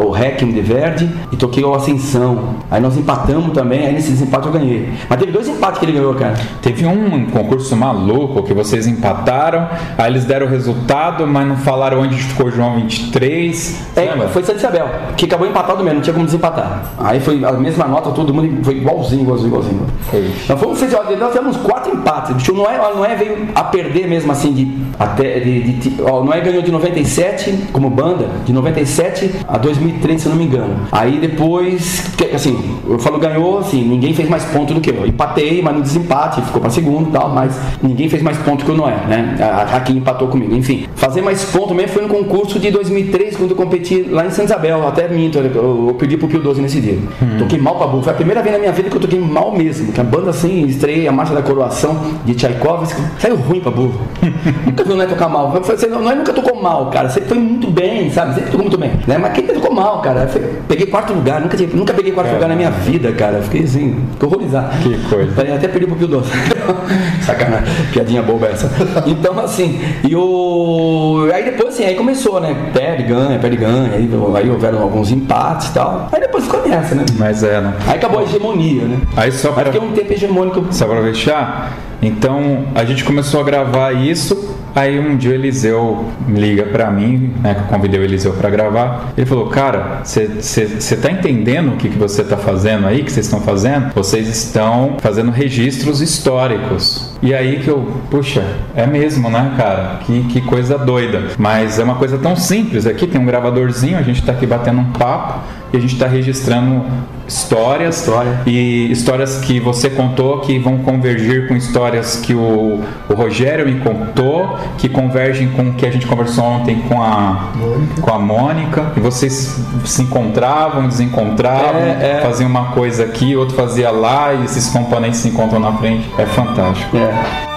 o Requiem de Verde, e toquei o Ascensão. Aí nós empatamos também, aí nesse desempate eu ganhei. Mas teve dois empates que ele ganhou, cara. Teve um concurso maluco que vocês empataram, aí eles deram o resultado, mas não falaram onde ficou o João 23. É, lembra? foi Santa Isabel, que acabou empatado mesmo, não tinha como desempatar. Aí foi a mesma nota, todo mundo foi igualzinho, igualzinho, igualzinho. Foi. Nós fomos nós tivemos quatro empates. O não é, não é veio a perder mesmo assim de até de, de, ó, não é ganhou de 97 como banda, de 97 a 2003, se eu não me engano. Aí depois, assim, eu falo ganhou, assim, ninguém fez mais ponto do que eu. Empatei, mas no desempate, ficou para segundo, tal, mas ninguém fez mais ponto que o Noé, né? A, aqui empatou comigo. Enfim, fazer mais ponto mesmo foi no concurso de 2003 quando eu competi lá em Santa Isabel, até minto, eu, eu, perdi pro Pio 12 nesse dia. Hum. Toquei mal pra burro. Foi a primeira vez na minha vida que eu toquei mal mesmo, que a banda assim, estreiei a marcha da coroação de Tchaikovsky, saiu ruim pra burro. nunca viu o Neto tocar mal. Você não, é nunca tocou mal, cara. Você foi muito bem, sabe? Sempre tocou muito bem. Né? Mas quem tocou mal, cara? Foi, peguei quarto lugar, nunca, nunca peguei quarto é, lugar na minha vida, cara. Fiquei assim, fiquei horrorizado. Que coisa. Até perdi pro Pio Doce. Sacanagem, piadinha boba essa. Então, assim, e o. Aí depois, assim, aí começou, né? Perde, ganha, perde, ganha. Aí, aí houveram alguns empates e tal. Aí depois ficou nessa, né? Mas é, né? Aí acabou a hegemonia, né? Aí só pra... Aí fiquei um tempo hegemônico. Só pra fechar, então a gente começou a gravar isso. Aí um dia o Eliseu liga para mim, né, que eu convidei o Eliseu para gravar. Ele falou: Cara, você tá entendendo o que, que você tá fazendo aí, que vocês estão fazendo? Vocês estão fazendo registros históricos. E aí que eu, puxa, é mesmo, né, cara? Que, que coisa doida. Mas é uma coisa tão simples. Aqui tem um gravadorzinho, a gente tá aqui batendo um papo e a gente está registrando histórias História. e histórias que você contou que vão convergir com histórias que o, o Rogério me contou, que convergem com o que a gente conversou ontem com a Mônica, com a Mônica e vocês se encontravam, desencontravam, é, é. faziam uma coisa aqui, outro fazia lá e esses componentes se encontram na frente. É fantástico. É.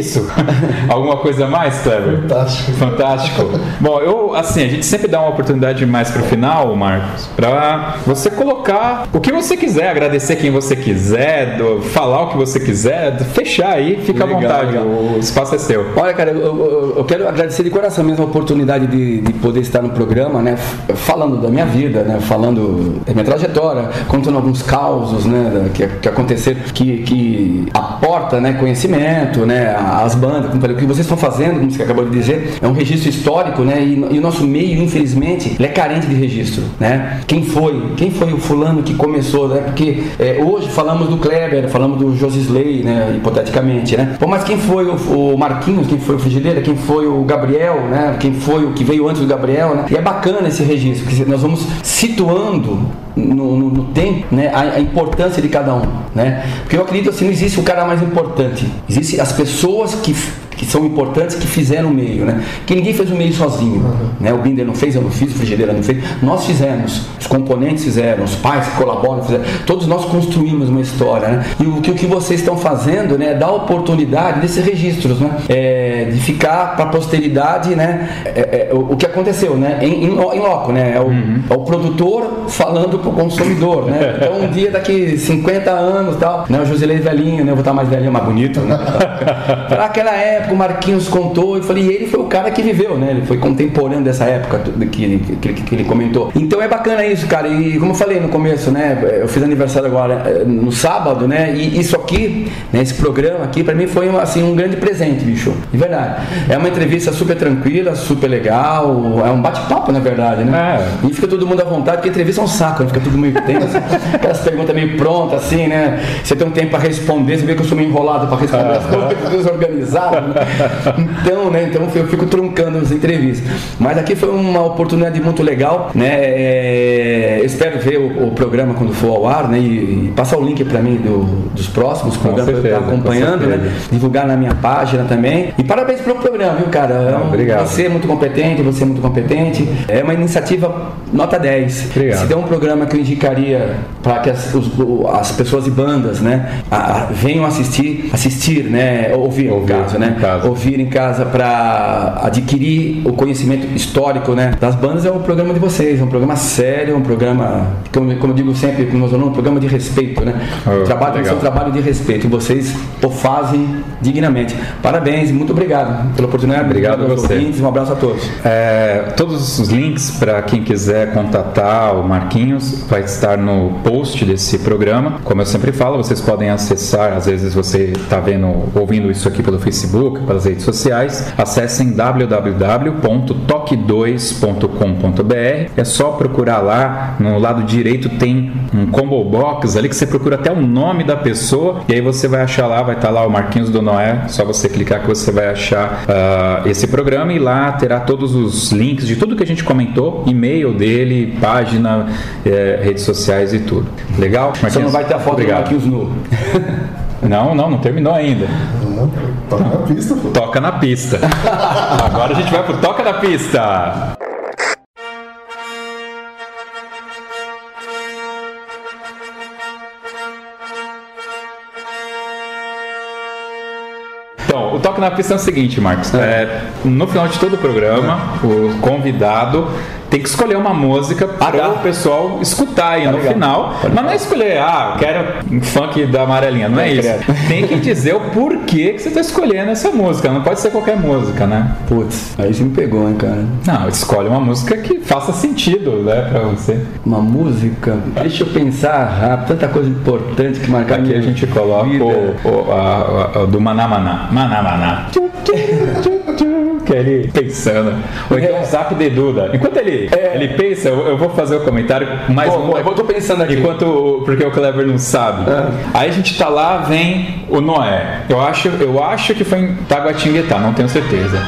isso. Alguma coisa mais, Cleber? Fantástico. Fantástico. Bom, eu, assim, a gente sempre dá uma oportunidade mais pro final, Marcos, para você colocar o que você quiser, agradecer quem você quiser, do, falar o que você quiser, fechar aí, fica legal, à vontade, legal. o espaço é seu. Olha, cara, eu, eu, eu, quero agradecer de coração mesmo a oportunidade de, de poder estar no programa, né, falando da minha vida, né, falando da minha trajetória, contando alguns causos, né, que, que aconteceram, que, que aporta, né, conhecimento, né, né, as bandas, como falei, o que vocês estão fazendo, como você acabou de dizer, é um registro histórico, né? E, e o nosso meio, infelizmente, é carente de registro, né? Quem foi? Quem foi o fulano que começou, né? Porque é, hoje falamos do Kleber, falamos do Josisley, né? Hipoteticamente, né? Mas quem foi o, o Marquinhos? Quem foi o Frigideira? Quem foi o Gabriel, né? Quem foi o que veio antes do Gabriel, né? E é bacana esse registro, porque nós vamos situando no, no, no tempo né, a, a, importância de cada um. Né? Porque eu acredito assim, não existe o cara mais importante. Existem as pessoas que que são importantes que fizeram o meio, né? Que ninguém fez o meio sozinho, uhum. né? O Binder não fez, eu não fiz, o Frigideira não fez. Nós fizemos, os componentes fizeram, os pais que colaboram fizeram. Todos nós construímos uma história, né? E o que, o que vocês estão fazendo, né? É dar oportunidade desses registros, né? É, de ficar para a posteridade, né? É, é, o, o, que aconteceu, né? Em, em, em loco, né? É o, uhum. é o produtor falando para o consumidor, né? Então um dia daqui 50 anos tal, né? O Josilei velhinho, né? Eu vou estar mais velhinho, mais bonito, né? Para aquela época o Marquinhos contou, e falei, e ele foi o cara que viveu, né? Ele foi contemporâneo dessa época que, que, que, ele comentou. Então é bacana isso, cara. E como eu falei no começo, né? Eu fiz aniversário agora eh, no sábado, né? E isso aqui, né? esse programa aqui, para mim foi assim, um grande presente, bicho. De verdade. É uma entrevista super tranquila, super legal. É um bate-papo, na verdade, né? É. E fica todo mundo à vontade, porque entrevista é um saco, né? Fica tudo meio tenso. Aquelas perguntas meio prontas, assim, né? Você tem um tempo para responder, você vê que eu sou meio enrolado para responder as coisas, desorganizado. Então, né? Então eu fico truncando as entrevistas. Mas aqui foi uma oportunidade muito legal, né? É, espero ver o, o, programa quando for ao ar, né? E, e passar o link para mim do, dos próximos programas que eu estou acompanhando, né? Divulgar na minha página também. E parabéns pelo programa, viu, cara? É um, Obrigado. Você é muito competente, você é muito competente. É uma iniciativa nota 10. Obrigado. Se der um programa que eu indicaria para que as, os, as pessoas e bandas, né, a, a, venham assistir, assistir, né, ouvir, ouvir no caso, né? Casa. ouvir em casa para adquirir o conhecimento histórico né, das bandas é o programa de vocês. É um programa sério, um programa, como, como eu digo sempre com meus alunos, um programa de respeito. Né? Oh, trabalho ser um trabalho de respeito e vocês o fazem dignamente. Parabéns e muito obrigado pela oportunidade. Obrigado a você. Ouvintes, um abraço a todos. É, todos os links para quem quiser contatar o Marquinhos vai estar no post desse programa. Como eu sempre falo, vocês podem acessar, às vezes você está vendo, ouvindo isso aqui pelo Facebook, pelas redes sociais, acessem www.toque2.com.br. É só procurar lá, no lado direito tem um combo box ali que você procura até o nome da pessoa e aí você vai achar lá, vai estar lá o Marquinhos do Noé, só você clicar que você vai achar uh, esse programa e lá terá todos os links de tudo que a gente comentou, e-mail dele, página, eh, redes sociais e tudo. Legal? Marquinhos? Você não vai ter a foto Obrigado. do Marquinhos nu. Não, não, não terminou ainda. Toca na pista, pô. Toca na pista. Agora a gente vai pro Toca na Pista. Então, o toque na pista é o seguinte, Marcos. É. É, no final de todo o programa, é. o convidado tem que escolher uma música para ah, o pessoal escutar aí tá no legal. final. Pode mas não é escolher, ah, quero um funk da amarelinha, não é, é isso. Tem que dizer o porquê que você está escolhendo essa música. Não pode ser qualquer música, né? Putz, aí você me pegou, hein, cara. Não, escolhe uma música que faça sentido, né, pra você. Uma música? Deixa eu pensar rápido, tanta coisa importante que marcar Aqui a gente coloca o, o, a, a, a, do Manamaná. Manamaná. Que é ele pensando. Ou então é. zap de Duda. Enquanto ele, é. ele pensa, eu, eu, vou fazer o comentário mais um. Eu tô pensando aqui. Enquanto, porque o Clever não sabe. É. Aí a gente tá lá, vem o Noé. Eu acho, eu acho que foi em Taguatinguetá, não tenho certeza.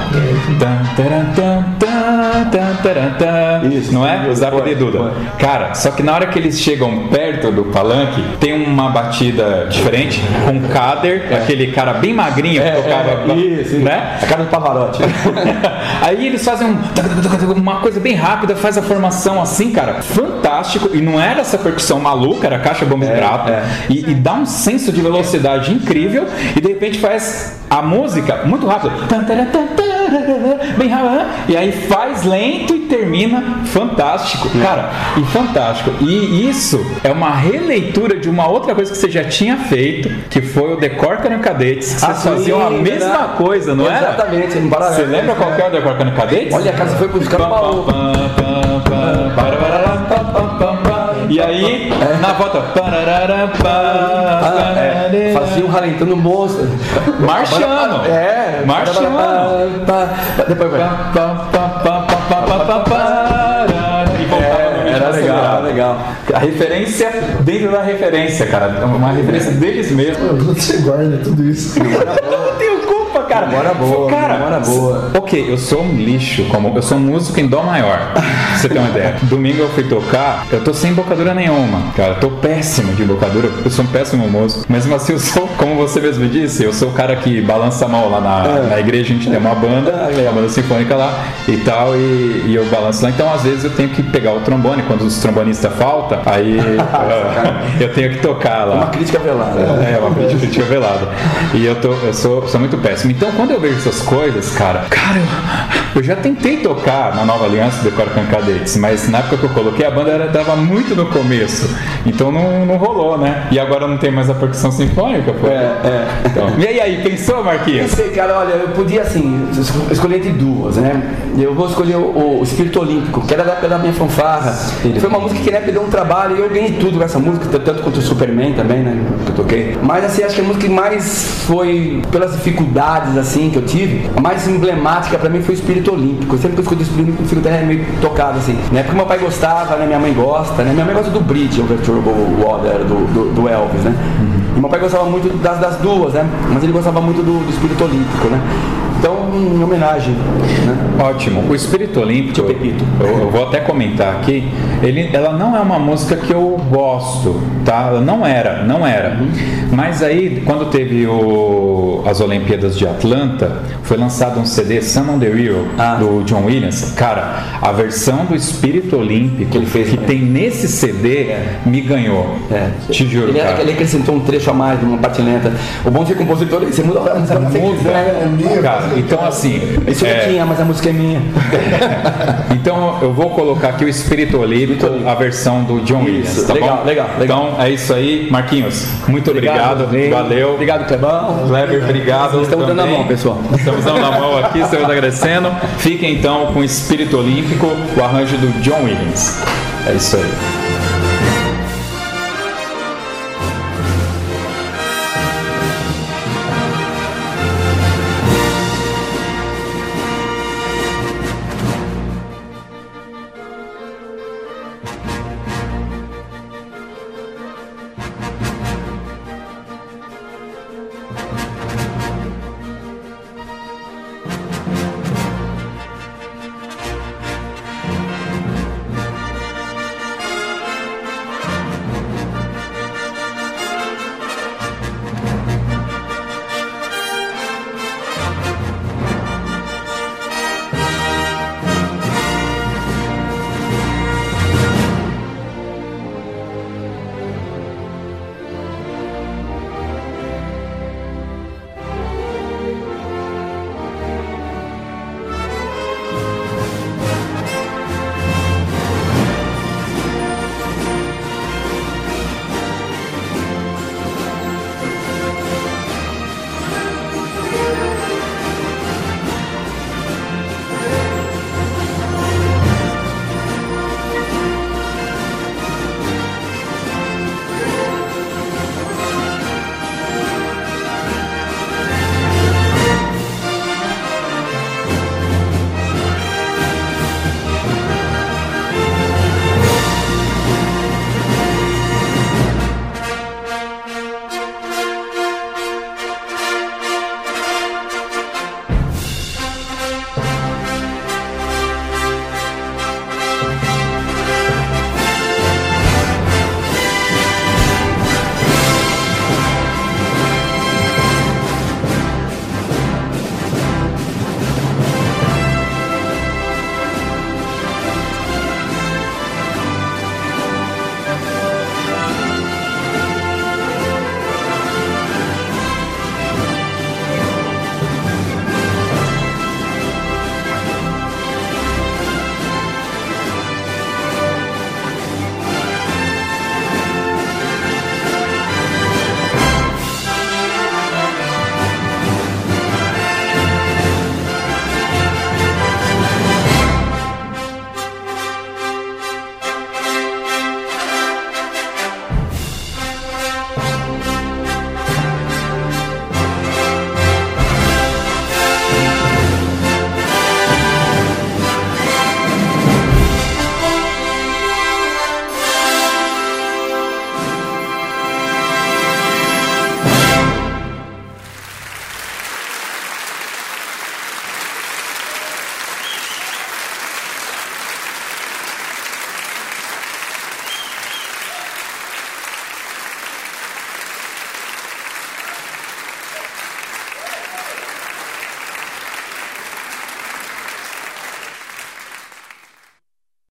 Isso, não é? O zap de Duda. Cara, só que na hora que eles chegam perto do palanque, tem uma batida diferente, com um Kader, é. aquele cara bem magrinho que é, tocava. Isso, né? A cara do Pavarotti. Aí eles fazem um, uma coisa bem rápida, faz a formação assim, cara, fantástico. E não era essa percussão maluca, era caixa bomba é, prato. É. E, e, dá um senso de velocidade incrível. E de repente faz a música muito rápido. Bem rápido. E aí faz lento e termina fantástico. É. Cara, e fantástico. E isso é uma releitura de uma outra coisa que você já tinha feito, que foi o The Corcoran Cadetes. Que vocês ah, faziam a mesma coisa, não Exatamente, era? Exatamente, você lembra qual que é o The Corcoran Cadetes? Olha, a casa foi buscar o e aí, é. na volta. Ah, é. Fazia um ralentando moça. Marchando. É. é, é, é Marchando. Depois vai. Era legal, legal. A referência dentro da referência, cara. Uma referência deles mesmos. Você guarda tudo isso. Eu não tenho cara. Memória boa, cara, memória boa. Ok, eu sou um lixo, como eu sou músico em dó maior. pra você ter uma ideia. Domingo eu fui tocar, eu tô sem embocadura nenhuma. Cara, eu tô péssimo de embocadura, eu sou um péssimo músico. Mas assim, eu sou, como você mesmo disse, eu sou o cara que balança a mão lá na, É. na igreja, a gente tem uma banda, a banda sinfônica lá e tal, e, e eu balanço lá. Então, às vezes, eu tenho que pegar o trombone, quando os trombonistas faltam, aí ah, eu tenho que tocar lá. Uma crítica velada. É, uma crítica velada. E eu, tô, eu sou, sou muito péssimo. Então, quando eu vejo essas coisas, cara, cara, eu, eu já tentei tocar na Nova Aliança do Decor Cadetes, mas na época que eu coloquei, a banda era, tava muito no começo. Então não, não rolou, né? E agora não tem mais a percussão sinfônica, pô. É, é. Então, e aí, aí, pensou, Marquinhos? Pensei, cara, olha, eu podia assim, es- escolher entre duas, né? Eu vou escolher o, o Espírito Olímpico, que era da da minha fanfarra. Foi uma música que na época deu um trabalho e eu ganhei tudo com essa música, tanto quanto o Superman também, né? Que eu toquei. Mas assim, acho que a música que mais foi, pelas dificuldades assim que eu tive, a mais emblemática pra mim foi o Espírito Olímpico. Sempre que eu escuto o Espírito Olímpico, eu fico até meio tocado assim. Né? Porque meu pai gostava, né? Minha mãe gosta, né? Minha mãe gosta do Bridge, Overture Water, do, do, do Elvis, né? E meu pai gostava muito das, das duas, né? Mas ele gostava muito do, do espírito olímpico, né? Então, em homenagem, né? Ótimo. O Espírito Olímpico, eu, eu vou até comentar aqui, ele, ela não é uma música que eu gosto, tá? Ela não era, não era. Mas aí, quando teve o, as Olimpíadas de Atlanta, foi lançado um CD, Summon the Real, Ah. do John Williams. Cara, a versão do Espírito Olímpico Que ele fez que também. tem nesse CD me ganhou. É. Te juro, ele, cara. ele acrescentou um trecho a mais uma parte lenta. O bom de ser compositor é que você muda a música Muda. É minha, Cara, então assim. Isso é, eu tinha, mas a música é minha. Então eu vou colocar aqui o Espírito Olímpico, a versão do John Williams, tá legal, bom? legal, legal. Então é isso aí, Marquinhos. Muito obrigado, Ney. valeu. Obrigado, Clebão. Kleber, obrigado. Estamos dando a também. mão, pessoal. Estamos dando a mão aqui, estamos agradecendo. Fiquem então com o Espírito Olímpico, o arranjo do John Williams. É isso aí.